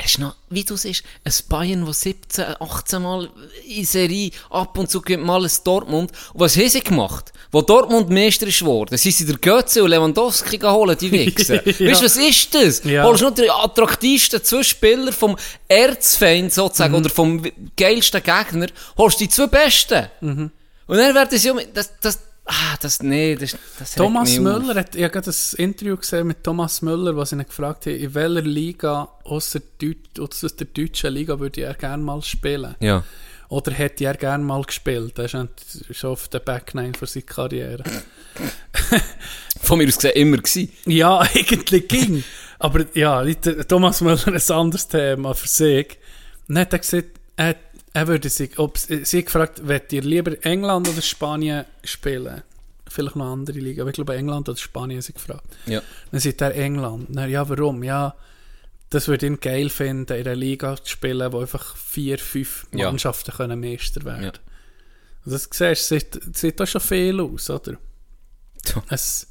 Hast du noch, wie du siehst, ein Bayern, das 17, 18 Mal in Serie ab und zu gewinnt mal ein Dortmund. Und was haben sie gemacht? Wo Dortmund Meister ist geworden, sind sie der Götze und Lewandowski geholt, die Wichser. Ja. Weißt du, was ist das? Ja. Holst du noch den attraktivsten zwei Spieler vom Erzfeind sozusagen, oder vom geilsten Gegner, holst die zwei Besten. Und dann werden sie, das, das, ah, das, nee, das, das Thomas. Müller, hat, ich habe gerade ein Interview gesehen mit Thomas Müller, was ich ihn gefragt habe, in welcher Liga außer, Deut ausser der deutschen Liga würde er gerne mal spielen. Ja. Oder hätte er gerne mal gespielt. Er ist schon auf der Backline für seine Karriere. Von mir aus gesehen immer gewesen. Ja, eigentlich ging. Aber ja, Thomas Müller ein anderes Thema für sich. Dann hat er gesagt, er, er würde sich, ob, sie gefragt, wollt ihr lieber England oder Spanien spielen? Vielleicht noch andere Liga, aber ich glaube England oder Spanien sie gefragt. Ja. Dann sagt er England. Dann, ja, warum? Ja, das würde ihn geil finden, in einer Liga zu spielen, wo einfach vier, fünf Ja. Mannschaften können Meister werden Ja. Und Das siehst du, sieht, sieht da schon viel aus, oder? Ja. Es,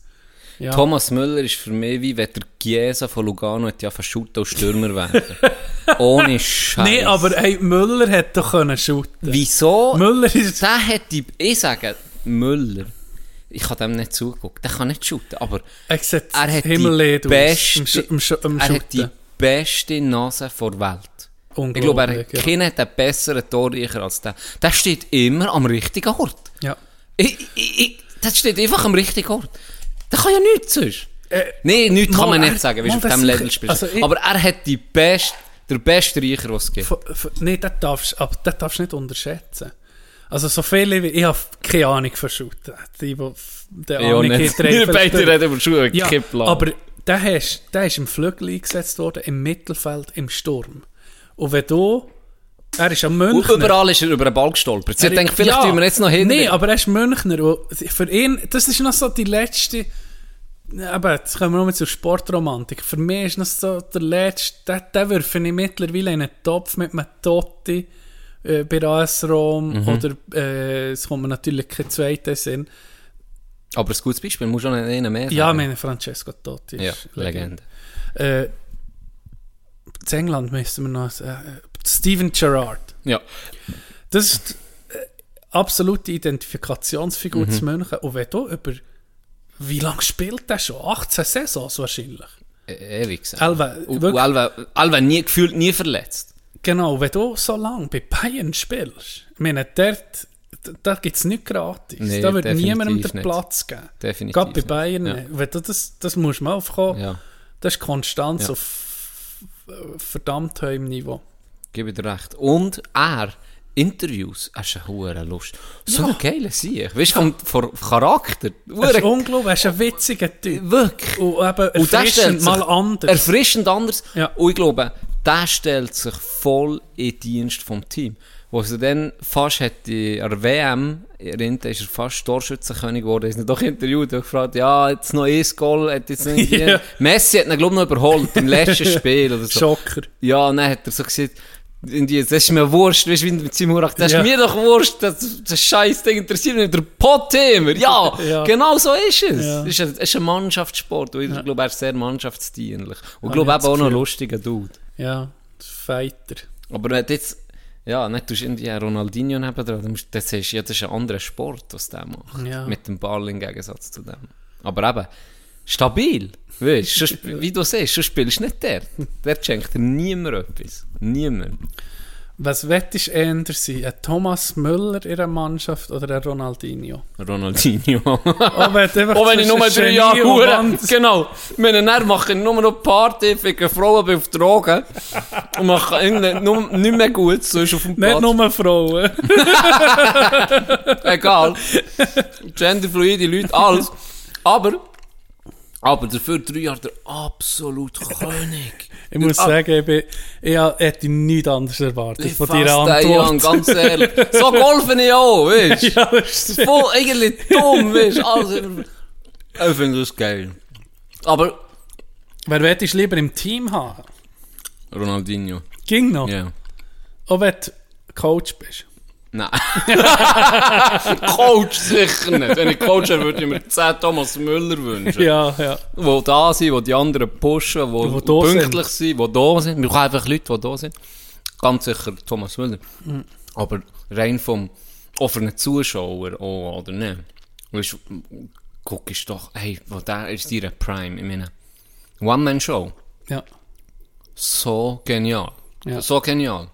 ja. Thomas Müller ist für mich wie wenn der Chiesa von Lugano hätte ja verschutten und Stürmer werden. Ohne Scheiß. Nee, aber hey, Müller hätte doch können shooten. Wieso? Müller ist... Der hätte, ich sage, Müller, ich habe dem nicht zugeguckt, der kann nicht shooten, aber Er er hat die beste, Im, Sch- im, Sch- im er hat die beste Nase der Welt. Ich Unglaublich, glaube, er hat ja. keinen hat einen besseren Torreicher als der. Der steht immer am richtigen Ort. Ja. Ich, ich, ich, das steht einfach am richtigen Ort. Der kann ja nichts sonst. Nein, nichts kann Äh, man er- nicht sagen, wie du auf diesem Level spielst. also Aber er hat die best, der beste Reicher, was es gibt. Nee, das darfst du nicht unterschätzen. Also so viele wie... Ich habe keine Ahnung von Shooten. Die, die der Ahnung hat, Wir beide reden über Schuhe, Ja, Kipplan. aber der, hast, der ist im Flügel eingesetzt worden, im Mittelfeld, im Sturm. Und wenn du... Er ist Und Münchner. überall ist er über den Ball gestolpert. Sie denkt, vielleicht ja, tun wir jetzt noch hin. Nein, aber er ist Münchner. und Für ihn, das ist noch so die letzte. Aber jetzt kommen wir noch mal zur Sportromantik. Für mich ist noch so der letzte. Den, den ich mittlerweile in einen Topf mit einem Totti äh, bei AS Rom. Mhm. Oder äh, es kommt mir natürlich kein zweiter Sinn. Aber ein gutes Beispiel, muss schon einen mehr sagen. Ja, meine Francesco Totti. ist Ja, Legende. Äh, in England müssen wir noch. Äh, Steven Gerrard. Ja. Das ist die äh, absolute Identifikationsfigur Mhm. zu München. Und wenn du über. Wie lange spielt der schon? 18 Saisons wahrscheinlich. E- Ewig wirklich- Alva, Alva nie gefühlt, nie verletzt. Genau, wenn du so lange bei Bayern spielst, ich meine, dort, da gibt es nichts gratis. Nee, da wird niemandem den nicht. Platz geben. Definitiv Gerade bei nicht. Bayern, Ja. wenn du das, das musst du mal aufkommen. Ja, Das ist Konstanz Ja. auf verdammt hohem Niveau. Gebe dir recht. Und er, Interviews, er ist eine hohe Lust. So eine geile Sieg. Weißt du, vom, Charakter. Er ist unglaublich, er ist ein witziger Typ. Wirklich. Und eben Und erfrischend stellt mal anders. Erfrischend anders. Ja. Und ich glaube, der stellt sich voll in den Dienst vom Team. Wo er dann fast hat in der WM, erinnert, ist er fast Torschützenkönig geworden. Ist ihn doch interviewt und gefragt, ja, jetzt noch ein Goal, hat jetzt irgendwie... Ja. Messi hat ihn, glaube ich, noch überholt im letzten Spiel oder so. Schocker. Ja, und dann hat er so gesagt, irgendwie, das ist mir wurscht, weißt du, wie mit seinem Urach, das Ja. ist mir doch wurscht, das, das scheiß Ding interessiert mich, der Pot-Thema. Ja, Ja. genau so ist es. Ja. Es ist ein, es ist ein Mannschaftssport und ich glaube, er ist sehr mannschaftsdienlich. Und ich Habe glaube eben auch noch ein lustiger Dude. Ja, Fighter. Aber wenn du jetzt, ja, nicht tust irgendwie einen Ronaldinho neben dran, dann, dann siehst du, ja, das ist ein anderer Sport, was der macht. Ja. Mit dem Ball im Gegensatz zu dem. Aber eben, stabil. Weißt du, sonst- wie du siehst, du spielst nicht der. Der schenkt dir niemand etwas. Niemand. Was wettest du eher sein? Ein Thomas Müller in einer Mannschaft oder ein Ronaldinho? Ronaldinho. Oh, wenn, du Auch wenn ich nur drei Jahre Hure. Genau. Wenn er mache ich nur noch Party, ficke Frauen auf Drogen und mache irgendwie nur, nicht mehr gut, so ist auf dem Platz. Nicht nur Frauen. Egal. Genderfluide Leute, alles. Aber Aber dafür drei Jahre der absolut König. Ich muss sagen, ich, bin, ich hätte nichts anderes erwartet Ich von deiner Jan, Antwort. ganz ehrlich. So golfen ich auch, weißt du? ja, das ist Voll eigentlich dumm, weißt du? Alles Ich finde das geil. Aber Wer willst du lieber im Team haben? Ronaldinho, Ging noch. ja. Auch wenn du Coach bist. Nein. Coach sicher nicht. Wenn ich Coach wäre, würde ich mir 10 Thomas Müller wünschen. Ja, ja. Die da sind, die die anderen pushen, die Die da pünktlich sind, die da sind. Wir brauchen einfach Leute, die da sind. Ganz sicher Thomas Müller. Mhm. Aber rein vom offenen Zuschauer, oh, oder nicht? Weißt du, guck ist doch, hey, wo der ist ihre Prime, ich meine, One-Man-Show. ja. So genial. Ja. So genial.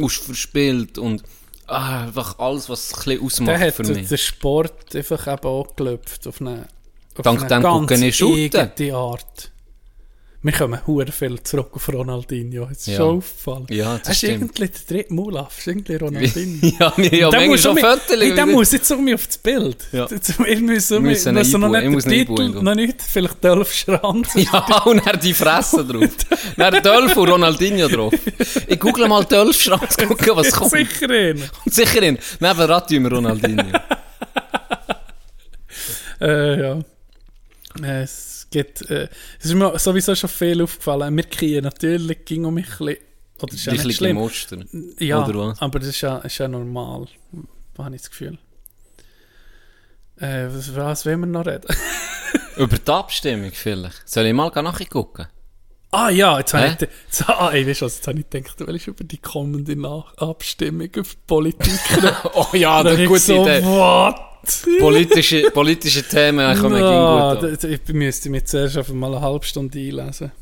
Aus verspielt und ah, einfach alles, was ein bisschen ausmacht Der hat für mich. den Sport einfach eben auch gelöpft auf eine, auf Dank eine dem ganz gucke ich shooten. eigene Art. Wir kommen hure viel zurück auf Ronaldinho. Es ist Ja. schon aufgefallen. Ja, das ist stimmt. irgendwie der dritte Mulaf. ist irgendwie Ronaldinho. ja, wir haben manchmal muss schon Fotos. Hey, der muss jetzt um mich auf das Bild. Ja. Ich muss um mich, muss noch nicht muss den Titel, noch nicht, vielleicht Dolph Schranz. Ja, und er die Fresse drauf. Dann Dolph und Ronaldinho drauf. Ich google mal Dolph Schranz, gucken, was kommt. Sicher ihn. Und sicher in. Neben wir Ronaldinho. Äh, ja. Äh, Es gibt, äh, es ist mir sowieso schon viel aufgefallen. Wir kriegen natürlich, ging um mich ein bisschen, oder ist ja nicht schlimm. Muster. Ja, Oder was? aber das ist ja, ist ja normal. Habe ich das Gefühl. Äh, was, was will wir noch reden? Über die Abstimmung vielleicht. Soll ich mal nachgucken? ah ja, jetzt habe ich, jetzt, ah, ich weiß was, jetzt habe ich gedacht, du willst über die kommende Nach Abstimmung über Politik. Oh ja, Dann ich so, what? Politische, politische Themen kommen no, gut. ich müsste mich zuerst einfach mal eine halbe Stunde einlesen.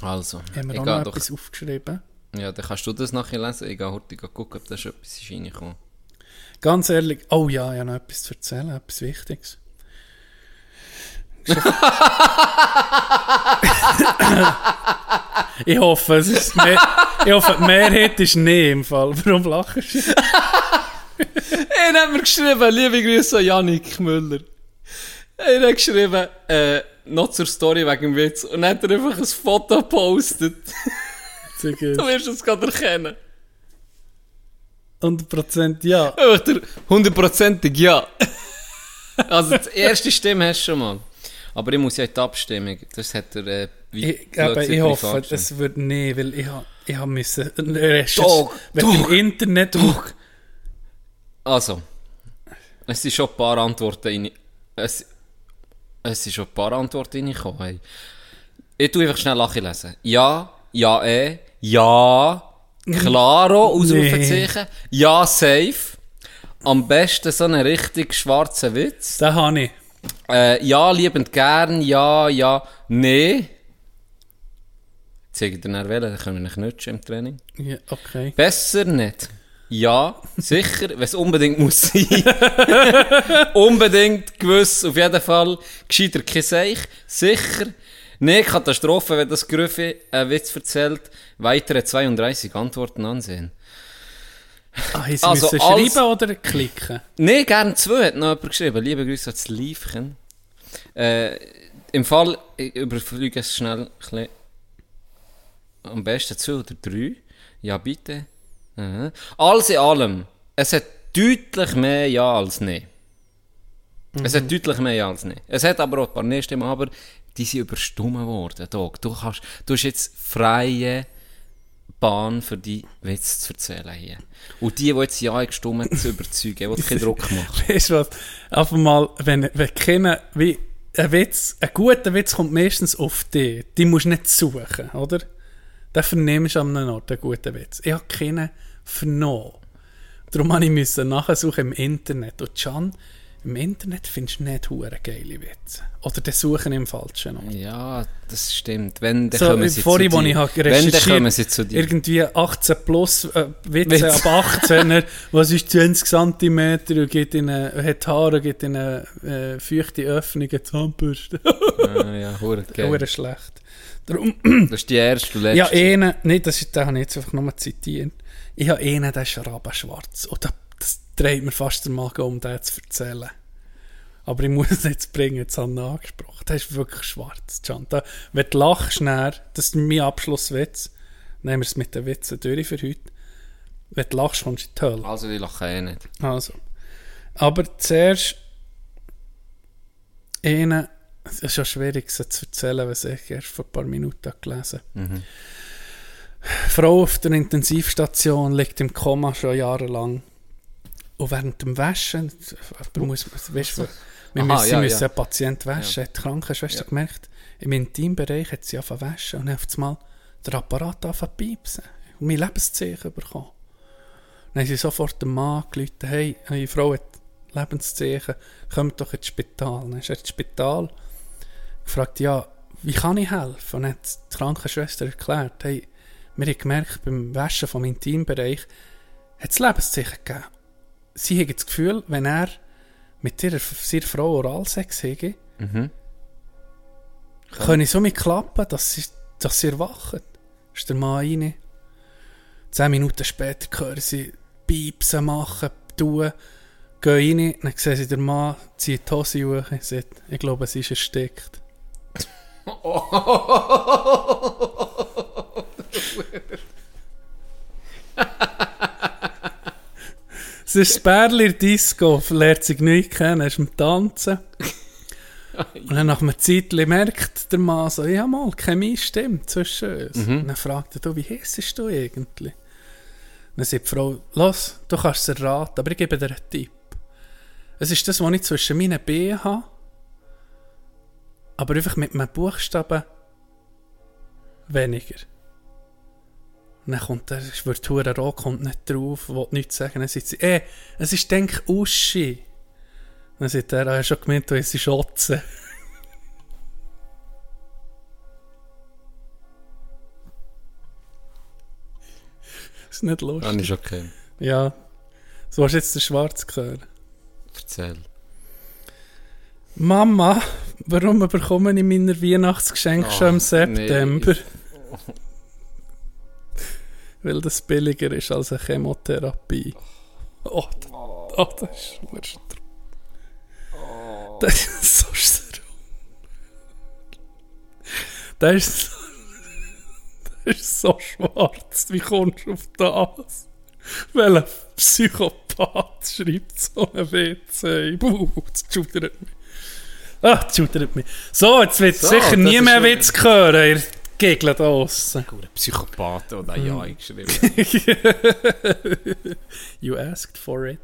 Also, Haben wir ich auch noch doch. etwas aufgeschrieben? Ja, dann kannst du das nachher lesen. Ich gehe heute gucken, ob da schon etwas ist reingekommen. Ganz ehrlich, oh ja, ich habe noch etwas zu erzählen, etwas Wichtiges. ich hoffe, es ist mehr, ich hoffe, die Mehrheit ist nicht im Fall. Warum lachst du? Er hat mir geschrieben, liebe Grüße an Janik Müller. Er hat geschrieben, äh, noch zur Story wegen dem Witz. Und dann hat er einfach ein Foto gepostet. Du wirst es gerade erkennen. 100% ja. Einfach der hundertprozentig ja. Also die erste Stimme hast du schon mal. Aber ich muss ja in die Abstimmung. Das hat er äh, wie Ich, plötzlich ich hoffe, das wird nicht, weil ich habe ich ha müssen recherchieren. Dog, Wenn du im Internet... Also, es sind schon ein paar Antworten rein. Es, es sind schon ein paar Antworten reingekommen. Hey. Ich tue einfach schnell Lache lesen. Ja, ja, eh, ja, klaro, Ausrufezeichen, ja, safe. Am besten so einen richtig schwarzen Witz. Den habe ich. Äh, ja, liebend gern, ja, ja, nee. Zeig dir dann welchen, dann können wir nicht knutschen im Training. Ja, okay. Besser nicht. Ja, sicher, wenn es unbedingt muss sein. unbedingt, gewiss, auf jeden Fall. Gescheiter kein Seich. Sicher. Nee, Katastrophe, wenn das Grüffi einen Witz erzählt. Weitere 32 Antworten ansehen. Ah, ich Also, müssen als- schreiben oder klicken? Nee, gern zwei hat noch jemand geschrieben. Liebe Grüße ans Liefchen. Äh, Im Fall, ich überfliege es schnell ein bisschen. Am besten zwei oder drei. Ja, bitte. Mhm. Alles in allem, es hat deutlich mehr Ja als Nein. Es hat deutlich mehr Ja als Nein. Es hat aber auch ein paar Nein-Stimmen, aber die sind überstummen worden. Dog. Du, kannst, du hast jetzt freie Bahn für die Witze zu erzählen hier. Und die, die jetzt Ja gestummt zu überzeugen, die keinen Druck machen. Weißt du was? Einfach mal, wenn, wenn keiner, wie, ein Witz, ein guter Witz kommt meistens auf dich. Die musst du nicht suchen, oder? Den vernimmst du an einem Ort, einen guten Witz. Ich habe keinen vernommen. Darum musste ich nachsuchen im Internet. Und Can, im Internet findest du nicht hure geile Witze. Oder die suchen im falschen Ort. Ja, das stimmt. Wenn, dann So, kommen sie vorhin, zu dir. ich habe Wenn, dann sie zu dir. irgendwie 18 plus äh, Witze Witz. ab 18er, was ist 20 cm und geht in eine, hat Haare, geht in eine äh, feuchte Öffnung, eine Zahnbürste. ah, ja, hure geil. Hure schlecht. Darum, Das ist die erste und letzte. ja, einen, nee, das ist, den habe ich jetzt einfach nur zitiert. Ich habe einen, der ist rabenschwarz. Und das, das dreht mir fast den Magen um, den zu erzählen. Aber ich muss es jetzt bringen, jetzt habe ich ihn angesprochen. Das ist wirklich schwarz, Can. Da, wenn du lachst, dann, das ist mein Abschlusswitz. Nehmen wir es mit den Witzen durch für heute. Wenn du lachst, kommst du in die Hölle. Also, ich lache eh nicht. Also. Aber zuerst einen, es ist schon schwierig, sie zu erzählen, was ich erst vor ein paar Minuten gelesen habe. Frau auf der Intensivstation liegt im Koma schon jahrelang. Und während dem Waschen, muss, weißt, wir Aha, müssen, ja, müssen ja. einen Patient waschen, hat die Krankenschwester gemerkt. Im Intimbereich hat sie angefangen waschen und auf einmal der Apparat angefangen zu piepsen. Und mein Lebenszeichen bekommen. Dann haben sie sofort den Mann gerufen, hey, eine Frau hat Lebenszeichen, kommt doch ins Spital. Dann ist er ins Spital gefragt, ja, wie kann ich helfen? Und dann hat die Krankenschwester erklärt, hey, wir haben gemerkt, beim Waschen vom Intimbereich hat es Lebenszeichen gegeben. Sie haben das Gefühl, wenn er mit ihrer, seiner Frau Oralsex hätte, können so mit klappen, dass sie, dass sie erwachen. Ist der Mann rein. Zehn Minuten später hören sie Piepsen machen, tun, gehen rein, dann sehen sie den Mann, zieht die Hose hoch und sagt, ich glaube, sie ist erstickt. Es ist der Disco, lernt sich nicht kennen, ist am Tanzen. Und dann nach einer Zeit merkt der Mann so, ja mal, Chemie stimmt zwischen uns. Und dann fragt er, du, wie heisst du eigentlich? Dann sagt die Frau, los, du kannst es erraten, aber ich gebe dir einen Tipp. Es ist das, was ich zwischen meinen Beinen habe, aber einfach mit einem Buchstaben weniger. Dann kommt er, wird hure rot, kommt nicht drauf, will nichts sagen. Dann sagt sie, eh, es ist denk Uschi. Dann sagt er, er hat schon gemeint, du hast Schotze. ist nicht lustig. Dann ist okay. Ja. So hast du jetzt den Schwarz gehört. Erzähl. Mama, warum bekomme ich meine Weihnachtsgeschenke schon im September? Weil das billiger ist als eine Chemotherapie. Oh, das, oh, das ist wurscht. Das ist so strong. Das ist, so- das ist so schwarz. Wie kommst du auf das? Welcher Psychopath schreibt so einen WC? Buh, das schudert mich. Ah, das schudert mich. So, jetzt wird So, sicher nie mehr Witz hören, da draussen. Guter Psychopath, der da Ja geschrieben You asked for it.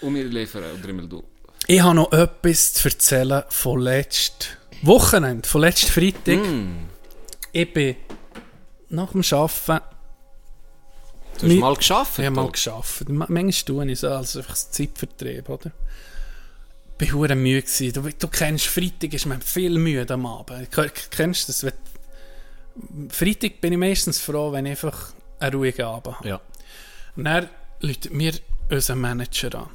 Und wir liefern, oder immer du. Ich habe noch etwas zu erzählen von letztem Wochenende, von letztem Freitag. Ich bin nach dem Arbeiten, Du hast mal geschafft. ich habe mal. Ma- Manchmal tue ich so als einfach ein Zeitvertrieb, oder? Ich war müde. Du, du kennst, Freitag ist man viel müde am Abend. Kennst du das? Wenn- Freitag bin ich meistens froh, wenn ich einfach einen ruhigen Abend habe. Ja. Und dann läutet mir unser Manager an.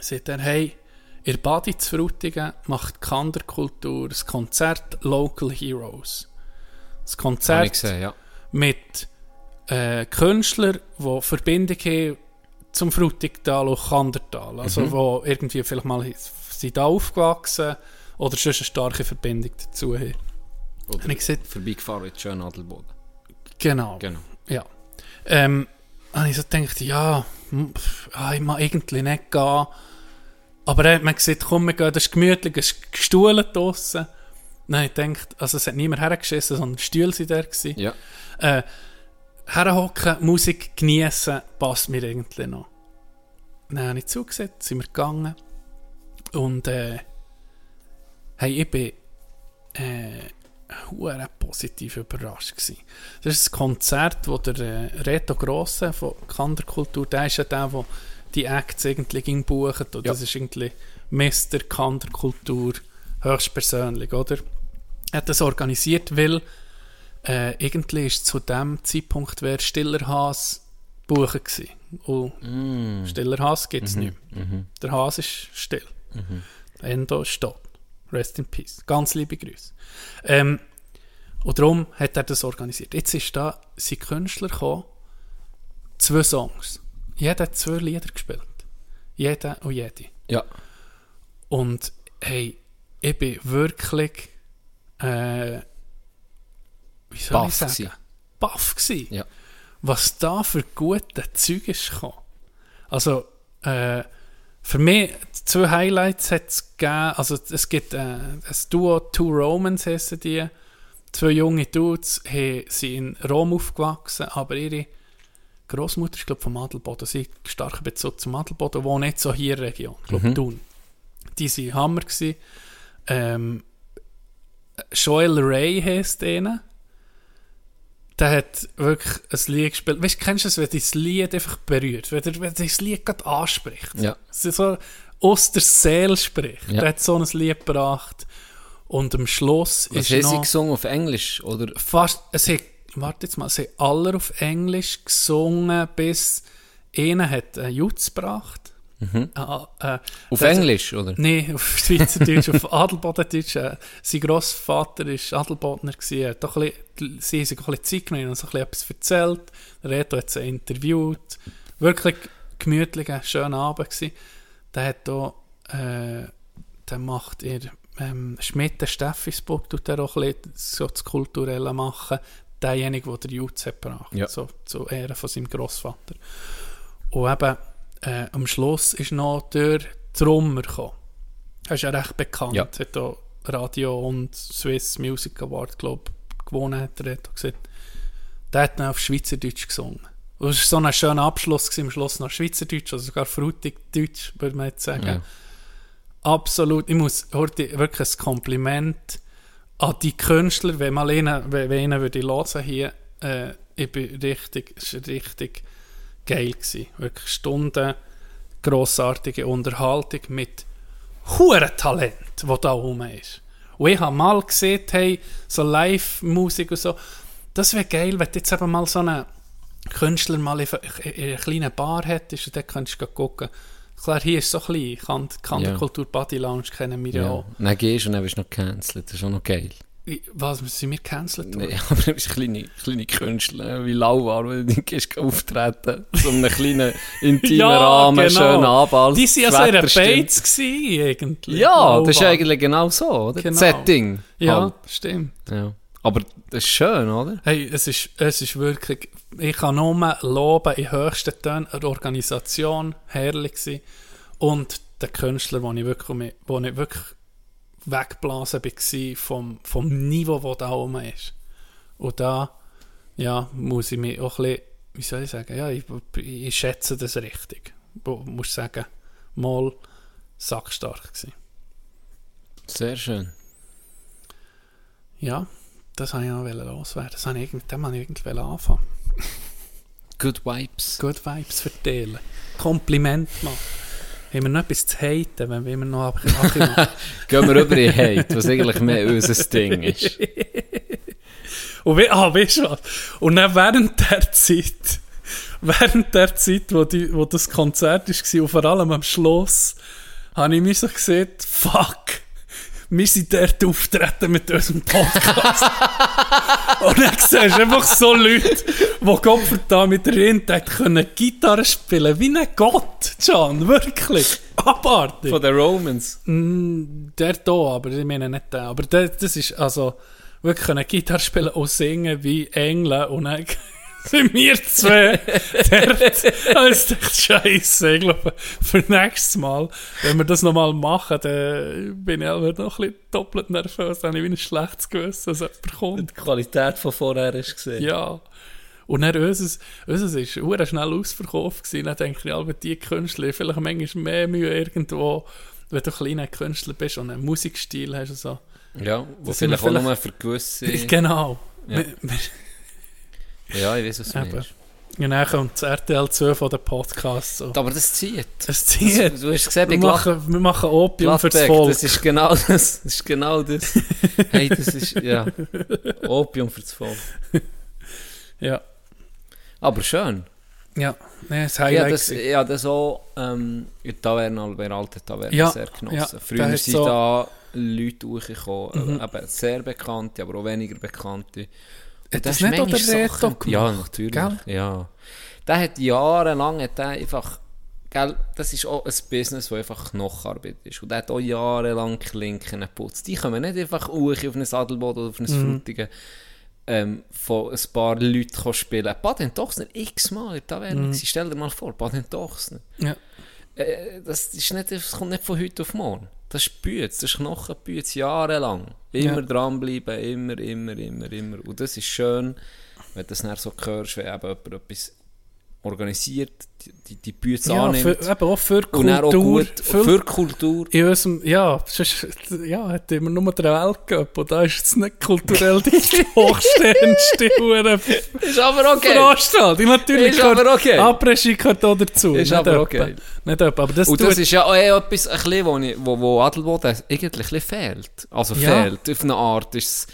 Sagt er, hey, ihr Badi zu Frutigen macht Kanderkultur, ein Konzert Local Heroes. Das Konzert gesehen, ja. mit äh, Künstlern, die Verbindung haben zum Frutigtal und Kandertal. Also, Mhm. wo irgendwie vielleicht mal sind da aufgewachsen oder schon eine starke Verbindung dazu haben. Oder ich gesagt, vorbeigefahren mit schön Adelboden. genau. Genau. Ja. Ähm, habe ich so gedacht, ja, pff, ah, ich mag irgendwie nicht gehen. Aber er hat mir gesagt, komm, wir gehen, das ist gemütlich, es ist gestuhlt draussen. Dann ich gedacht, also es hat niemand hergeschissen, sondern Stühle waren da. Gewesen. Ja. Äh, herhocken, Musik genießen, passt mir irgendwie noch. Dann habe ich zugesehen, sind wir gegangen. Und äh, hey, ich bin äh, hure positiv überrascht gewesen. Das ist ein Konzert, wo der äh, Reto Grosse von Kanderkultur, der ist ja der, der die Acts irgendwie ging buchen. Und Ja. das ist irgendwie Mr. Kanderkultur höchstpersönlich, oder? Er hat das organisiert, weil äh, irgendwie ist zu dem Zeitpunkt wäre Stiller Haas buchen gewesen. Und Stiller Haas gibt es nicht mehr. Der Haas ist still. Der Endo ist tot. Rest in Peace. Ganz liebe Grüße. Ähm, und darum hat er das organisiert. Jetzt ist da sind Künstler gekommen, zwei Songs. Jeder hat zwei Lieder gespielt. Jeder und jede. Ja. Und hey, ich bin wirklich, äh, wie soll Baff ich sagen? gsi. Baff gsi. Ja. Was da für gute Zeug ist gekommen. Also, äh, für mich, zwei Highlights hat es gegeben. Also, es gibt äh, ein Duo, Two Romans heissen die. Zwei junge Dudes haben, sind in Rom aufgewachsen, aber ihre Großmutter ist, glaube vom Adelboden. Sie hat starken Bezug zum Adelboden, wohnt nicht so hier in der Region. Ich glaube, Thun. Die waren Hammer. Gewesen. Ähm, Joel Ray heisst denen. Der hat wirklich ein Lied gespielt. Weißt du, kennst du es, wenn das Lied einfach berührt? Wenn, der, wenn das Lied gerade anspricht. Ja. So aus der Seele spricht. Ja. Der hat so ein Lied gebracht. Und am Schluss Was ist haben sie noch gesungen auf Englisch? Oder? fast, es hat, warte jetzt mal, es haben alle auf Englisch gesungen, bis einer hat einen Jutz gebracht. Ah, äh, Auf der- Englisch, oder? Nein, auf Schweizerdeutsch, auf Adelbodendeutsch. Äh, sein Grossvater war Adelbodner. gewesen. Er hat doch ein bisschen, sie haben sich auch ein bisschen Zeit genommen und so ein bisschen etwas erzählt. Reto hat sie interviewt. Wirklich gemütlicher, schöner Abend gewesen. Der hat da, äh, der macht ihr, ähm, Schmidt, der Steffisburg, tut er auch ein bisschen so das Kulturelle machen. Derjenige, der der Jutz hat gebracht. Ja. So, zu Ehren von seinem Grossvater. Und eben, äh, am Schluss ist noch der Trummer gekommen. Er ist ja recht bekannt. Ja. Hat auch Radio und Swiss Music Award, glaube ich, gewonnen, hat er hat gesagt. Der hat dann auf Schweizerdeutsch gesungen. Und es war so ein schöner Abschluss gewesen, am Schluss noch Schweizerdeutsch, also sogar Frutig-Deutsch, würde man jetzt sagen. Ja. Absolut. Ich muss heute wirklich ein Kompliment an die Künstler, wenn mal einen, wenn, wenn einen würde ich hören hier, äh, ich bin richtig, richtig geil gewesen. Wirklich Stunden grossartige Unterhaltung mit hure Talent, wo da rum ist. Und ich habe mal gesehen, hey, so Live-Musik und so, das wäre geil, wenn du jetzt eben mal so einen Künstler mal in, in, in einer kleinen Bar hättest und dann könntest du gucken. Klar, hier ist so klein, kann, kann Ja. der Kultur Body Lounge kennen wir ja, auch. Dann gehst du und dann wirst du noch gecancelt. Das ist auch noch geil. Was, sind wir gecancelt worden? Nee, aber du bist kleine, kleine Künstler, wie Lauwar, wenn du gehst auftreten. So einen kleinen, intimen Ja, Rahmen, genau. schönen Abend. Die waren ja so in. Bates gewesen, eigentlich. Ja, das ist Laubar. eigentlich genau so, oder? Genau. Das Setting. Ja, Halt. stimmt. ja. Aber das ist schön, oder? Hey, es ist, es ist wirklich, ich kann nur loben, in höchsten Tönen, eine Organisation, herrlich gewesen. Und der Künstler, wo ich wirklich, wo ich wirklich weggeblasen war vom, vom Niveau, das da oben ist. Und da, ja, muss ich mich auch ein bisschen, wie soll ich sagen, ja, ich, ich schätze das richtig. Wo, muss sagen, mal sackstark gewesen. Sehr schön. Ja, das wollte ich noch loswerden. Das habe ich, irgendwie- dem wollte ich irgendwie anfangen. Good Vibes. Good Vibes verteilen. Kompliment machen. Haben wir noch etwas zu haten, wenn wir immer noch ab- ab- Gehen wir über in Hate, was eigentlich mehr unser Ding ist. Und we ah, weißt du was? Und dann während der Zeit, während der Zeit, wo, die, wo das Konzert war, und vor allem am Schluss, habe ich mir so gesehen, fuck, wir sind dort auftreten mit unserem Podcast. und dann siehst du einfach so Leute, die Gott da mit der Rinde können Gitarre spielen, wie ein Gott, John, wirklich. Abartig. Von den Romans. Mm, Der da, aber ich meine nicht der. Aber der, das ist also wirklich können Gitarre spielen und singen wie Engel und dann sind wir zwei dort. Ich dachte, Scheiße, ich glaube, für nächstes Mal, wenn wir das nochmal machen, dann bin ich aber noch ein bisschen doppelt nervös, dann habe ich wie ein schlechtes Gewissen, dass jemand kommt. Die Qualität von vorher du gesehen. Ja. Und dann unseres, unseres ist hure schnell ausverkauft gewesen. Dann denke ich, alle die Künstler, vielleicht manchmal mehr Mühe irgendwo, wenn du ein kleiner Künstler bist und einen Musikstil hast und so. Ja, wo sind wir vielleicht auch vielleicht- nur für gewisse... Genau. Ja. Wir- wir- Ja, ich weiß, was du meinst. Und dann kommt das RTL 2 von den Podcasts. So. Aber das zieht. Es zieht. Du hast gesehen, Wir machen, wir machen Opium fürs Gladbeck, Volk. das ist genau das. Das ist genau das. hey, das ist, ja, Opium für das Volk. Ja. Aber schön. Ja. Nee, das Ja, Highlight. das, gewesen. ja, das auch ähm, in der Taverne, Albert Alte Taverne, Ja, sehr genossen. ja, der Früher sind so- da Leute hochgekommen, Mhm. äh, eben sehr bekannte, aber auch weniger bekannte. Hat das ist nicht auch manchmal der Reto gemacht? Ja, natürlich. Gell? Ja. Der hat jahrelang hat der einfach gell, das ist auch ein Business, das einfach Knochenarbeit ist. Und der hat auch jahrelang Klinken geputzt. Die kommen nicht einfach hoch auf ein Sadelboot oder auf ein Mhm. Frutigen ähm, von ein paar Leuten spielen. Baden Dochsner, x-mal in der Taverne. Mhm. Stell dir mal vor, Baden Dochsner. Ja. Äh, das, ist nicht, das kommt nicht von heute auf morgen. Das ist Bütz, das ist Knochenbütz, jahrelang. Immer Ja. dranbleiben, immer, immer, immer, immer. Und das ist schön, wenn du das dann so hörst, wenn eben jemand etwas organisiert, die, die, Bütz Ja, annimmt. für, eben auch für und dann auch Kultur. gut, für, für Kultur. in unserem, ja, sonst, ja, hat immer nur den Weltcup und da ist jetzt nicht kulturell die hochstehendste Hure Ist aber okay. Veranstaltung. Natürlich Ist aber okay. Après-Ski gehört auch dazu. Ist nicht aber etwa. okay. Nicht etwa, aber das Und das ist ja auch eh etwas, ein bisschen, wo, ich, wo, wo Adelboden eigentlich ein fehlt. Also Ja. fehlt. Auf eine Art ist es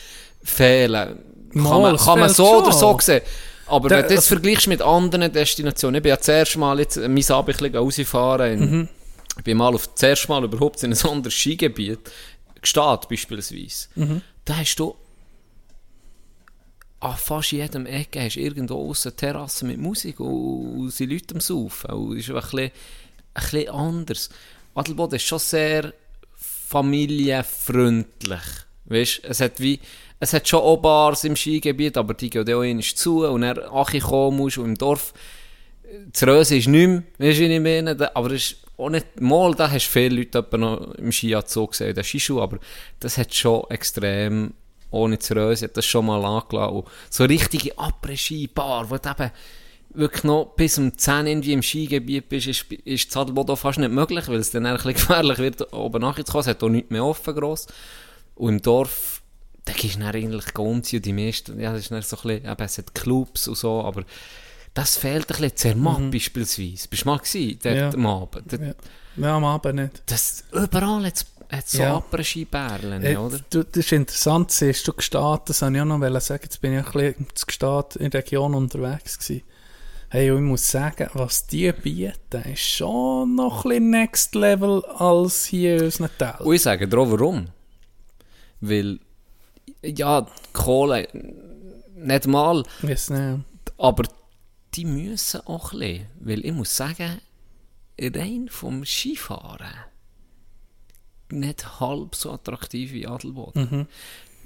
fehlen. Kann Mal, man, es kann man so oder schon. so sehen. Aber Der- wenn du das also- vergleichst mit anderen Destinationen, ich bin ja das erste Mal jetzt mein Abend ein bisschen rausgefahren. In, Mhm. Ich bin mal auf, das erste Mal überhaupt in ein anderes Skigebiet, Gstaad beispielsweise. Mhm. Da hast du an fast jedem Ecke hast irgendwo aussen Terrassen mit Musik und, sind Leute am Saufen. Und es ist ein bisschen, ein bisschen anders. Adelboden ist schon sehr familienfreundlich. Weißt, es hat wie, es hat schon auch Bars im Skigebiet, aber die gehen auch einmal zu und dann Achi kommen musst und im Dorf das Röse ist nicht mehr, weißt du, wie ich meine? Aber es ist auch nicht, mal, da hast du viele Leute noch im Skianzug gesehen, den Skischuh, aber das hat schon extrem, ohne das Röse, hat das schon mal angelassen. Und so richtige Après-Ski-Bar, wo du eben wirklich noch bis um 10 irgendwie im Skigebiet bist, ist, ist das Adelboden fast nicht möglich, weil es dann ein bisschen gefährlich wird, oben nachzukommen. Es hat auch nichts mehr offen gross. Und im Dorf, da gehst du dann eigentlich umziehen und die meisten, ja, das ist dann so ein bisschen, eben, es hat Clubs und so, aber das fehlt ein bisschen. Zermatt beispielsweise. Bist du mal gewesen, dort Mhm. Ja. am Abend? Dort- ja. ja, am Abend nicht. Das, überall hat es so Ja. Après-Ski-Bärlen, Äh, oder? Du, das ist interessant, siehst du Gstaad, das wollte ich auch noch sagen, jetzt bin ich ein bisschen Gstaad in der Region unterwegs gewesen. Hey, und ich muss sagen, was die bieten, ist schon noch ein bisschen next level als hier in unseren Tälern. Und ich sage dir warum. Weil, ja, Kohle, nicht mal, Weiss nicht. aber die müssen auch ein bisschen. Weil ich muss sagen, rein vom Skifahren nicht halb so attraktiv wie Adelboden.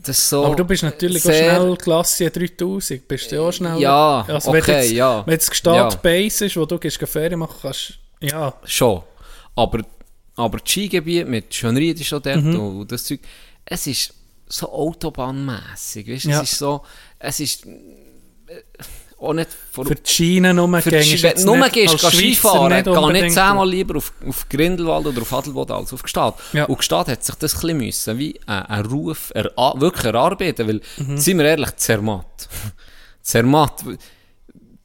Ist so Mhm. Aber du bist natürlich auch schnell Klasse 3000, bist du ja auch schnell. Ja, also wenn okay, jetzt, ja. Wenn jetzt Gstaad Ja. Base ist, wo du gehst Ferien machen kannst, ja, Schon. Aber, aber das Skigebiet mit Schönried ist schon dort Mhm. und das Zeug, es ist so autobahnmässig, weißt? Ja. Es ist so, es ist äh, auch nicht vor, für die Schienen nur für die jetzt Wenn du nur gehst, Schweizer Skifahren, geh nicht zehnmal lieber auf, auf Grindelwald oder auf Adelboden als auf Gstaad. Ja. Und Gstaad hat sich das ein bisschen müssen, wie ein, ein Ruf er, wirklich erarbeiten, weil, Mhm. seien wir ehrlich, Zermatt. Zermatt,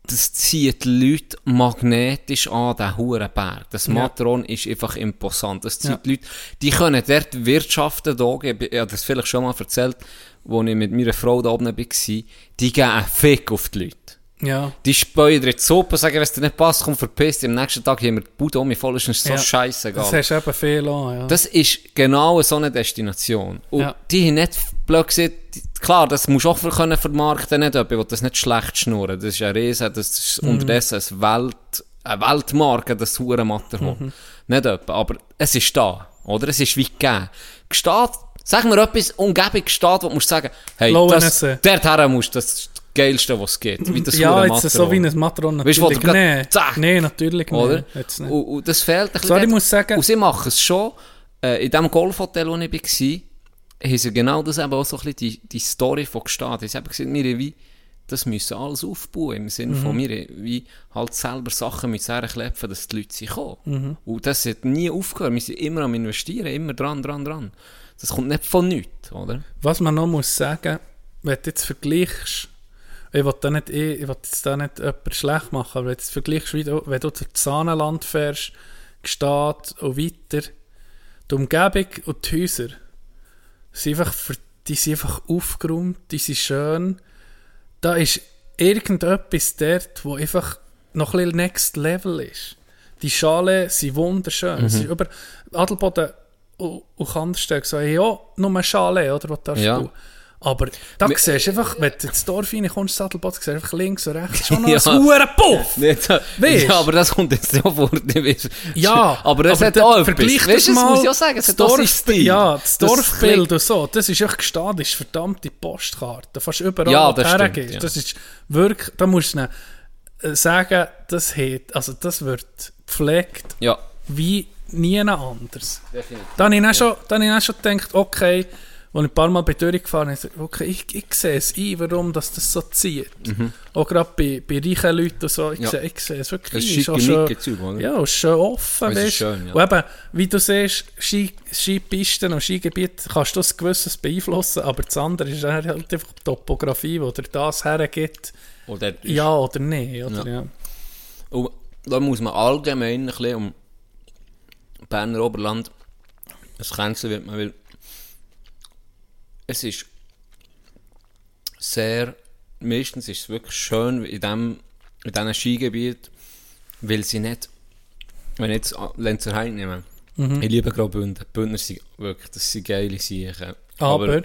das zieht die Leute magnetisch an, den hohen Berg. Das Matron ist einfach imposant. Das zieht Ja. die Leute, die können dort wirtschaften, da, ich habe das vielleicht schon mal erzählt, als ich mit meiner Frau da oben war, die geben einen Fick auf die Leute. Ja, Die speuen dir die Suppe, sagen, wenn es dir nicht passt, komm verpiss dich. Am nächsten Tag haben wir die Bude um mich voll, ist so Ja. scheißegal. das hast du eben viel an, ja. Das ist genau so eine Destination. Und Ja. die haben nicht blöd gesagt, klar, das musst du auch können vermarkten, nicht jemand will das nicht schlecht schnurren. Das ist ein Riesen, das ist Mhm. unterdessen ein Welt, eine Weltmarke, das Hurenmatterhorn. Mhm. Nicht jemand, aber es ist da, oder? Es ist wie gegeben. Gestaat, sag mir etwas, Umgebung Gestaat, wo du musst sagen, hey, das, Lauenesse. dorthin musst du, das Geilste, was es gibt. Wie das ja, jetzt so wie ein Matron Weißt du, grad- nee, zack. nee, natürlich nicht. Oder? Jetzt nicht. Und, und das fehlt ein bisschen. Sorry, ich muss sagen- Und sie machen es schon. Äh, in dem Golfhotel, wo ich war, haben sie genau das eben auch so ein bisschen die, die Story von Gstaad. Sie haben gesagt, wir wie, das müssen alles aufbauen. Im Sinne Mhm. von, wir wie halt selber Sachen mit herklepfen, dass die Leute kommen. Mhm. Und das hat nie aufgehört. Wir sind immer am Investieren, immer dran, dran, dran. Das kommt nicht von nichts, oder? Was man noch muss sagen, wenn du jetzt vergleichst, ich will, da nicht, ich, ich will jetzt da nicht jemanden schlecht machen, aber wenn du jetzt vergleichst, wie du, wenn du durch das Saanenland fährst, Gstaad und weiter, die Umgebung und die Häuser, sind einfach, die sind einfach aufgeräumt, die sind schön. Da ist irgendetwas dort, wo einfach noch ein bisschen next level ist. Die Schale sind wunderschön. Sie sind über Adelboden und, und Kandersteg sagen, ja, nur eine Schale, oder, was darfst Ja. du. Aber da Wir- siehst du einfach, wenn du ins Dorf reinkommst, Sattelboot, siehst du einfach links und rechts schon noch Ja. ein Hurenpuff. Weisst? Ja, aber das kommt jetzt ja vor. Ja, aber es hat auch vergleich das das mal. muss ich auch sagen, das auch Dorf, Stil. Ja, das Das Dorfbild und so, das ist echt gestanden, verdammte Postkarte. Fast überall, Ja, wo du das hergehst. ja. Das ist wirklich, da musst du sagen, das, hat, also das wird gepflegt Ja, wie nie anders. Dann habe ich dann schon, dann habe ich dann schon gedacht, okay, als ich ein paar Mal bei Dürre gefahren bin, okay, ich, ich sehe es ein, warum das, das so zieht. Auch gerade bei, bei reichen Leuten und so, ich, Mhm. Ja. sehe, ich sehe es wirklich. ein. ist Zeug, oder? ja, es ist schön offen, Es ist schön, ja. Und eben, wie du siehst, Ski, Skipisten und Skigebiete kannst du das gewisses beeinflussen, aber das andere ist halt einfach die Topografie, wo dir das hergibt, Oder ist- ja oder nein, oder? Ja. Ja. Und da muss man allgemein ein bisschen um Berner Oberland ein Kränzchen wird man, weil es ist sehr, meistens ist es wirklich schön in diesem in diesem Skigebiet, weil sie nicht, wenn ich jetzt Lenzer Heim nehme, ich liebe Graubünden, Bündner sind wirklich, das sind geile Siechen. Aber,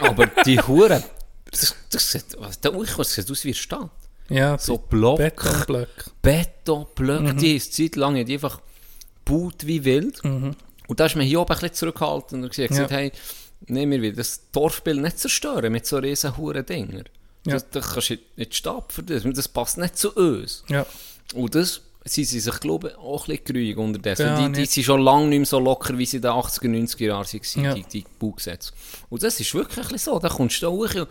aber die Huren, das, das sieht, was, der Uichos sieht aus wie eine Stadt. ja, So Block, Betonblöcke. Betonblöcke, Mhm. die ist Zeit lang die einfach baut wie wild. Und da ist man hier oben ein bisschen zurückgehalten und gesagt, Ja. hey, nehmen wir wieder das Dorfbild nicht zerstören mit so riesen huren Dinger. Ja. Das, das kannst du nicht stoppen für das. Das passt nicht zu uns. Ja. Und das sind sie sich, glaube ich, auch ein bisschen geruhig unterdessen. Ja, die, die nicht. sind schon lange nicht mehr so locker, wie sie in den 80er, 90er Jahren waren, Ja. die, die Baugesetze. Und das ist wirklich ein bisschen so. Da kommst du da hoch.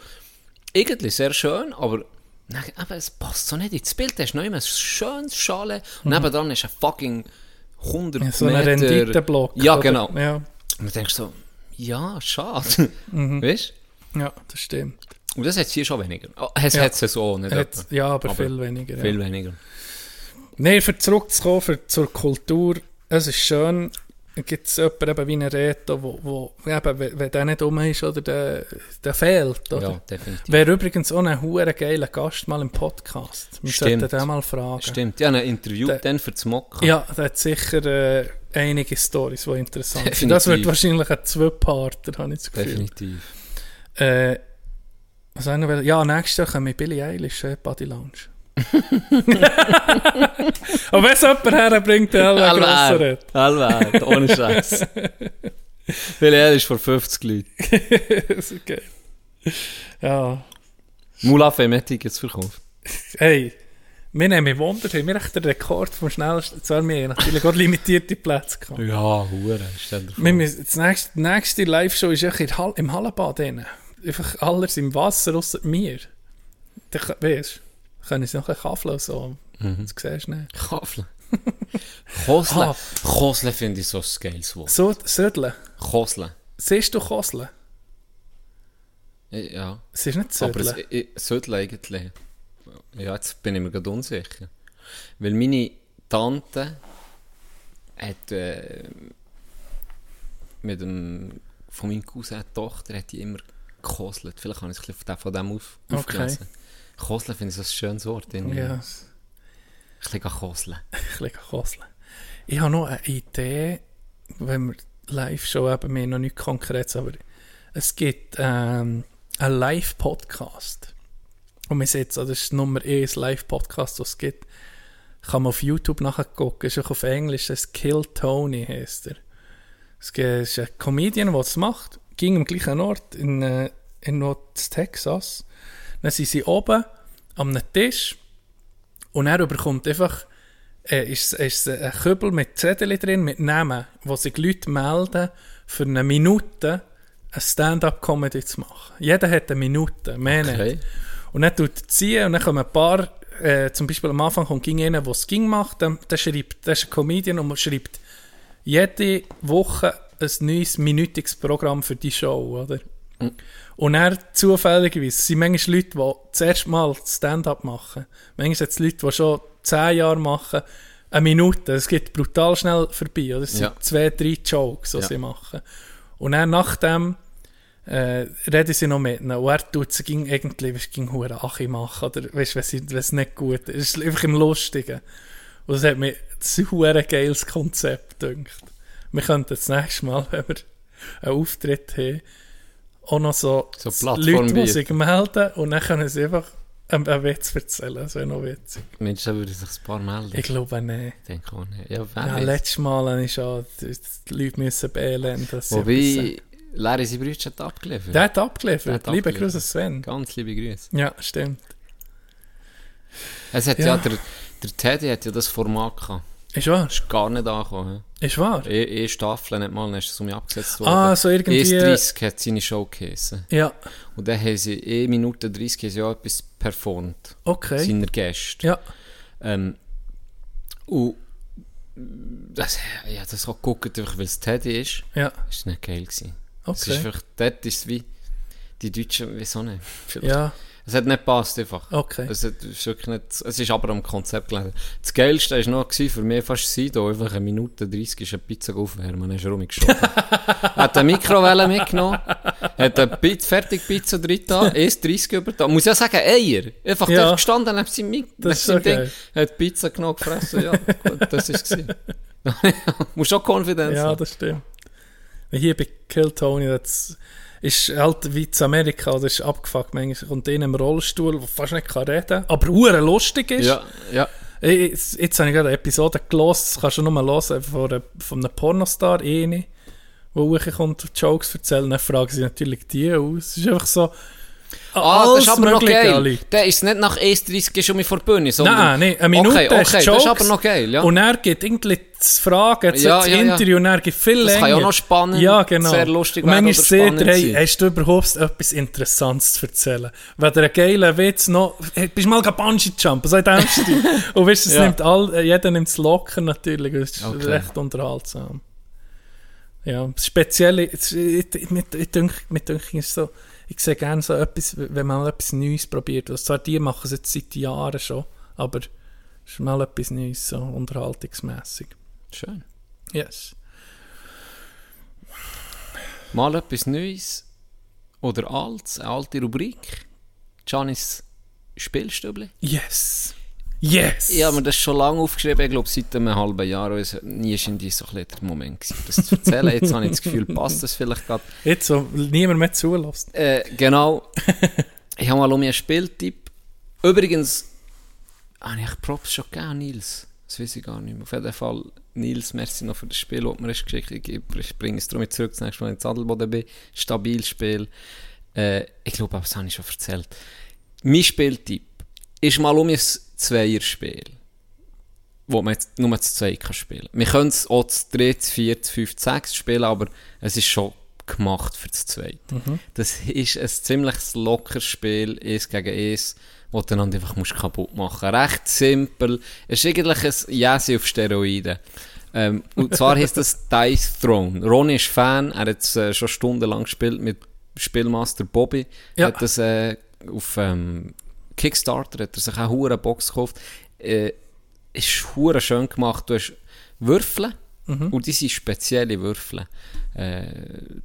Irgendwie sehr schön, aber dann, eben, es passt so nicht ins Bild. Da hast du noch immer ein schönes Schale und nebenan ist ein fucking 100 Mhm. Ja, so ein Meter... Renditeblock. Ja, oder? genau. Ja. Und du denkst so, ja, schade. Weißt ja, das stimmt. Und das hat es hier schon weniger. Oh, es Ja. hat es so nicht. Ja, aber, Aber viel weniger. Ja. Viel weniger. Nein, für zurückzukommen für, zur Kultur, es ist schön, gibt es jemanden eben wie einen Reto, wo, wo eben, wenn, wenn der nicht um ist, oder der, der fehlt, oder? Ja, definitiv. Wäre übrigens auch ein hure geiler Gast mal im Podcast. Wir Stimmt. sollten den mal fragen. Stimmt. Ja, ein Interview Der- dann für das Mocken. Ja, der hat sicher äh, einige Stories, die interessant sind. Definitiv. Das wird wahrscheinlich ein Zwei-Parter, habe ich das Gefühl. Definitiv. Äh, was will- ja, nächstes Jahr kommen wir Billie Eilish, äh, Body Lounge. Aber wenn es jemand herbringt, dann ein grosser Allwert. Allwert, ohne Scheiß. Weil er ist vor 50 Leuten. Das ist geil. Ja, Mula Femetik jetzt verkauft. hey, wir nehmen Wunder, haben wir echt den Rekord vom schnellsten, zwar wir haben natürlich auch limitierte Plätze gehabt. Ja, Hure. Stell dir vor. Wir müssen, das nächste, die nächste Live-Show ist echt Hall, im Hallenbad. Einfach alles im Wasser, außer mir. Weißt du, können sie noch ein Kaffee und so. Das siehst du nicht. Kafle. Kosle. Ah. Kosle finde ich so ein geiles Wort. So, Södle. Kosle. Siehst du Kosle? Ja. Es ist nicht Aber Södle. es ich- sollte eigentlich. Ja, jetzt bin ich mir gerade unsicher. Weil meine Tante hat äh, mit dem von meinem Cousin Tochter hat die immer gekoslet. Vielleicht habe ich es von dem auf, Okay. Kosle finde ich so ein schönes Wort. irgendwie. Ja, Ein bisschen koseln. ein bisschen Kosle. Ich habe noch eine Idee, wenn wir Live-Show haben, wir haben noch nichts Konkretes, aber es gibt ähm, einen Live-Podcast. Und wir sitzen, das ist Nummer 1 Live-Podcast, was es gibt. Kann man auf YouTube nachgucken, ist auch auf Englisch, das Kill Tony heißt er. Es es ist ein Comedian, der das macht, ging am gleichen Ort in, äh, in North Texas. Dann sind sie oben am Tisch und er überkommt einfach äh, ist, ist ein Kübel mit Zettel drin, mit Namen, wo sich Leute melden, für eine Minute eine Stand-up-Comedy zu machen. Jeder hat eine Minute, mehr Okay. nicht. Und dann tut er ziehen und dann kommen ein paar, äh, zum Beispiel am Anfang kommt ging einer, der es ging macht, der, der schreibt, der ist ein Comedian und schreibt jede Woche ein neues minütiges Programm für die Show, oder? Und er zufälligerweise es sind manchmal Leute, die zuerst mal Stand-up machen. Manchmal sind es Leute, die schon zehn Jahre machen. Eine Minute, es geht brutal schnell vorbei. Oder? Es sind Ja. zwei, drei Jokes, die Ja. sie machen. Und dann nach dem äh, reden sie noch mit ihnen. Und er tut sie irgendwie, weißt, ging hure Achi machen. Oder weißt, sie- wenn es nicht gut ist. Es ist einfach im Lustigen. Und das hat mir das ist ein geiles Konzept gedacht. Wir könnten das nächste Mal, wenn wir einen Auftritt haben, auch noch so, So Leute, die sich melden und dann können sie einfach einen, einen Witz erzählen. Das wäre noch witzig. Mensch, da würde sich ein paar melden. Ich glaube nicht. Ich denke auch nicht. Ja, Ja, letztes Mal habe ich schon die, Leute müssen beelenden. dass sie Wobei, Larry sein Brüder hat abgeliefert. Der hat abgeliefert. Der hat Liebe abgeliefert. Grüße Sven. Ganz liebe Grüße. Ja, stimmt. Es hat Ja. ja, der, der Teddy hat ja das Format gehabt. Ist wahr? Ist gar nicht angekommen. Ist wahr? Eh Staffel nicht mal, dann ist es um mich abgesetzt worden. Ah, so irgendwie- E30 hat seine Show geheissen. Ja, Und dann haben sie eh Minute 30 haben sie auch etwas performt. okay. Seiner Gäste. Ja, Ähm, und das, ja, das auch geguckt, weil es Teddy ist. ja, war nicht geil. Gewesen. Es ist okay. einfach, dort ist es wie die Deutschen, wieso nicht? Vielleicht. Ja, Es hat nicht gepasst einfach. okay. Es, hat, es, ist wirklich nicht, es ist aber am Konzept gelegen. Das Geilste war noch gewesen, für mich fast Sido, einfach eine Minute 30 ist eine Pizza aufwärmen, dann ist rumgeschoben. hat eine Mikrowelle mitgenommen, hat eine Pizza, fertig Pizza drin da, erst 30 über da. Muss ja sagen, Eier. Einfach Ja. dort gestanden neben seinem, neben Das ist seinem. Ding, hat Pizza genommen, gefressen, ja, gut, das war es. Muss schon Konfidenz Ja, haben. das stimmt. Hier bei Kill Tony, das ist halt wie in Amerika, das ist abgefuckt. Manchmal kommt in einem Rollstuhl, der fast nicht kann reden aber hure lustig ist. Ja, ja. Jetzt, jetzt habe ich gerade eine Episode gelesen, das kannst du nur mal hören, von, einer- von einem Pornostar, eine, wo hochkommt und Jokes erzählen. Dann fragen sie natürlich die aus. Es ist einfach so. Ah, das ist aber noch geil. alle. Der ist nicht nach 1,30 schon mal vor die Bühne, sondern... Nein, nein, eine Minute okay, okay, ist das Jokes. ist aber noch geil, ja. Und er gibt irgendwie das Fragen, jetzt Ja, das ja, ja. Interview, und er gibt viel Das länger. kann ja auch noch spannend, ja, genau. sehr lustig und werden oder spannend er, hey, hast du überhaupt etwas Interessantes zu erzählen? Du einen geilen Witz noch, hey, bist du mal Bungee-Jumpen, so denkst du. und weißt, es Ja. nimmt all, äh, jeder nimmt es locker natürlich, das ist Okay. recht unterhaltsam. Ja, das Spezielle, es- ich, ich, ich, denke, denke, ist so, ich sehe gerne so etwas, wenn man mal etwas Neues probiert. Also zwar die machen es jetzt seit Jahren schon, aber es ist mal etwas Neues, so unterhaltungsmässig. Schön. Yes. Mal etwas Neues oder Altes, eine alte Rubrik. Janis Spielstübli. Yes. Yes. Ich habe mir das schon lange aufgeschrieben, ich glaube seit einem halben Jahr. und es- Nie war irgendwie so ein der Moment, gewesen, das zu erzählen. Jetzt habe ich das Gefühl, passt das vielleicht gerade. Jetzt, so niemand mehr zulässt. Äh, genau. ich habe mal um einen Spieltipp. Übrigens, habe ich Props schon gegeben, Nils. Das weiß ich gar nicht mehr. Auf jeden Fall, Nils, merci noch für das Spiel, das mir geschickt Ich, ich bringe es darum zurück, das nächste Mal in Sadelboden bin. Stabiles Spiel. Äh, ich glaube, das habe ich schon erzählt. Mein Spieltipp ist mal um ein Zweierspiel, wo man jetzt nur zu zweit kann spielen Wir können es auch zu dritt, zu viert, zu fünf, zu sechs spielen, aber es ist schon gemacht für das Zweite. Das ist ein ziemlich lockeres Spiel, eins gegen eins, wo du dann einfach musst kaputt machen Recht simpel. Es ist eigentlich ein Jesse auf Steroiden. Ähm, und zwar heißt das Dice Throne. Ronny ist Fan, er hat es äh, schon stundenlang gespielt mit Spielmaster Bobby. Ja. Hat das äh, auf ähm, Kickstarter, hat er sich auch eine Box gekauft. Äh, ist hure schön gemacht. Du hast Würfel und die sind spezielle Würfel äh,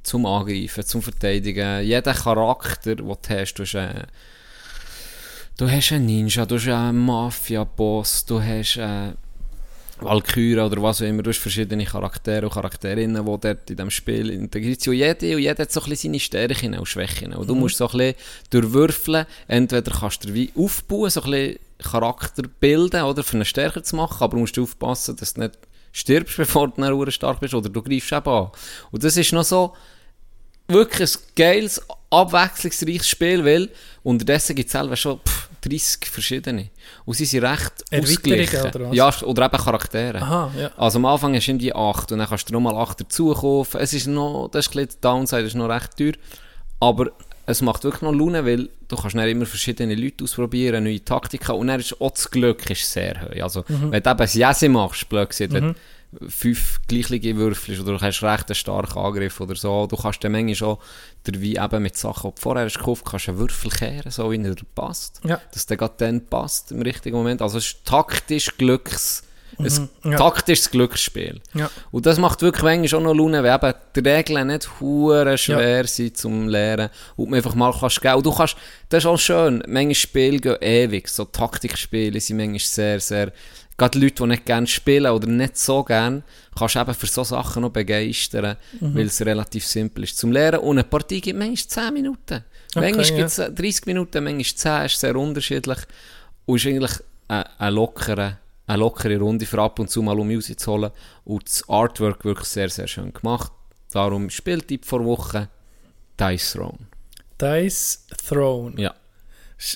zum Angreifen, zum Verteidigen. Jeder Charakter, den du hast, du hast, äh, du hast einen Ninja, du hast einen Mafia-Boss, du hast äh, Valkyrie oder was auch immer, du hast verschiedene Charaktere und Charakterinnen, die dort in diesem Spiel integriert sind. Und jeder, und jeder hat so ein bisschen seine Stärken und Schwächen. Und du musst so ein bisschen durchwürfeln, entweder kannst du wie aufbauen, so ein bisschen Charakter bilden, oder, für einen stärker zu machen, aber du musst aufpassen, dass du nicht stirbst, bevor du dann stark bist, oder du greifst eben an. Und das ist noch so, wirklich ein geiles, abwechslungsreiches Spiel, weil unterdessen gibt es selber schon pff, 30 verschiedene. Und sie sind recht ausgeglichen. oder was? Ja, oder eben Charaktere. Aha, ja. Also am Anfang hast du irgendwie 8 und dann kannst du nochmal 8 dazu kaufen. Es ist noch, das ist ein bisschen Downside, ist noch recht teuer. Aber es macht wirklich noch Laune, weil du kannst dann immer verschiedene Leute ausprobieren, neue Taktiken und dann ist auch das Glück ist sehr hoch. Also Mhm. wenn du eben ein Jesse machst, blöd gesagt, wenn du fünf gleiche Würfel oder du hast recht einen starken Angriff oder so, du kannst dann manchmal schon der wie eben mit Sachen, die du vorher hast gekauft, kannst du einen Würfel kehren, so wie er passt. Ja. Dass der gerade dann passt im richtigen Moment. Also es ist taktisch Glücks... Ein ja. taktisches Glücksspiel. Ja. Und das macht wirklich manchmal schon noch Laune, weil eben die Regeln nicht hure schwer sind zum Lernen und man einfach mal kannst gehen. Und du kannst, das ist auch schön, manche Spiele gehen ewig, so Taktikspiele sind manchmal sehr, sehr gerade Leute, die nicht gerne spielen oder nicht so gerne, kannst du eben für so Sachen noch begeistern, Mhm. weil es relativ simpel ist zum Lernen. Und eine Partie gibt manchmal 10 Minuten. manchmal ja. gibt es 30 Minuten, manchmal 10, ist sehr unterschiedlich. Und ist eigentlich eine, eine, lockere, eine lockere Runde für ab und zu mal um Musik zu holen. Und das Artwork wirklich sehr, sehr schön gemacht. Darum Spieltipp vor Woche Dice Throne. Dice Throne. Ja.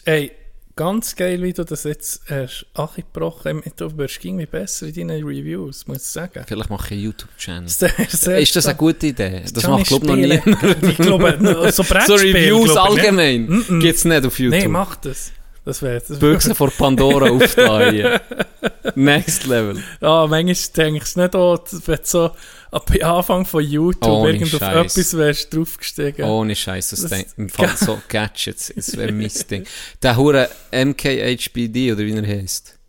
Ey, ganz geil, wie du das jetzt hast angebrochen hast. Du wirst irgendwie besser in deinen Reviews, muss ich sagen. Vielleicht mache ich einen YouTube-Channel. Ist das eine gute Idee? Das Johnny macht, glaube ich, noch niemand. Ich glaube, so So Brettspiele, Reviews glaube ich, nicht. allgemein Mm-mm. gibt es nicht auf YouTube. Nein, mach das. Das wäre das Büchse vor Pandora auftragen. Next Level. Ja, manchmal denkst du nicht, oh, wenn du so ab Anfang von YouTube Ohne irgend auf etwas wärst draufgestiegen. Ohne Scheiß, das, Das- denk, im Fall so Gadgets, das wäre mein Ding. Der hure MKHBD, oder wie er heißt.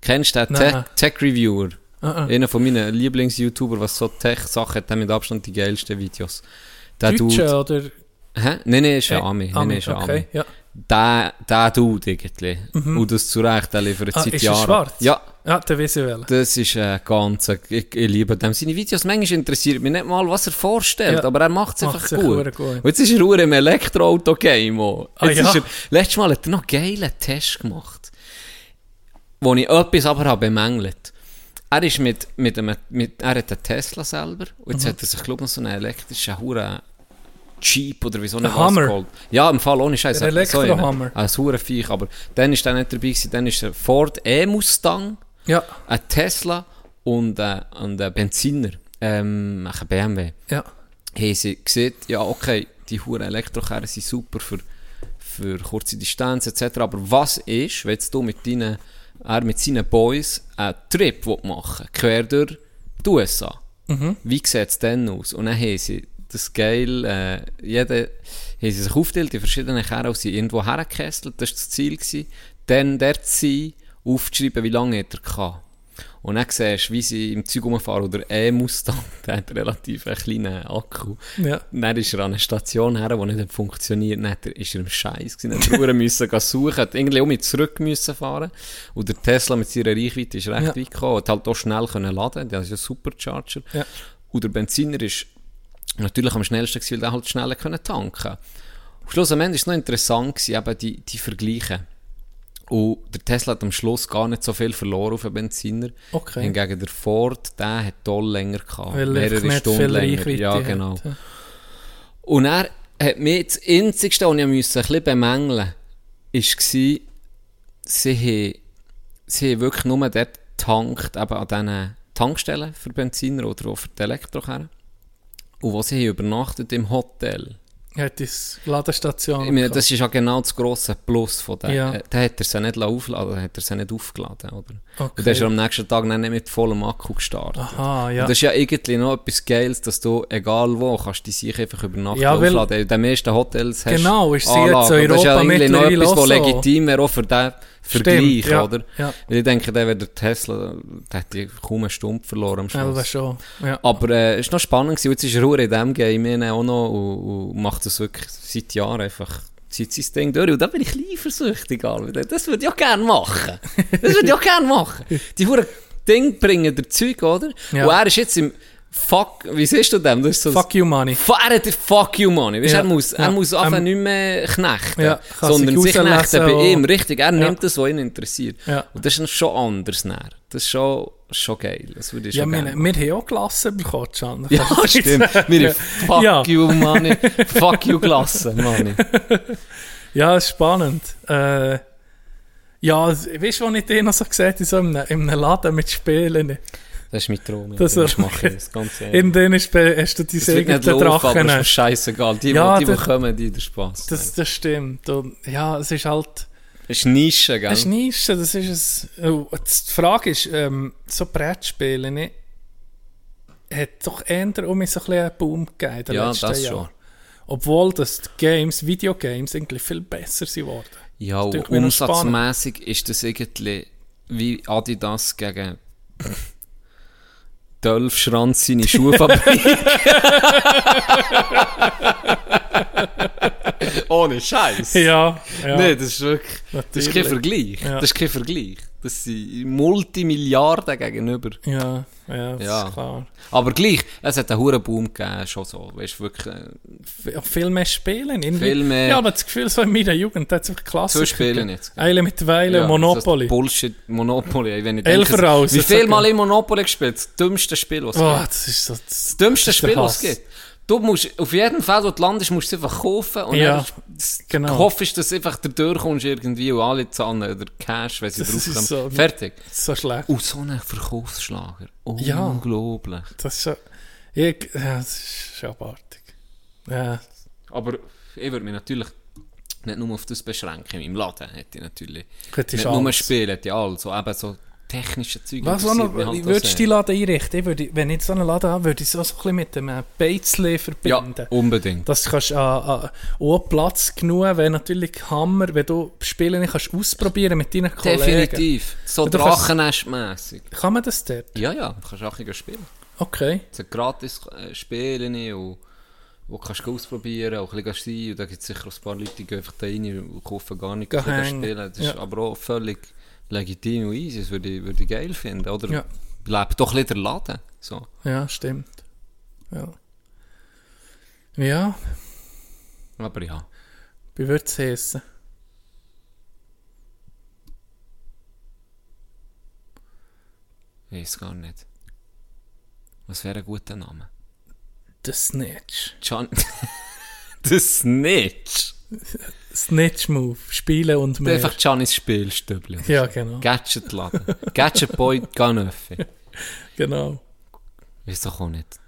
Kennst du den. Tech, Tech Reviewer? Ah, ah. Einer von meinen Lieblings-YouTuber, was so Tech-Sachen hat, der mit Abstand die geilsten Videos. Der Deutsche oder? hä? Nein, nein, ist Äh, Ami. Nein, Ami, nein, ist okay, Ami. ja. Der, der Dude irgendwie. Und das zu Recht, der liefert Ah, seit ist Jahren. schwarz? Ja, Ja, der weiß ich wel. das ist ein ganz, ich, ich liebe dem. Seine Videos, manchmal interessiert mich nicht mal, was er vorstellt, Ja. aber er macht es einfach gut. gut. Und jetzt ist er nur im Elektroauto-Game auch. Ah, ja? er, letztes Mal hat er noch einen geilen Test gemacht, wo ich etwas aber habe bemängelt. Er ist mit, mit einem, mit, er hat einen Tesla selber, und jetzt hat er sich, glaube ich, noch so einen elektrischen Hure Jeep oder wie so eine Ein Hammer? geholt. Ja, im Fall ohne Scheiß. Ein Elektrohammer? Ein hure Viech, aber dann ist er nicht dabei gewesen, dann ist er Ford E-Mustang, Ja, ein Tesla und, äh, und ein Benziner, ähm, ein BMW ja. haben sie gesehen, ja okay, die huren Elektrokarren sind super für, für kurze Distanz etc. Aber was ist, wenn du mit deinen, er mit seinen Boys einen Trip will machen quer durch die USA? Wie sieht es denn aus? Und dann haben sie das geil, äh, jeder, haben sie sich aufgeteilt in verschiedene Kerren und sind irgendwo hergekesselt, das war das Ziel. Gewesen. Dann dort sein, aufzuschreiben, wie lange hat er gehabt. Und dann siehst du, wie sie im Zeug rumfahren, oder E-Mustang, der hat relativ einen kleinen Akku. Ja. Dann ist er an einer Station her, die nicht hat funktioniert. Dann hat ist er im Scheiß gewesen. Dann hat er suchen, hat irgendwie auch mit zurück müssen fahren. Und der Tesla mit seiner Reichweite ist recht Ja. weit gekommen. Hat halt auch schnell können laden. Der ist ein Supercharger. Ja. Und der Benziner ist natürlich am schnellsten gewesen, weil der halt schneller können tanken. Und schlussendlich war es noch interessant, gewesen, eben die, die Vergleiche. Und der Tesla hat am Schluss gar nicht so viel verloren auf den Benziner. Okay. Hingegen der Ford, der hat toll länger gehabt. Weil er mehrere Stunden länger. Reichweite Ja, hat. genau. Und er hat mir das Einzigste, was ich musste ein bisschen bemängeln musste, war, sie haben, sie haben wirklich nur dort getankt, eben an diesen Tankstellen für Benziner oder auch für die Elektrokarren. Und wo sie übernachtet im Hotel. Hat die Ladestation. Ich meine, das ist ja genau das grosse Plus von dem. Ja. Ja. Da hat er sie nicht aufgeladen, da hat er sie nicht aufgeladen, oder? Okay. Und dann ist er am nächsten Tag nicht mit vollem Akku gestartet. Aha, ja. Und das ist ja irgendwie noch etwas Geiles, dass du, egal wo, kannst die sich einfach über Nacht Ja, aufladen. In den meisten Hotels hast Genau, ist sie Anlagen. jetzt in Und Das ist ja Europa irgendwie noch mittlerweile etwas, was so. legitim wäre, auch für den Vergleich, ja, oder? ja. Weil ich denke, der wäre der Tesla, der hat die kaum einen Stumpf verloren am Ja, Schluss. das schon. Ja. Aber äh, es war noch spannend, gewesen. jetzt ist Ruhe in diesem Game rein auch noch und, und macht das wirklich seit Jahren einfach, zieht sein Ding durch. Und da bin ich ein Alter. Das würde ich auch gerne machen. Das würde ich auch gerne machen. Die Huren Ding bringen der Zeug, oder? Ja. Und er ist jetzt im Fuck, wie siehst du dem? Das ist so Fuck you money. Er hat Fuck you money. Weißt, Ja, er muss, er ja. muss einfach Ähm, nicht mehr knechten, ja, sondern sich knechten bei ihm. Richtig, er nimmt das, was ihn interessiert. Und das ist schon anders. Näher. Das ist schon, schon geil. Das würde ich Ja, schon wir, haben auch gelassen bekommen, Can. ja, stimmt. Wir Fuck Ja. you, Money. Fuck you, Klasse, Money. Ja, ist spannend. Äh, ja, weißt du, was ich dir noch so gesehen habe, so in einem, in einem Laden mit Spielen? Das ist mein Traum. Das Das, mache ich das ganz ehrlich. In denen hast du die Es wird nicht eigenen aber Drachen. es ist scheißegal. Die, Ja, die, die, die das- kommen, die der Spaß. Das, das stimmt. Und, ja, es ist halt... ist Nische, gell? Es ist Nische, das ist es. Oh, die Frage ist, ähm, so Brettspiele, ne, hat doch eher um mich so ein bisschen einen Boom gegeben in den Ja, letzten das Jahren. schon. Obwohl das die Games, Videogames, eigentlich viel besser sind worden. Ja, umsatzmäßig ist das irgendwie wie Adidas gegen Dolph Schranz seine Schuhfabrik. Ohne Scheiß. Ja, ja. Nee, das ist wirklich. Das ist kein Natürlich. Vergleich. Ja. Das ist kein Vergleich. Das sind Multimilliarden gegenüber. Ja, ja, das Ja. ist klar. Aber gleich, es hat einen hohen Boom gegeben, schon so. Weißt du, wirklich, äh, Viel mehr spielen. Irgendwie. Viel mehr. Ja, aber das Gefühl, so in meiner Jugend hat es einfach Klassiker so spielen jetzt. Eile mittlerweile, Ja, Monopoly. Das Bullshit Monopoly. Wenn ich denke, raus, wie viel Mal ich Monopoly gespielt? Das dümmste Spiel, was es Oh, gibt. das ist so... Das, Das dümmste das Spiel, was es gibt. Du musst, auf jeden Fall, wo du landest, musst du es einfach kaufen und Ja, genau. hoffst, dass du einfach da durchkommst irgendwie und alle zahlen oder Cash, wenn sie Das drauf kommen. so- Fertig. so schlecht. Und so ein Verkaufsschlager. Ja. Unglaublich. Das ist. Ich, ja, das ist schon abartig. Ja, Aber ich würde mich natürlich nicht nur auf das beschränken. Meinem Laden hätte ich natürlich Hättest nicht alles. nur spielen, hätte ich alles. So, eben so technische Zeug. Was auch noch, halt würdest du die Laden einrichten? Ich würde, wenn ich so einen Laden habe, würde ich es auch so ein bisschen mit dem äh, Beizli Ja, verbinden. unbedingt. Dass du kannst, äh, äh, auch Platz genug, wenn natürlich Hammer, wenn du Spiele nicht kannst ausprobieren mit deinen Kollegen. Definitiv. So Du Drachennest-mässig. Kann man das dort? Ja, ja, du kannst bisschen spielen. Okay. Es sind gratis äh, Spiele und wo du kannst ausprobieren, auch ein bisschen sein. Und da gibt es sicher auch ein paar Leute, die gehen einfach da rein und kaufen gar nicht Gehen ein bisschen hängen. spielen. Das ist Ja. aber auch völlig legitim und easy. Das würde ich, würde ich geil finden. Oder Ja. lebt doch ein bisschen der Laden. So. Ja, stimmt. Ja. Ja, Aber ja. wie würde es heissen? Weiß gar nicht. Was wäre ein guter Name? The Snitch. John. The Snitch. Snitch Move. Spielen und mehr. Einfach Giannis Spielstübli. Ja, genau. Gadget Laden. Gadget Boy Ganöffi. Genau. Doch auch nicht.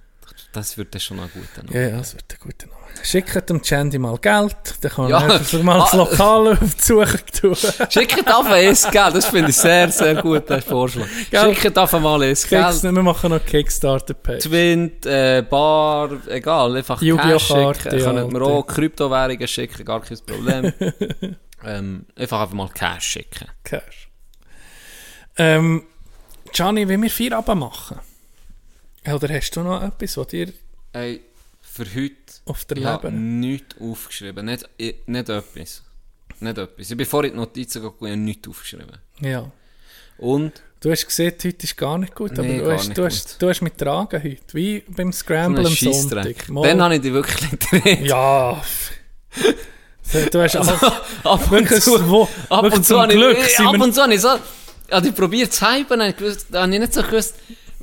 Das würde schon noch ein guter Name. Ja, ja, das wird ein guter Name. Schickt dem Chandy mal Geld, dann kann Ja. er mal das Ah. Lokal auf die Suche tun. Schickt einfach es Geld, das finde ich sehr, sehr gut, der Vorschlag. Gell? Schickt einfach mal es Geld. wir machen noch Kickstarter-Page. Twint, äh, Bar, egal, einfach! Cash schicken. Könnt mir Alter. auch Kryptowährungen schicken, gar kein Problem. ähm, einfach einfach mal Cash schicken. Cash. Ähm, Gianni, wie wir vier Abend machen? Oder hast du noch etwas, was dir Ey, für heute auf der ich Leben... nichts aufgeschrieben, nicht, ich- nicht etwas. Nicht etwas. Ich bin vorhin die Notizen gegangen und habe nichts aufgeschrieben. Ja. Und Du hast gesehen, heute ist gar nicht gut, aber Nee, du, hast, du, gut. hast, du hast mich getragen heute, wie beim Scramble am. Sonntag. Mal- Dann habe ich dich wirklich gedreht. Ja. Du hast also, ab und zu, wo, ab und zu Glück ich, ab und zu habe ich so, habe ich probiert zu hypen, gewusst, habe ich nicht so gewusst,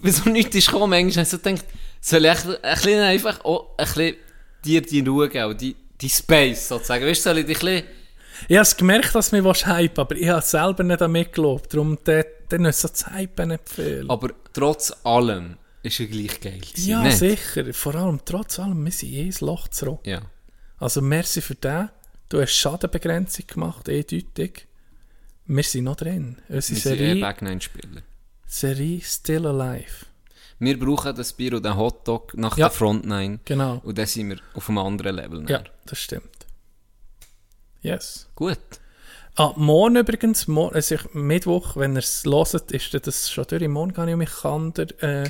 wieso nichts ist gekommen. Manchmal habe ich so gedacht, soll ich ein bisschen einfach auch ein bisschen dir die Ruhe geben, die, die Space sozusagen. Weißt du, soll ich dich ein bisschen, Ich habe gemerkt, dass du mich hype aber ich habe selber nicht an mich gelobt. Darum, dann ist so zu hypen nicht viel. aber trotz allem ist er gleich geil ja, nicht? sicher. Vor allem, trotz allem, wir sind eh ins Loch zurück. Ja. Also, merci für den. Du hast Schadenbegrenzung gemacht, eindeutig. Wir sind noch drin. Unsere Wir sind eh Serie, Back-Nine-Spieler. Serie Still Alive. Wir brauchen das Bier und den Hotdog nach Ja. der Frontline. Genau. Und dann sind wir auf einem anderen Level. Ja, das stimmt. Yes. Gut. Ah, morgen übrigens, morgen, also Mittwoch, wenn ihr es hört, ist das schon durch. Morgen gehe ich mich Kander. Äh,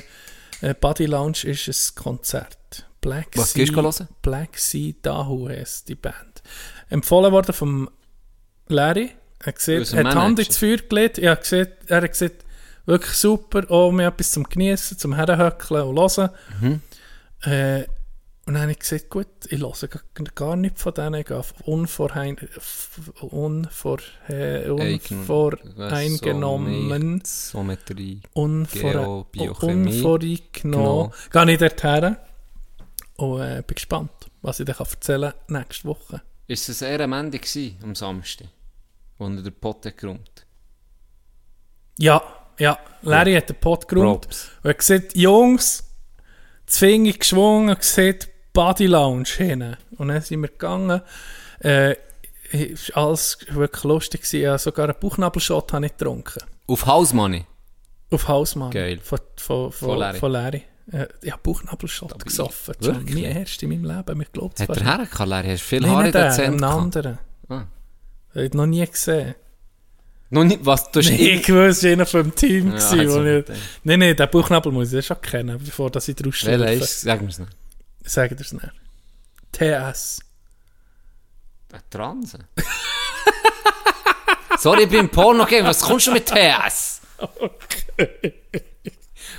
äh, Body Lounge ist ein Konzert. Black Was Sea, gehst du hören? Black Sea Dahu heisst die Band. Empfohlen worden vom Larry. Er hat gesehen, Unser hat die Hand ins Feuer gelegt. Er hat gesagt, wirklich super, auch mir etwas zum Genießen, zum Herhöckeln und hören. Mhm. Äh, und dann habe ich gesagt, gut, ich höre gar- gar nicht von denen, ich gehe f- unvor, äh, unvoreingenommen, Sometrie. unvor, unvoreingenommen, gehe ich dorthin und äh, bin gespannt, was ich dir erzählen kann nächste Woche. Ist es eher am Ende gewesen, am Samstag, wo er den Pott hat geräumt? Ja, ja, Larry hat den Pot geräumt und hat gesagt, Jungs, die Finger geschwungen und gesagt, Body Lounge hin. Und dann sind wir gegangen. Äh, es war alles wirklich lustig. gewesen. Ja, sogar einen Bauchnabelshot habe ich getrunken. Auf House Money? Auf Hausmann. Geil. Von, von, von, Von Larry. von Larry. Äh, ich habe Bauchnabelshot gesoffen. Das wirklich? Nie erst in meinem Leben. Mir glaubt Hat er hergekommen, Larry? Hast du viel Nein, Haare in der Zähne anderen. Ah. Ich habe noch nie gesehen. Noch nicht, was, du hast Nee, ich wusste, einer vom Team. Ja, Ja, hat's wo so ich, gedacht. nein, nein, den Bauchnabel muss ich schon kennen, bevor dass ich draus Welcher schlürfe. ist, sag mir's noch. Sagen dir es nicht. TS. Ein Transe? Sorry, ich bin im Porno-Game. Was kommst du mit TS?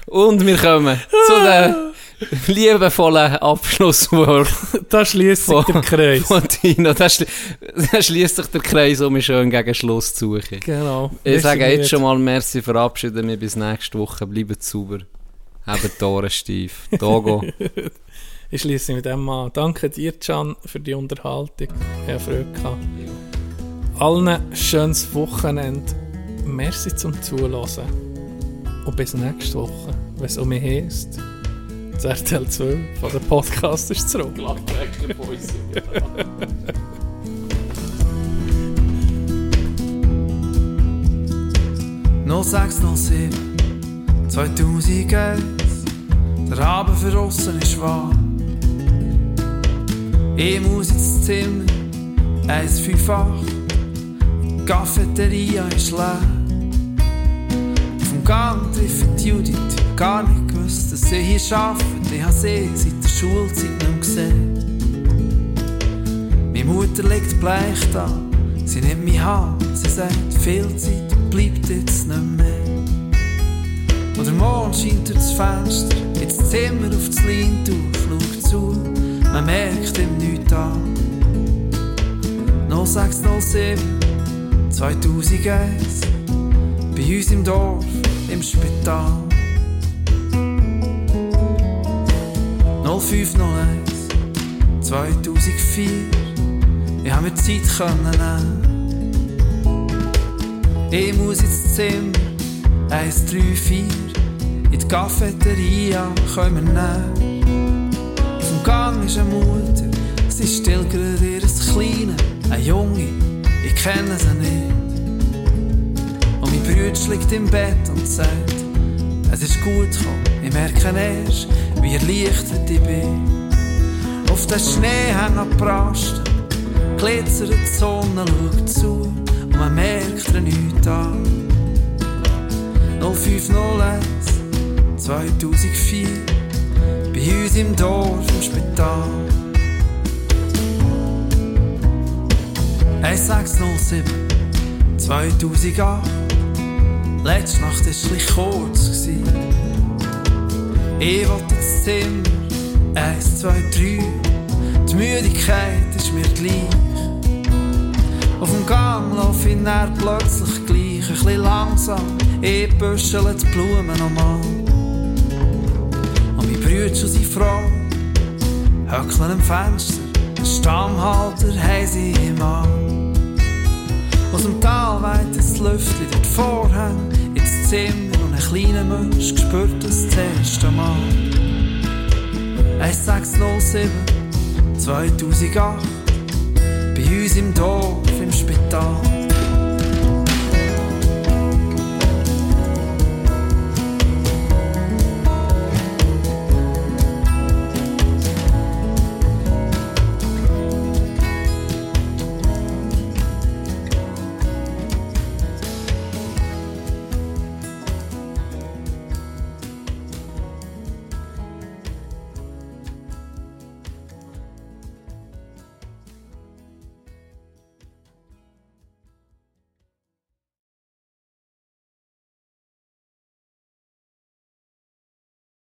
Und wir kommen zu den liebevollen Abschlusswort Da schließt sich der Kreis. von Tino. Da, schli da schließt sich der Kreis, um mich schön gegen Schluss zu suchen. Genau. Ich sage jetzt schon mal Merci, verabschiede mich bis nächste Woche. Bleibt sauber. Habt die Ohren steif. Togo. Ich schließe mit dem an. Danke dir, Can, für die Unterhaltung. Ich habe Freude gehabt. Allen schönes Wochenende. Merci zum Zuhören. Und bis nächste Woche, wenn es um mich heisst. Das RTL 2 von der Podcast ist zurück. No 0607 2001 Der Abend für aussen ist warm Ich muss ins Zimmer. 158 Die Cafeteria ist leer Dem Gang treffe ich die Judith Gar nicht gewusst, dass sie hier arbeitet. Ich habe sie seit der Schulzeit mehr gesehen. Meine Mutter liegt bleich da Sie nimmt mich Hand, sie sagt, viel Zeit bleibt jetzt nicht mehr. Und der Mond scheint durch das Fenster, ins Zimmer auf das Leintuch, schaut zu, man merkt ihm nichts an. 0607 2001 bei uns im Dorf, im Spital. 0501 2004 ich habe mir Zeit nehmen. Ich muss ins Zimmer 134 in die Cafeteria wir nehmen. Auf dem Gang ist eine Mutter, sie still gerade ihr Kleine, ein Junge, ich kenne sie nicht. Bruder liegt im Bett und sagt, es ist gut gekommen, ich merke erst, wie erleichtert ich bin. Auf den Schnee hängen Prasten, glitzert die Sonne, schaut zu und man merkt ihr nichts an. 0501 2004 bei uns im Dorf im Spital. 1607 2008 Letzte Nacht war bisschen kurz. Ich wollte ins Zimmer. 1, 2, 3 Die Müdigkeit ist mir gleich. Auf dem Gang lauf ich dann plötzlich gleich. Ein bisschen langsam, ich büschele die Blumen nochmal Und mein Bruder und seine Frau Höckeln am Fenster. Stammhalter haben sie im Arm Aus dem Tal weht das Lüftchen durch die ins Zimmer und ein kleiner Mensch spürt das erste Mal. 1607 2008 bei uns im Dorf im Spital.